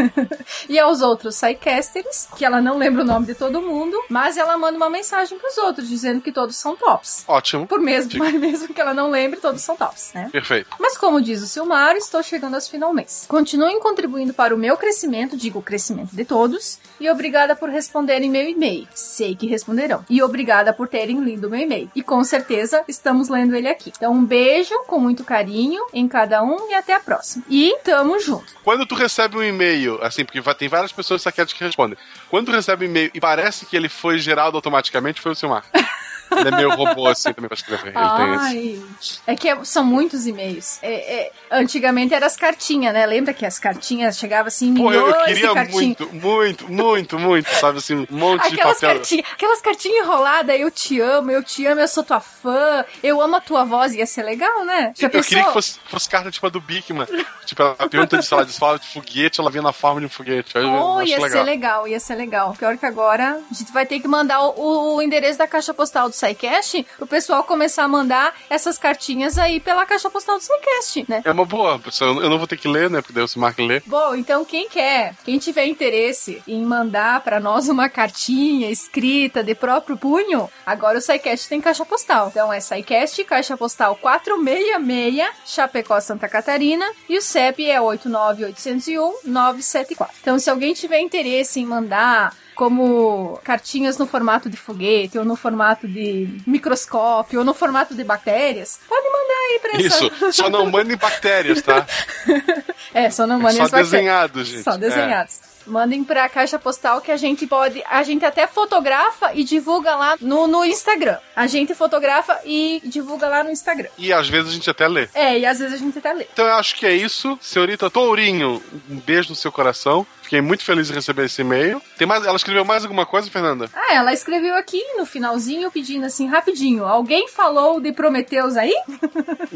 [SPEAKER 12] E aos outros Psycasters, que ela não lembra o nome de todo mundo, mas ela manda uma mensagem pros outros, dizendo que todos são tops.
[SPEAKER 2] Ótimo.
[SPEAKER 12] Por mesmo, mas mesmo que ela não lembre, todos são tops, né?
[SPEAKER 2] Perfeito.
[SPEAKER 12] Mas como diz o Silmar, estou chegando aos finalmente. Continuem contribuindo para o meu crescimento, digo o crescimento de todos, e obrigada por responderem meu e-mail. Sei que responderão. E obrigada por terem lido meu e-mail. E com certeza estamos lendo ele aqui. Então um beijo com muito carinho em cada um e até a próxima. E tamo junto.
[SPEAKER 2] Quando tu recebe um e-mail, assim, porque tem várias pessoas saqueadas que respondem. Quando tu recebe um e-mail e parece que ele foi gerado automaticamente, foi o Silmar. *laughs* Ele é meio robô assim também pra escrever. Ele tem esse.
[SPEAKER 12] Ai, é que é- são muitos e-mails. É- é, antigamente eram as cartinhas, né? Lembra que as cartinhas chegavam assim,
[SPEAKER 2] Pô,
[SPEAKER 12] milhões
[SPEAKER 2] eu, eu
[SPEAKER 12] de
[SPEAKER 2] queria muito, muito, muito, muito, sabe assim, um monte de
[SPEAKER 12] Aquelas
[SPEAKER 2] papel.
[SPEAKER 12] cartinhas, aquelas cartinhas enroladas, eu te amo, eu te amo, eu sou tua fã, eu amo a tua voz, ia ser legal, né? Já
[SPEAKER 2] Eu
[SPEAKER 12] pensou?
[SPEAKER 2] queria que fosse, fosse carta tipo a do Bigman. tipo, ela pergunta de, sei lá, de fala de foguete, ela vinha na forma de um foguete. Eu, eu
[SPEAKER 12] Oh,
[SPEAKER 2] acho
[SPEAKER 12] ia
[SPEAKER 2] legal.
[SPEAKER 12] ser legal, ia ser legal. Pior que agora a gente vai ter que mandar o, o endereço da caixa postal do SciCast pro pessoal começar a mandar essas cartinhas aí pela caixa postal do SciCast, né?
[SPEAKER 2] É uma boa, pessoal. Eu não vou ter que ler, né? Porque daí o Silmar que lê.
[SPEAKER 12] Bom, então quem quer, quem tiver interesse em mandar pra nós uma cartinha escrita de próprio punho, agora o SciCast tem caixa postal. Então é SciCast, caixa postal 466, Chapecó, Santa Catarina, e o CEP é 89801-974. Então se alguém tiver interesse em mandar como cartinhas no formato de foguete, ou no formato de microscópio, ou no formato de bactérias, pode mandar aí pra essa...
[SPEAKER 2] Isso, só não mandem bactérias, tá? *laughs*
[SPEAKER 12] É, só não mandem
[SPEAKER 2] Só
[SPEAKER 12] as bactérias.
[SPEAKER 2] desenhados, gente.
[SPEAKER 12] Só
[SPEAKER 2] É.
[SPEAKER 12] desenhados. Mandem pra caixa postal que a gente pode. A gente até fotografa e divulga lá no, no Instagram. A gente fotografa e divulga lá no Instagram.
[SPEAKER 2] E às vezes a gente até lê.
[SPEAKER 12] É, e às vezes a gente até lê.
[SPEAKER 2] Então eu acho que é isso. Senhorita Tourinho, um beijo no seu coração. Fiquei muito feliz em receber esse e-mail. Tem mais, ela escreveu mais alguma coisa, Fernanda?
[SPEAKER 12] Ah, ela escreveu aqui no finalzinho pedindo assim, rapidinho, alguém falou de Prometeus aí?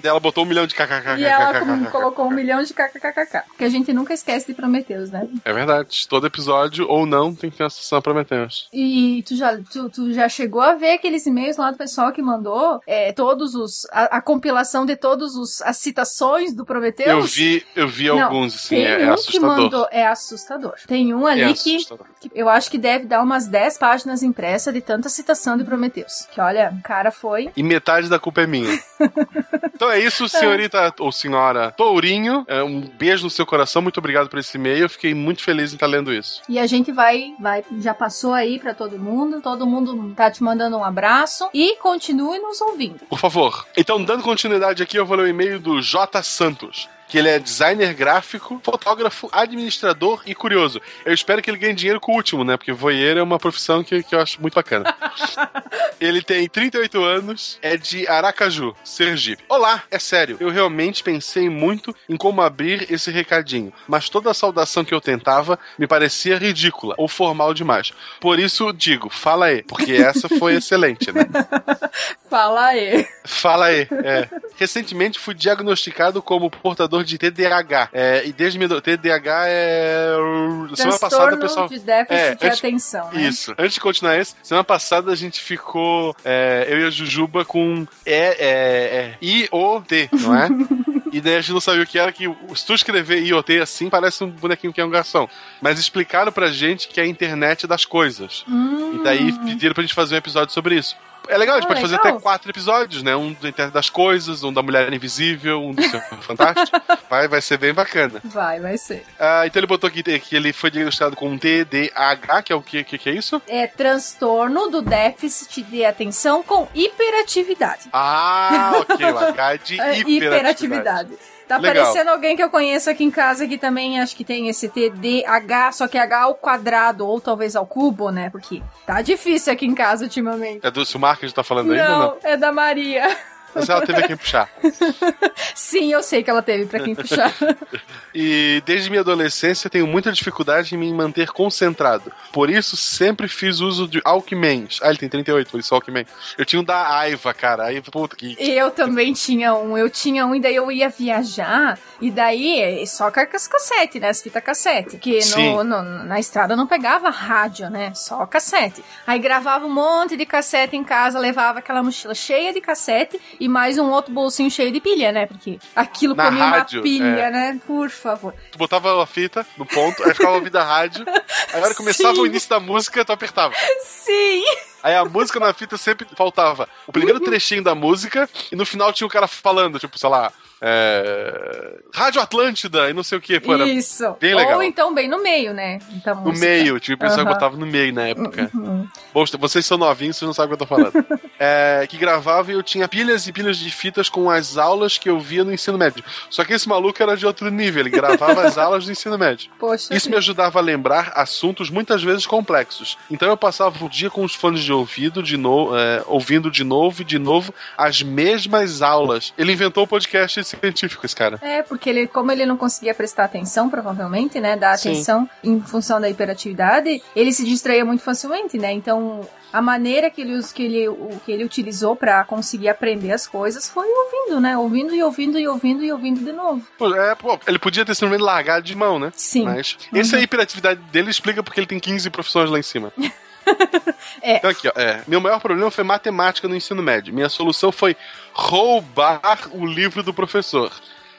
[SPEAKER 2] E ela botou um milhão de kkk.
[SPEAKER 12] E ela colocou um milhão de kkkk. Porque a gente nunca esquece de Prometeus, né?
[SPEAKER 2] É verdade. Todo episódio, ou não, tem que ter uma sessão Prometheus.
[SPEAKER 12] E tu já, tu, tu já chegou a ver aqueles e-mails lá do pessoal que mandou é, todos os. A, a compilação de todos os as citações do Prometeus?
[SPEAKER 2] Eu vi, eu vi
[SPEAKER 12] Não,
[SPEAKER 2] alguns, assim, é, é assustador.
[SPEAKER 12] mandou. É assustador. Tem um ali
[SPEAKER 2] É
[SPEAKER 12] que,
[SPEAKER 2] assustador.
[SPEAKER 12] que eu acho que deve dar umas 10 páginas impressas de tanta citação de Prometeus. Que olha, o cara foi.
[SPEAKER 2] E metade da culpa é minha. *laughs* então é isso, senhorita ou senhora Tourinho. É, um beijo no seu coração. Muito obrigado por esse e-mail. Eu fiquei muito feliz em estar lendo isso.
[SPEAKER 12] E a gente vai, vai, já passou aí pra todo mundo. Todo mundo tá te mandando um abraço. E continue nos ouvindo.
[SPEAKER 2] Por favor. Então, dando continuidade aqui, eu vou ler o e-mail do J. Santos. Que ele é designer gráfico, fotógrafo, administrador e curioso. Eu espero que ele ganhe dinheiro com o último, né? Porque voyeur é uma profissão que, que eu acho muito bacana. *laughs* Ele tem 38 anos, é de Aracaju, Sergipe. Olá, é sério, eu realmente pensei muito em como abrir esse recadinho, mas toda a saudação que eu tentava me parecia ridícula ou formal demais. Por isso digo, fala aí, porque essa foi excelente, né? *laughs*
[SPEAKER 12] Fala aí.
[SPEAKER 2] Fala aí. É. Recentemente fui diagnosticado como portador de TDAH. É, e desde meu TDAH é. Semana passada,
[SPEAKER 12] Transtorno
[SPEAKER 2] pessoal.
[SPEAKER 12] de déficit
[SPEAKER 2] É,
[SPEAKER 12] de
[SPEAKER 2] antes-
[SPEAKER 12] atenção, né?
[SPEAKER 2] Isso. Antes de continuar esse, semana passada a gente ficou. é, eu e a Jujuba com E, é, é, I-O-T, não é? *laughs* E daí a gente não sabia o que era, que se tu escrever IoT assim, parece um bonequinho que é um garçom. Mas explicaram pra gente que é a internet das coisas.
[SPEAKER 12] Hum.
[SPEAKER 2] E daí pediram pra gente fazer um episódio sobre isso. É legal, a gente
[SPEAKER 12] Ah,
[SPEAKER 2] pode fazer
[SPEAKER 12] legal.
[SPEAKER 2] até quatro episódios, né? Um da internet das coisas, um da mulher invisível, um do Senhor *laughs* fantástico. Vai, vai ser bem bacana.
[SPEAKER 12] Vai, vai ser.
[SPEAKER 2] Ah, então ele botou aqui que ele foi diagnosticado com TDAH, que é o que, que, que é isso?
[SPEAKER 12] É transtorno do déficit de atenção com hiperatividade.
[SPEAKER 2] Ah, ok, *laughs* o H de
[SPEAKER 12] É,
[SPEAKER 2] hiperatividade.
[SPEAKER 12] Tá
[SPEAKER 2] Legal.
[SPEAKER 12] parecendo alguém que eu conheço aqui em casa que também acho que tem esse TDAH, só que H ao quadrado, ou talvez ao cubo, né? Porque tá difícil aqui em casa ultimamente.
[SPEAKER 2] É do Silmar que a gente tá falando ainda
[SPEAKER 12] Não,
[SPEAKER 2] não?
[SPEAKER 12] é da Maria.
[SPEAKER 2] Mas ela teve quem puxar. *laughs*
[SPEAKER 12] Sim, eu sei que ela teve pra quem puxar. *laughs*
[SPEAKER 2] E desde minha adolescência tenho muita dificuldade em me manter concentrado. Por isso sempre fiz uso de Alckmans. Ah, ele tem 38, por isso Alckman. Eu tinha um da Aiva, cara. Aiva, puta que.
[SPEAKER 12] Eu também tinha um. Eu tinha um, e daí eu ia viajar, e daí só com as cassete, né? As fitas cassete. Que no, no- na estrada não pegava rádio, né? Só cassete. Aí gravava um monte de cassete em casa, levava aquela mochila cheia de cassete e mais um outro bolsinho cheio de pilha, né? Porque aquilo
[SPEAKER 2] Na
[SPEAKER 12] comia
[SPEAKER 2] rádio,
[SPEAKER 12] uma pilha,
[SPEAKER 2] é.
[SPEAKER 12] né? Por favor.
[SPEAKER 2] Tu botava a fita no ponto, aí ficava ouvindo a rádio. Aí a hora que começava o início da música, tu apertava.
[SPEAKER 12] Sim!
[SPEAKER 2] Aí a música na fita sempre faltava o primeiro trechinho da música e no final tinha o cara falando, tipo, sei lá, é... Rádio Atlântida e não sei o que, pô,
[SPEAKER 12] Isso.
[SPEAKER 2] bem legal.
[SPEAKER 12] Ou então bem no meio, né? Então,
[SPEAKER 2] No meio, tipo, o pessoal
[SPEAKER 12] Aham.
[SPEAKER 2] botava no meio na época.
[SPEAKER 12] Uhum.
[SPEAKER 2] Bom, vocês são novinhos, vocês não sabem o que eu tô falando. *laughs* É, que gravava e eu tinha pilhas e pilhas de fitas com as aulas que eu via no ensino médio. Só que esse maluco era de outro nível, ele gravava as aulas do ensino médio.
[SPEAKER 12] Poxa.
[SPEAKER 2] Isso me ajudava a lembrar assuntos muitas vezes complexos. Então eu passava o dia com os fones de ouvido, de no, é, ouvindo de novo e de novo as mesmas aulas. Ele inventou o podcast científico, esse cara.
[SPEAKER 12] É, porque ele, como ele não conseguia prestar atenção, provavelmente, né? Dar
[SPEAKER 2] Sim.
[SPEAKER 12] atenção em função da hiperatividade, ele se distraía muito facilmente, né? Então, a maneira que ele, que ele, o, que ele utilizou pra conseguir aprender as coisas foi ouvindo, né? Ouvindo e ouvindo e ouvindo e ouvindo de novo.
[SPEAKER 2] É, pô, ele podia ter simplesmente largado de mão, né?
[SPEAKER 12] Sim.
[SPEAKER 2] Mas essa
[SPEAKER 12] Uhum.
[SPEAKER 2] hiperatividade dele explica porque ele tem 15 profissões lá em cima. *laughs* *laughs*
[SPEAKER 12] É.
[SPEAKER 2] Então aqui, ó, é, meu maior problema foi matemática no ensino médio. Minha solução foi roubar o livro do professor.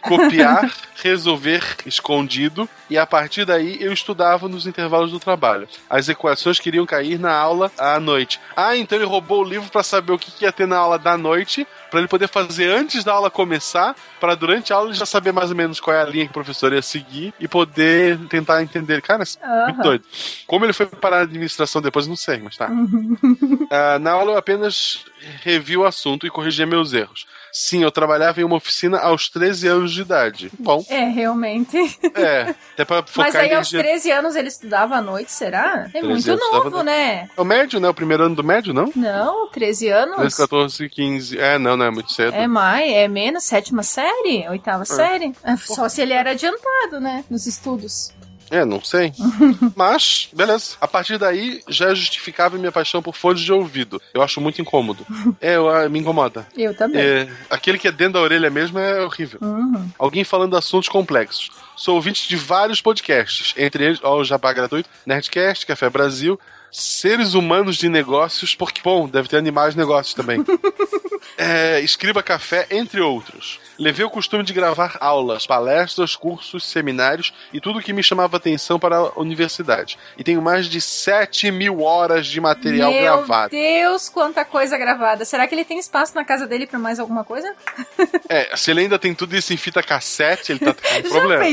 [SPEAKER 2] Copiar, resolver escondido e a partir daí eu estudava nos intervalos do trabalho. As equações queriam cair na aula à noite. Ah, então ele roubou o livro para saber o que que ia ter na aula da noite, para ele poder fazer antes da aula começar, para durante a aula ele já saber mais ou menos qual é a linha que o professor ia seguir e poder tentar entender. Cara, é muito doido. Como ele foi para a administração depois, não sei, mas tá. *laughs* Ah, na aula eu apenas revi o assunto e corrigia meus erros. Sim, eu trabalhava em uma oficina aos 13 anos de idade. Bom,
[SPEAKER 12] É, realmente.
[SPEAKER 2] é. Até pra focar
[SPEAKER 12] Mas aí, aos
[SPEAKER 2] energia.
[SPEAKER 12] 13 anos, ele estudava à noite, será? É
[SPEAKER 2] 13
[SPEAKER 12] muito novo, né?
[SPEAKER 2] É o médio, né? O primeiro ano do médio, não?
[SPEAKER 12] Não, 13 anos.
[SPEAKER 2] 13, 14, 15. É, não, não é muito cedo.
[SPEAKER 12] É mais, é menos, sétima série, oitava série. É, Só se ele era adiantado, né? Nos estudos.
[SPEAKER 2] É, não sei. *laughs* Mas, beleza. A partir daí, já é justificável minha paixão por fones de ouvido. Eu acho muito incômodo. *laughs* É, eu, ah, me incomoda.
[SPEAKER 12] Eu também.
[SPEAKER 2] É, aquele que é dentro da orelha mesmo é horrível.
[SPEAKER 12] Uhum.
[SPEAKER 2] Alguém falando de assuntos complexos. Sou ouvinte de vários podcasts, entre eles, ó, o Jabá Gratuito, Nerdcast, Café Brasil, Seres Humanos de Negócios, porque, bom, deve ter animais de negócios também. *laughs* É, Escriba Café, entre outros. Levei o costume de gravar aulas, palestras, cursos, seminários e tudo que me chamava atenção para a universidade. E tenho mais de 7 mil horas de material
[SPEAKER 12] Meu
[SPEAKER 2] gravado.
[SPEAKER 12] Deus, quanta coisa gravada. Será que ele tem espaço na casa dele pra mais alguma coisa?
[SPEAKER 2] É, se ele ainda tem tudo isso em fita cassete, ele tá com *laughs*
[SPEAKER 12] Já
[SPEAKER 2] problema.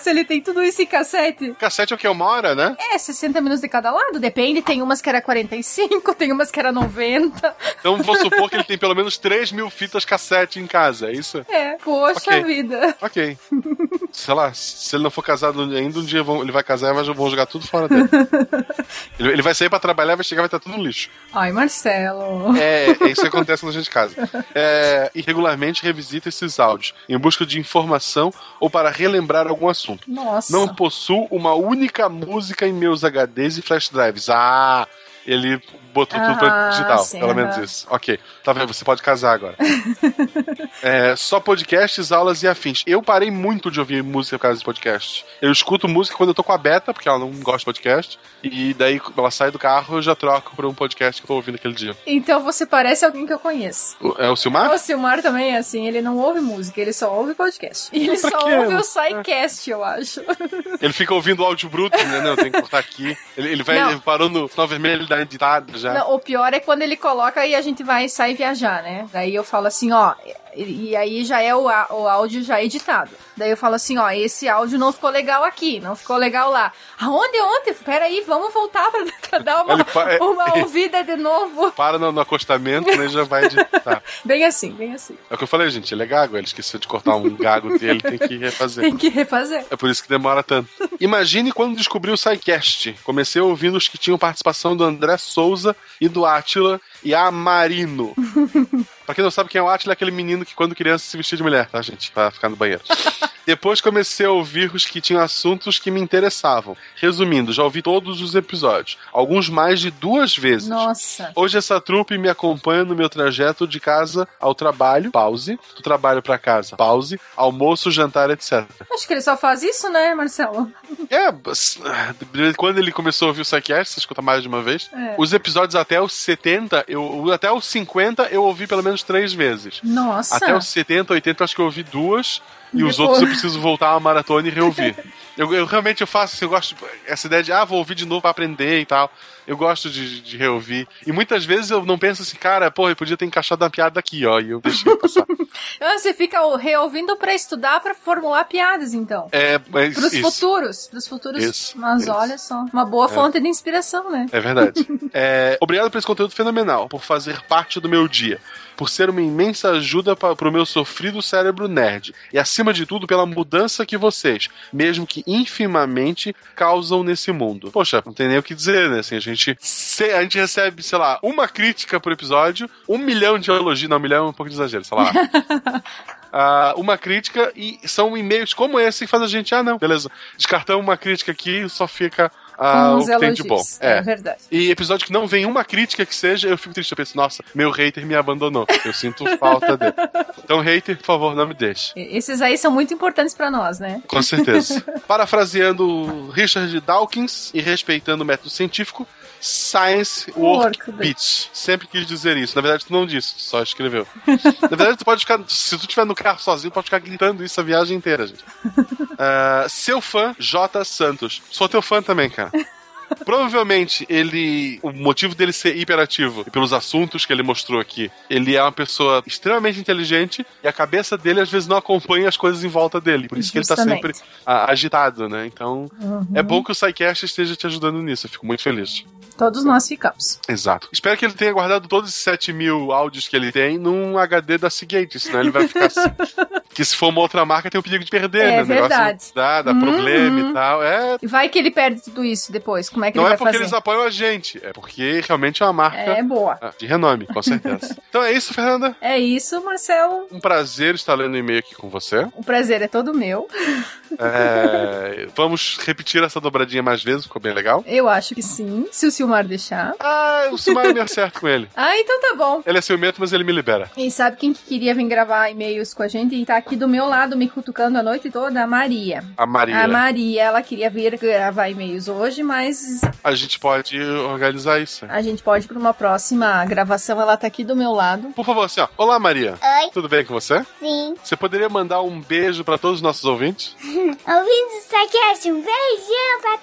[SPEAKER 12] Se ele tem tudo isso em cassete?
[SPEAKER 2] Cassete é o que? Uma hora, né?
[SPEAKER 12] É, 60 minutos de cada lado, depende. Tem umas que era 45, tem umas que era 90.
[SPEAKER 2] Então vou supor que ele *laughs* tem pelo menos 3 mil fitas cassete em casa, é isso?
[SPEAKER 12] É, poxa
[SPEAKER 2] Ok.
[SPEAKER 12] vida.
[SPEAKER 2] Ok. *laughs* Sei lá, se ele não for casado ainda, um dia vão- ele vai casar e vão jogar tudo fora dele. *laughs* ele, ele vai sair pra trabalhar, vai chegar e vai estar tudo no lixo.
[SPEAKER 12] Ai, Marcelo.
[SPEAKER 2] É, é isso que acontece quando a gente casa. É, e regularmente revisita esses áudios em busca de informação ou para relembrar algum assunto.
[SPEAKER 12] Nossa.
[SPEAKER 2] Não possuo uma única música em meus HDs e flash drives. Ah, ele botou tudo pra
[SPEAKER 12] Ah,
[SPEAKER 2] digital,
[SPEAKER 12] sim,
[SPEAKER 2] pelo menos isso. Ok, tá vendo? Você pode casar agora. *laughs* É, só podcasts, aulas e afins. Eu parei muito de ouvir música por causa de podcast. Eu escuto música quando eu tô com a Beta, porque ela não gosta de podcast. E daí, quando ela sai do carro, eu já troco pra um podcast que eu tô ouvindo aquele dia.
[SPEAKER 12] Então você parece alguém que eu conheço.
[SPEAKER 2] O- É o Silmar?
[SPEAKER 12] O Silmar também é assim, ele não ouve música, ele só ouve podcast. E *laughs* ele
[SPEAKER 2] Pra
[SPEAKER 12] só
[SPEAKER 2] quê?
[SPEAKER 12] ouve o SciCast, eu acho.
[SPEAKER 2] Ele fica ouvindo o áudio bruto, né? Não, tem que cortar aqui. Ele, ele vai ele parou no sinal vermelho, ele dá editada já.
[SPEAKER 12] Não, o pior é quando ele coloca e a gente vai sair viajar, né? Daí eu falo assim, ó, e, e aí já é o, o áudio já editado. Daí eu falo assim, ó, esse áudio não ficou legal aqui, não ficou legal lá. Aonde, ontem? Peraí, vamos voltar pra, *laughs* pra dar uma, *laughs* uma ouvida de novo.
[SPEAKER 2] Para no, no acostamento, né? Já vai editar. *laughs*
[SPEAKER 12] Bem assim, bem assim.
[SPEAKER 2] É o que eu falei, gente. Ele é gago, ele esqueceu de cortar um gago dele, tem que refazer.
[SPEAKER 12] Tem que refazer.
[SPEAKER 2] É por isso que demora tanto. Imagine quando descobri o SciCast. Comecei ouvindo os que tinham participação do André Souza e do Átila e a Marino. Pra quem não sabe quem é o Átila, é aquele menino que quando criança se vestia de mulher, tá, gente? Pra ficar no banheiro. *laughs* Depois comecei a ouvir os que tinham assuntos que me interessavam. Resumindo, já ouvi todos os episódios. Alguns mais de duas vezes.
[SPEAKER 12] Nossa.
[SPEAKER 2] Hoje essa trupe me acompanha no meu trajeto de casa ao trabalho, pause, do trabalho pra casa, pause, almoço, jantar, etc.
[SPEAKER 12] Acho que ele só faz isso, né, Marcelo?
[SPEAKER 2] É, quando ele começou a ouvir o Psychiatrist, você escuta mais de uma vez,
[SPEAKER 12] É.
[SPEAKER 2] os episódios até os 70, eu, até os 50 eu ouvi pelo menos três vezes.
[SPEAKER 12] Nossa.
[SPEAKER 2] Até os 70, 80 eu acho que eu ouvi duas. E os outros eu preciso voltar a maratona e reouvir. *laughs* Eu, eu realmente eu faço eu gosto. Essa ideia de, ah, vou ouvir de novo pra aprender e tal. Eu gosto de, de reouvir. E muitas vezes eu não penso assim, cara, pô, eu podia ter encaixado uma piada aqui, ó. E eu deixei passar.
[SPEAKER 12] Ah, *laughs* você fica reouvindo pra estudar, pra formular piadas, então.
[SPEAKER 2] É, mas
[SPEAKER 12] Pros
[SPEAKER 2] isso.
[SPEAKER 12] futuros, pros futuros.
[SPEAKER 2] Isso,
[SPEAKER 12] Mas
[SPEAKER 2] isso.
[SPEAKER 12] olha só, uma boa
[SPEAKER 2] É.
[SPEAKER 12] fonte de inspiração, né?
[SPEAKER 2] É verdade. *laughs* É, obrigado por esse conteúdo fenomenal, por fazer parte do meu dia, por ser uma imensa ajuda para o meu sofrido cérebro nerd, e acima de tudo pela mudança que vocês, mesmo que infimamente, causam nesse mundo. Poxa, não tem nem o que dizer, né? Assim, a gente, se- a gente recebe, sei lá, uma crítica por episódio, um milhão de elogios, não, um milhão é um pouco de exagero, sei lá. *laughs* Ah, uma crítica e são e-mails como esse que faz a gente, ah, não, beleza. Descartamos uma crítica aqui só fica ah,
[SPEAKER 12] Com
[SPEAKER 2] o
[SPEAKER 12] os
[SPEAKER 2] que tem de bom.
[SPEAKER 12] elogios. É verdade.
[SPEAKER 2] E episódio que não vem uma crítica que seja, eu fico triste. Eu penso, nossa, meu hater me abandonou. Eu sinto *laughs* falta dele. Então, hater, por favor, não me deixe.
[SPEAKER 12] Esses aí são muito importantes pra nós, né?
[SPEAKER 2] Com certeza. *laughs* Parafraseando Richard Dawkins e respeitando o método científico, Science Work Bitch. Sempre quis dizer isso. Na verdade, tu não disse, tu só escreveu. Na verdade, tu pode ficar. Se tu estiver no carro sozinho, pode ficar gritando isso a viagem inteira, gente. *laughs* Ah, seu fã, J. Santos. Sou teu fã também, cara. Provavelmente ele. O motivo dele ser hiperativo, e pelos assuntos que ele mostrou aqui, ele é uma pessoa extremamente inteligente e a cabeça dele às vezes não acompanha as coisas em volta dele. Por isso que ele tá
[SPEAKER 12] Justamente.
[SPEAKER 2] sempre ah, agitado, né? Então
[SPEAKER 12] Uhum.
[SPEAKER 2] é bom que o SciCast esteja te ajudando nisso. Eu fico muito feliz.
[SPEAKER 12] Todos nós ficamos.
[SPEAKER 2] Exato. Espero que ele tenha guardado todos esses 7 mil áudios que ele tem num HD da Seagate, senão ele vai ficar assim. *laughs* que se for uma outra marca, tem o perigo de perder,
[SPEAKER 12] É
[SPEAKER 2] né? Negócio
[SPEAKER 12] verdade.
[SPEAKER 2] Dá, dá
[SPEAKER 12] Uhum.
[SPEAKER 2] problema e tal. É.
[SPEAKER 12] E vai que ele perde tudo isso depois. Como é que
[SPEAKER 2] Não
[SPEAKER 12] ele
[SPEAKER 2] é
[SPEAKER 12] vai
[SPEAKER 2] porque
[SPEAKER 12] fazer?
[SPEAKER 2] eles apoiam a gente, é porque realmente é uma marca
[SPEAKER 12] É boa.
[SPEAKER 2] ah, de renome, com certeza. *laughs* então é isso, Fernanda.
[SPEAKER 12] É isso, Marcelo.
[SPEAKER 2] Um prazer estar lendo o e-mail aqui com você.
[SPEAKER 12] O prazer é todo meu.
[SPEAKER 2] É, vamos repetir essa dobradinha mais vezes, ficou bem legal.
[SPEAKER 12] Eu acho que sim, se o Silmar deixar.
[SPEAKER 2] Ah, o Silmar me acerta com ele.
[SPEAKER 12] Ah, então tá bom.
[SPEAKER 2] Ele é ciumento, mas ele me libera.
[SPEAKER 12] E sabe quem que queria vir gravar e-mails com a gente e tá aqui do meu lado me cutucando a noite toda? A Maria.
[SPEAKER 2] A Maria.
[SPEAKER 12] A Maria, ela queria vir gravar e-mails hoje, mas
[SPEAKER 2] A gente pode organizar isso.
[SPEAKER 12] a gente pode para uma próxima gravação. Ela tá aqui do meu lado.
[SPEAKER 2] Por favor, assim, ó. Olá, Maria.
[SPEAKER 8] Oi.
[SPEAKER 2] Tudo bem com você?
[SPEAKER 8] Sim.
[SPEAKER 2] Você poderia mandar um beijo pra todos os nossos ouvintes? *laughs*
[SPEAKER 8] Ouvindo o Psycast, um beijão pra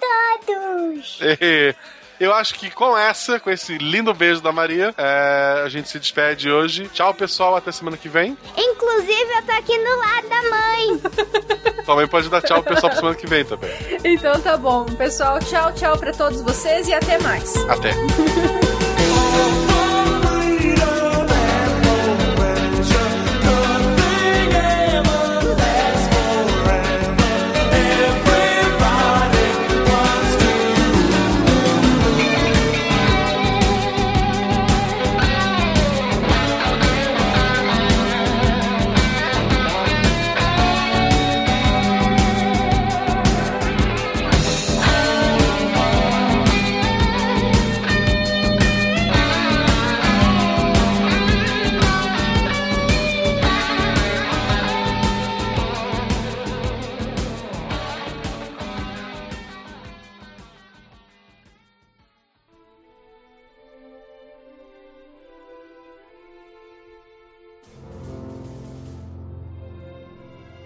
[SPEAKER 8] todos. *laughs*
[SPEAKER 2] Eu acho que com essa, com esse lindo beijo da Maria, é, a gente se despede hoje. Tchau, pessoal. Até semana que vem.
[SPEAKER 8] Inclusive, eu tô aqui no lado da mãe. *laughs*
[SPEAKER 2] Também pode dar tchau pro pessoal pra semana que vem também.
[SPEAKER 12] Então tá bom, pessoal. Tchau, tchau pra todos vocês e até mais.
[SPEAKER 2] Até.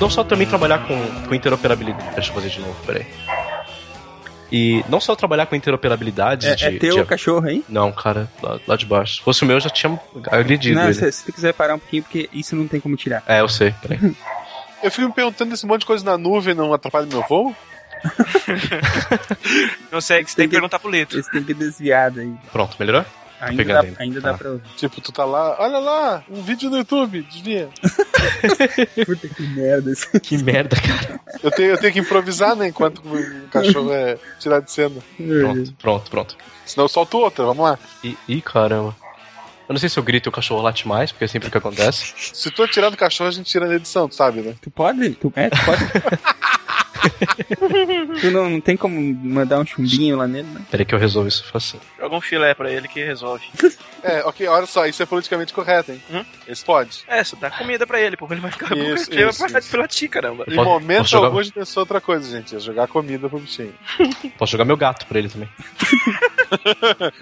[SPEAKER 4] Não só também trabalhar com, com interoperabilidade. Deixa eu fazer de novo, peraí. E não só trabalhar com interoperabilidade
[SPEAKER 11] É,
[SPEAKER 4] de.
[SPEAKER 11] é teu
[SPEAKER 4] de-
[SPEAKER 11] cachorro aí?
[SPEAKER 4] Não, cara, lá, lá de baixo. Se fosse o meu, eu já tinha agredido
[SPEAKER 11] Não,
[SPEAKER 4] ele.
[SPEAKER 11] se, se tu quiser parar um pouquinho, porque isso não tem como tirar.
[SPEAKER 4] É, eu sei, peraí. *laughs*
[SPEAKER 2] Eu fico me perguntando esse monte de coisa na nuvem não atrapalha meu voo? *laughs*
[SPEAKER 5] Não sei, você tem que perguntar pro Lito.
[SPEAKER 11] Esse tem que desviar daí.
[SPEAKER 4] Pronto, melhorou?
[SPEAKER 11] Ainda dá,
[SPEAKER 4] ainda.
[SPEAKER 11] dá
[SPEAKER 4] Ah.
[SPEAKER 11] pra ouvir.
[SPEAKER 2] Tipo, tu tá lá, olha lá, um vídeo no YouTube, desvia. *laughs*
[SPEAKER 11] Puta que merda.
[SPEAKER 4] Que merda, cara.
[SPEAKER 2] Eu tenho, eu tenho que improvisar, né, enquanto o cachorro é tirado de cena.
[SPEAKER 4] Pronto, pronto, pronto.
[SPEAKER 2] Senão eu solto outra, vamos lá.
[SPEAKER 4] Ih, caramba. Eu não sei se eu grito e o cachorro late mais, porque é sempre o que acontece.
[SPEAKER 2] Se tu atirar do cachorro, a gente tira na edição, tu sabe, né?
[SPEAKER 11] Tu pode? Tu, é, tu pode. *laughs* tu não, não tem como mandar um chumbinho lá nele, né?
[SPEAKER 4] Peraí que eu resolvo isso assim.
[SPEAKER 5] Joga um filé pra ele que resolve. *laughs*
[SPEAKER 2] É, ok, olha só, isso é politicamente correto, hein?
[SPEAKER 5] Hum?
[SPEAKER 2] Esse pode.
[SPEAKER 5] É, você dá comida pra ele, porque ele vai ficar
[SPEAKER 2] Isso,
[SPEAKER 5] porque ele vai
[SPEAKER 2] isso, isso.
[SPEAKER 5] pilatir, caramba.
[SPEAKER 2] Em momento
[SPEAKER 4] jogar-
[SPEAKER 2] algum a gente pensou outra coisa, gente. É jogar comida pro bichinho. *laughs*
[SPEAKER 4] Posso jogar meu gato pra ele também. *laughs*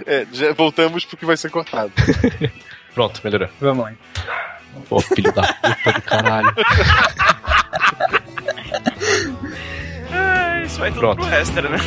[SPEAKER 2] É, já voltamos pro que vai ser cortado. *laughs*
[SPEAKER 4] Pronto, melhorou.
[SPEAKER 11] Vamos lá.
[SPEAKER 4] Pô, filho da puta do caralho.
[SPEAKER 5] Ah, isso vai tudo
[SPEAKER 4] Pronto.
[SPEAKER 5] pro Hester, né?